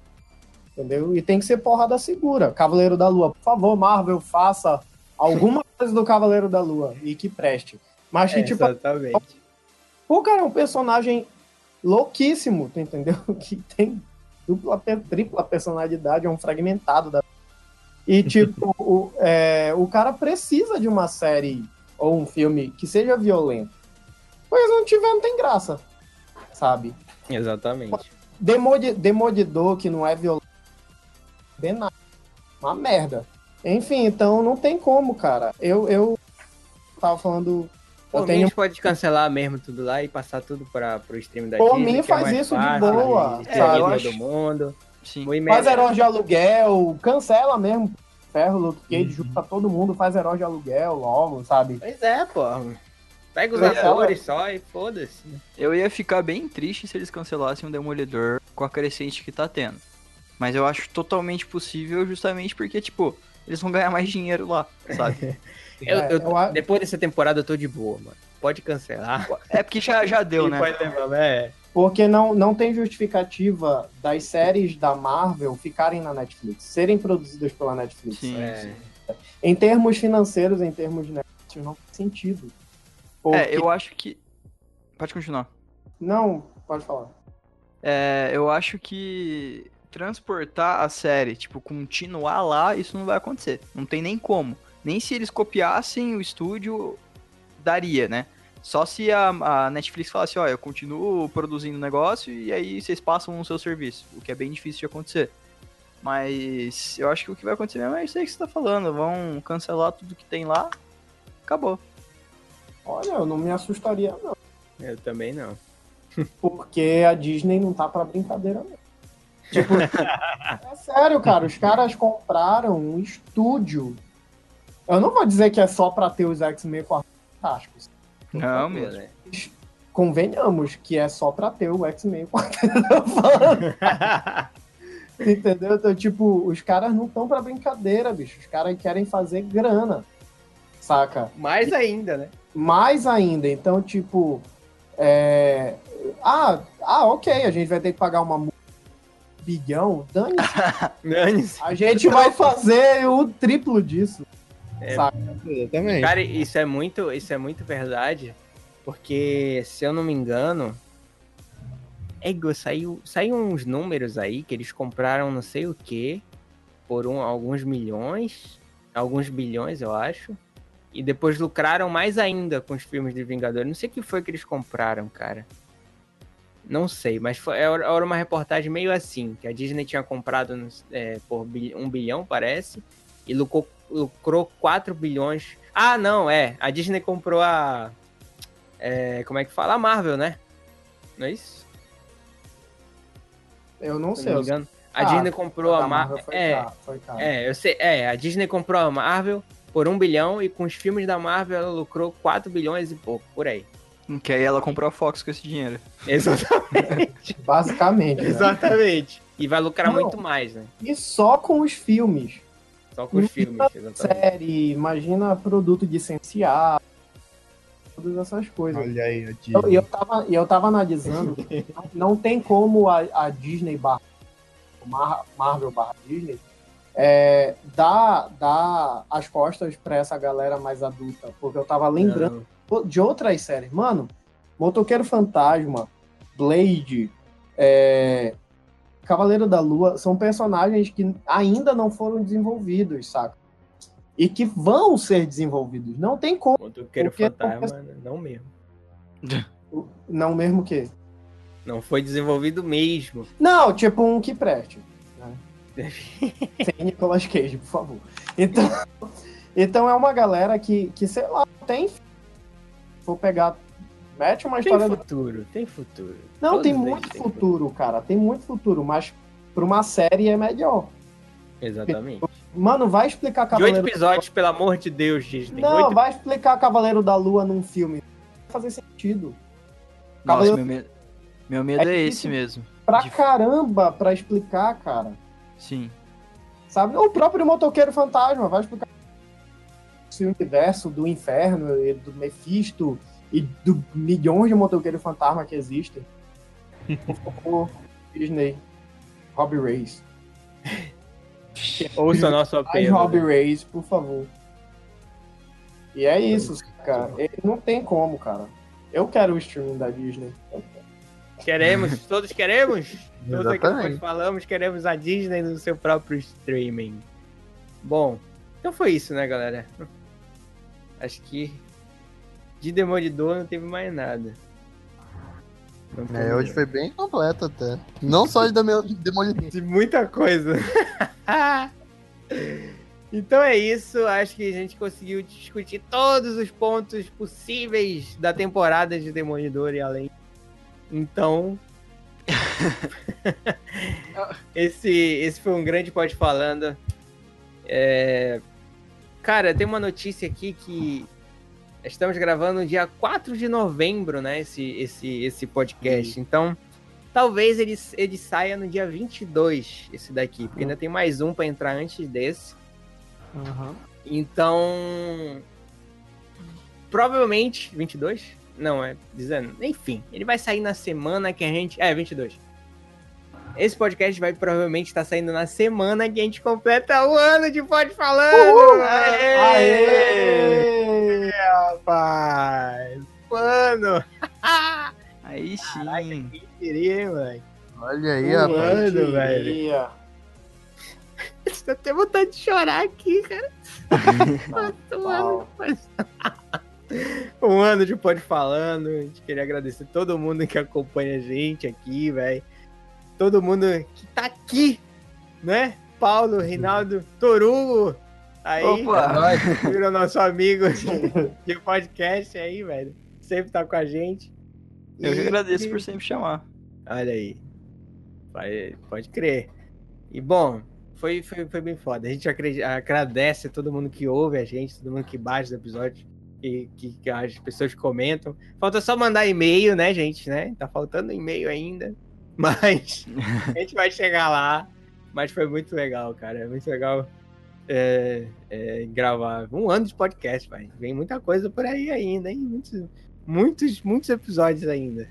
Entendeu? E tem que ser porrada segura. Cavaleiro da Lua, por favor, Marvel, faça alguma coisa do Cavaleiro da Lua e que preste. Mas que, É, tipo, exatamente. o cara é um personagem louquíssimo, tu entendeu? Que tem dupla, tripla personalidade, é um fragmentado da. E, tipo, o, é, o cara precisa de uma série ou um filme que seja violento. Pois não tiver, não tem graça. Sabe? Exatamente. Demodi- Demolidor, que não é violento, bem nada. Uma merda. Enfim, então não tem como, cara. Eu, eu tava falando. Por Eu mim, a tenho. gente pode cancelar mesmo tudo lá e passar tudo para pro stream da Por Disney. mim, que é faz mais isso de fácil, boa, de sabe? seguir Eu todo acho- mundo. Sim. Faz herói de aluguel, cancela mesmo. Ferro, Luke Cage, Uhum. junta todo mundo, faz herói de aluguel logo, sabe? Pois é, pô. Pega os Cancela. atores só e foda-se. Eu ia ficar bem triste se eles cancelassem o Demolidor com a crescente que tá tendo. Mas eu acho totalmente possível justamente porque, tipo, eles vão ganhar mais dinheiro lá, sabe? Eu, É, eu- eu Depois dessa temporada eu tô de boa, mano. Pode cancelar. é porque já, já deu, né? Pode levar, é. Porque não, não tem justificativa das séries da Marvel ficarem na Netflix, serem produzidas pela Netflix. Sim, É. sim. Em termos financeiros, em termos de negócio, não tem sentido. Porque- É, eu acho que. Pode continuar. Não, pode falar. É, eu acho que transportar a série, tipo, continuar lá, isso não vai acontecer. Não tem nem como. Nem se eles copiassem o estúdio, daria, né? Só se a, a Netflix falasse, ó, eu continuo produzindo o negócio e aí vocês passam no seu serviço, o que é bem difícil de acontecer. Mas eu acho que o que vai acontecer mesmo é isso aí que você tá falando. Vão cancelar tudo que tem lá. Acabou. Olha, eu não me assustaria, não. Eu também não. Porque a Disney não tá pra brincadeira, não. Tipo, é sério, cara. Os caras compraram um estúdio. Eu não vou dizer que é só pra ter os X-Men fantásticos. Não, mesmo. né? Convenhamos que é só pra ter o X-Men. Entendeu? Então, tipo, os caras não estão pra brincadeira, bicho. Os caras querem fazer grana. Saca? Mais ainda, né? Mais ainda. Então, tipo. é, Ah, ah, ok, a gente vai ter que pagar uma multa bilhão. Dane-se. Dane-se. A gente vai fazer o triplo disso. É? Exatamente. Cara, isso é muito, isso é muito verdade, porque se eu não me engano, Ego, saiu, saiu uns números aí que eles compraram não sei o que por um, alguns milhões, alguns bilhões, eu acho, e depois lucraram mais ainda com os filmes de Vingadores. Não sei o que foi que eles compraram, cara. Não sei, mas foi, era uma reportagem meio assim, que a Disney tinha comprado é, por um bilhão, parece, e lucrou, lucrou 4 bilhões. Ah, não, é. A Disney comprou a. é, como é que fala? A Marvel, né? Não é isso? Eu não Se sei. não eu me engano. A Ah, Disney comprou a Marvel. foi É, caro, é, eu sei. É, a Disney comprou a Marvel por um bilhão e com os filmes da Marvel ela lucrou 4 bilhões e pouco, por aí. Que aí ela comprou a Fox com esse dinheiro. Exatamente. Basicamente. né? Exatamente. E vai lucrar Não. muito mais, né? E só com os filmes. Só com os filmes, exatamente. Série, imagina produto licenciado. Todas essas coisas. Olha aí, a E eu, Disney. eu, tava, e eu tava analisando, não tem como a, a Disney barra, Mar- Marvel barra Disney é, dar, dar as costas pra essa galera mais adulta. Porque eu tava lembrando de outras séries. Mano, Motoqueiro Fantasma, Blade, é, Cavaleiro da Lua, são personagens que ainda não foram desenvolvidos, saca? E que vão ser desenvolvidos. Não tem como. Motoqueiro Fantasma, não mesmo. Não mesmo que. Não foi desenvolvido mesmo. Não, tipo um que preste. Sem Nicolas Cage, por favor. Então, então é uma galera que, que sei lá, tem. Vou pegar. Mete uma Tem história. do- futuro, tem futuro. Não, Todos tem muito têm futuro, cara. Tem muito futuro, mas pra uma série é melhor. Exatamente. Mano, vai explicar De oito Cavaleiro. episódios, pelo amor de Deus, Disney. Não, Oito- vai explicar Cavaleiro da Lua num filme. Vai fazer sentido. Nossa, Cavaleiro- meu, me- meu medo é, É esse isso. mesmo. Pra De- caramba pra explicar, cara. Sim. Sabe? O próprio Motoqueiro Fantasma vai explicar esse universo do inferno e do Mephisto e do milhões de motoqueiros fantasma que existem. Por favor, Disney. Robbie Reyes. Ouça o nosso Mais apelo. Robbie? Reyes, por favor. E é isso, cara. Ele não tem como, cara. Eu quero o streaming da Disney. Queremos, todos queremos. Todos aqui Exatamente. nós falamos, queremos a Disney no seu próprio streaming. Bom, então foi isso, né, galera? Acho que de Demolidor não teve mais nada. É, hoje foi bem completo até. Não só de Demo- Demolidor. de muita coisa. então é isso, acho que a gente conseguiu discutir todos os pontos possíveis da temporada de Demolidor e além. Então, esse, esse foi um grande pode falando. É, Cara, tem uma notícia aqui que estamos gravando no dia 4 de novembro, né? Esse, esse, esse podcast. Então, talvez ele, ele saia no dia 22, esse daqui. Porque ainda tem mais um para entrar antes desse. Então. Provavelmente. 22? Não, é. Dizendo. Enfim, ele vai sair na semana que a gente. É, 22. Esse podcast vai provavelmente estar saindo na semana que a gente completa o ano de Pode Falando! Aê! rapaz! Mano! Aí sim. Quem queria, hein, moleque? Olha aí, Um rapaz. ano, velho. Tô até vontade de chorar aqui, cara. Um ano, um ano de Pode Falando. A gente queria agradecer todo mundo que acompanha a gente aqui, velho. Todo mundo que tá aqui, né? Paulo, Reinaldo, Torugo. Aí, Opa! virou nosso amigo de, de podcast aí, velho. Sempre tá com a gente. Eu que E- agradeço por sempre chamar. Olha aí. Vai- pode crer. E bom, foi, foi, foi bem foda. A gente agradece a todo mundo que ouve a gente, todo mundo que baixa os episódios, que, que, que as pessoas comentam. Falta só mandar e-mail, né, gente? Né? Tá faltando e-mail ainda. Mas a gente vai chegar lá. Mas foi muito legal, cara. É muito legal é, é, gravar um ano de podcast, vai. Vem muita coisa por aí ainda, hein? Muitos, muitos, muitos episódios ainda.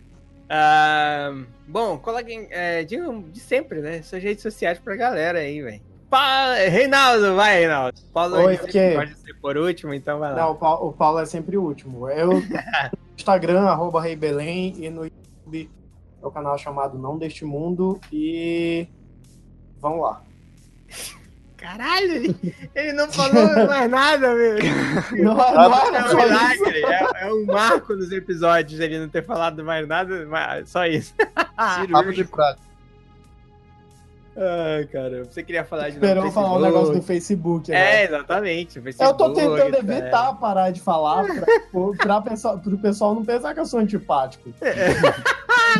Ah, bom, coloquem, é, digam de sempre, né? Suas redes sociais pra galera aí, velho. Pa- Reinaldo, vai, Reinaldo. Paulo Oi, disse que? que pode ser por último, então vai lá. Não, o Paulo, o Paulo é sempre o último. Eu no Instagram, arroba Rei Belém, e no YouTube é o canal chamado Não Deste Mundo. E vamos lá. Caralho, ele, ele não falou mais nada, meu. Não, não É era um milagre, é, é um marco nos episódios ele não ter falado mais nada, mas só isso. Papo de prato. Ai, cara, você queria falar de Esperou novo falar o Facebook. negócio do Facebook. É, né? exatamente. o Eu tô Facebook, tentando tá. evitar parar de falar pra, pra pessoal, pro pessoal não pensar que eu sou antipático.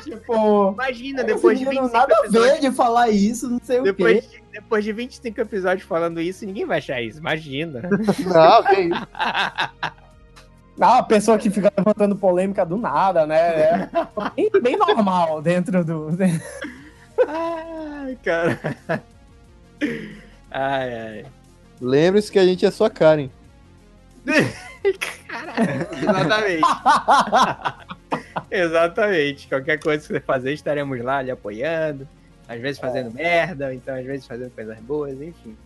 Tipo, Imagina, depois de menino 25 nada a episódios. ver de falar isso, não sei o Depois quê. de, depois de 25 episódios falando isso, ninguém vai achar isso. Imagina. Não, que isso. Ah, a pessoa que fica levantando polêmica do nada, né? É bem, bem normal dentro do. ai, cara. Ai, ai. Lembre-se que a gente é sua Karen. Caralho. Exatamente. Exatamente. Qualquer coisa que você fazer, estaremos lá lhe apoiando. Às vezes fazendo merda, ou então às vezes fazendo coisas boas, enfim.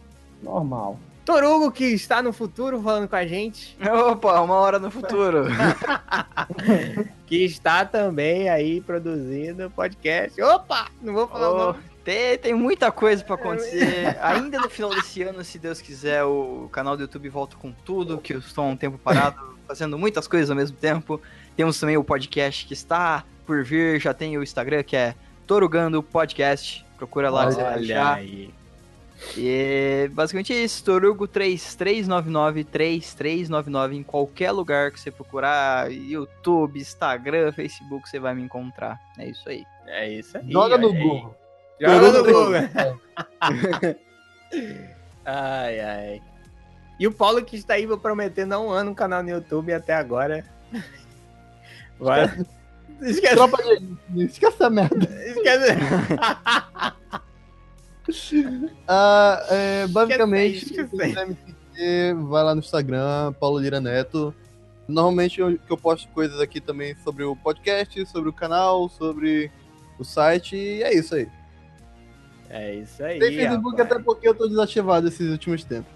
Normal. Torugo, que está no futuro falando com a gente, Opa, uma hora no futuro. que está também aí produzindo podcast. Opa! Não vou falar o Oh, nome. tem, tem muita coisa pra acontecer. Ainda no final desse ano, se Deus quiser, o canal do YouTube volta com tudo, que eu estou há um tempo parado, fazendo muitas coisas ao mesmo tempo. Temos também o podcast que está por vir, já tem o Instagram que é Torugando Podcast. Procura lá que você vai Olha achar. aí. E basicamente é isso, Torugo 3399, 3399 em qualquer lugar que você procurar, YouTube, Instagram, Facebook, você vai me encontrar. É isso aí. É isso aí. Joga no olha aí. Google. Joga no Google. ai, ai. E o Paulo que está aí prometendo há um ano um canal no YouTube e até agora. Agora. Esquece. Tropa de esquece essa merda. Esquece. Ah, é, basicamente, Esquece vai lá no Instagram, Paulo Lira Neto. Normalmente eu, que eu posto coisas aqui também sobre o podcast, sobre o canal, sobre o site, e é isso aí. É isso aí. Tem Facebook rapaz. até porque eu tô desativado esses últimos tempos.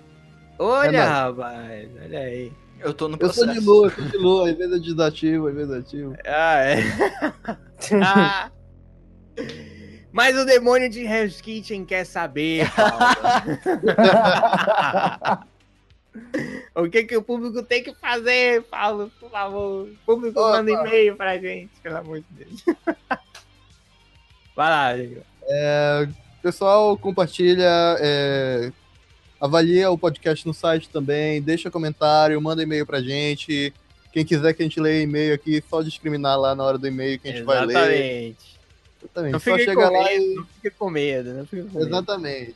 Olha, É rapaz. Olha aí. Eu tô no Eu sou processo. de lua, eu sou de lua, eu desativo, às vezes eu ativo. Ah, é. Ah. Mas o demônio de Hell's Kitchen quer saber, Paulo. o que, que o público tem que fazer, Paulo? Por favor. O público Opa. manda e-mail pra gente, pelo amor de Deus. Vai lá, Diego. Pessoal, compartilha, é, avalia o podcast no site também, deixa comentário, manda e-mail pra gente. Quem quiser que a gente leia e-mail aqui, só discriminar lá na hora do e-mail que a gente vai ler. Exatamente. Exatamente. Não Só chega lá medo, e. não com medo, não com medo. Exatamente.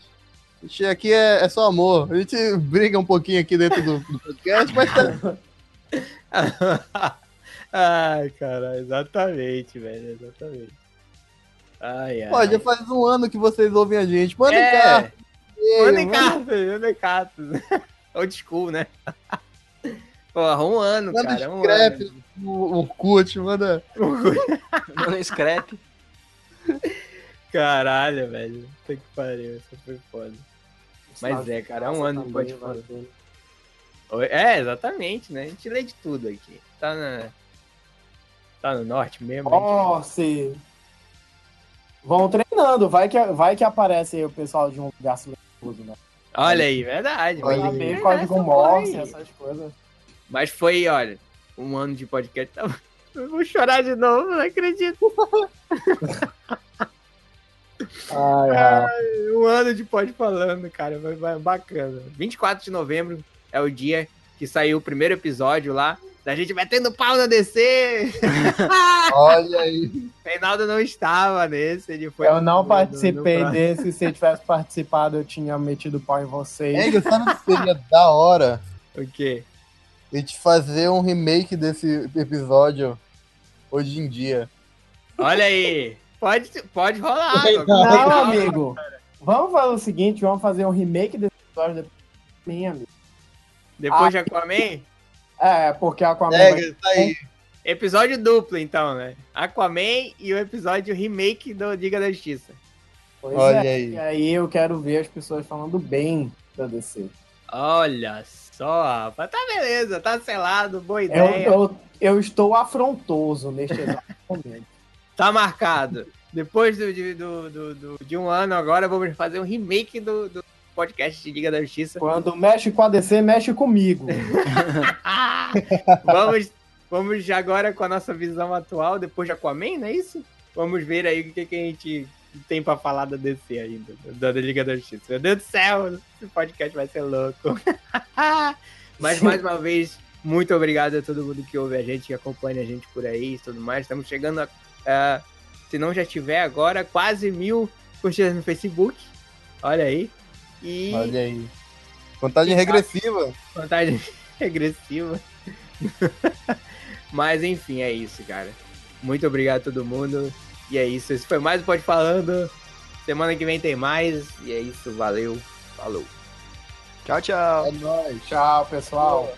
A gente aqui é, é só amor. A gente briga um pouquinho aqui dentro do, do podcast, mas tá, ai, cara, exatamente, velho, exatamente. Ai, ai. Pô, já faz um ano que vocês ouvem a gente. Manda É, cá. Mandem cartas, mandem cartas. Old school, né? Porra, um ano, Manda cara, um scrap ano. no Orkut, manda. Manda um scrap. Caralho, velho. Puta que pariu, isso foi foda. Mas é, cara, é um ano de Também pode falar. É, exatamente, né? A gente lê de tudo aqui. Tá na. Tá no norte mesmo? a gente- Nossa! Vão treinando, vai que, vai que aparece aí o pessoal de um lugar silencioso, né? Olha aí, verdade. Olha vai aí. código Morse, essas coisas. Mas foi, olha, um ano de podcast. Tá... Eu vou chorar de novo, não acredito. Ai, ai. Um ano de pod falando, cara. Vai, vai, bacana. 24 de novembro é o dia que saiu o primeiro episódio lá. Da gente metendo pau na DC. Olha aí. Reinaldo não estava nesse. Ele foi Eu não no- participei no- no- desse. Se eu tivesse participado, eu tinha metido pau em vocês. É, sabe que seria da hora? O quê? A gente fazer um remake desse episódio hoje em dia. Olha aí. Pode, pode rolar. Não, Não, Reinaldo- amigo. Vamos fazer o seguinte: vamos fazer um remake desse episódio depois de mim, amigo. Depois de Aquaman. É, porque a Aquaman. vai- É, tá aí. Episódio duplo, então, né? Aquaman e o episódio remake do Diga da Justiça. Pois Olha é. aí. E aí eu quero ver as pessoas falando bem da DC. Olha só, rapaz. Tá beleza, tá selado, boa Eu, ideia. eu, eu estou afrontoso neste exato momento. Tá marcado. Depois do, de, do, do- do- de um ano agora, vamos fazer um remake do, do podcast de Liga da Justiça. Quando mexe com a DC, mexe comigo. vamos, vamos agora com a nossa visão atual, depois de Aquaman, não é isso? Vamos ver aí o que, que a gente tem pra falar da DC ainda, da, da Liga da Justiça. Meu Deus do céu, esse podcast vai ser louco. Mas mais uma vez, muito obrigado a todo mundo que ouve a gente, que acompanha a gente por aí e tudo mais. Estamos chegando a. a- se não já tiver agora, quase mil curtidas no Facebook. Olha aí. E Olha aí. Contagem regressiva. Contagem regressiva. Mas enfim, é isso, cara. Muito obrigado a todo mundo. E é isso. Esse foi mais o Pode Falando. Semana que vem tem mais. E é isso. Valeu. Falou. Tchau, tchau. É nóis. Tchau, pessoal.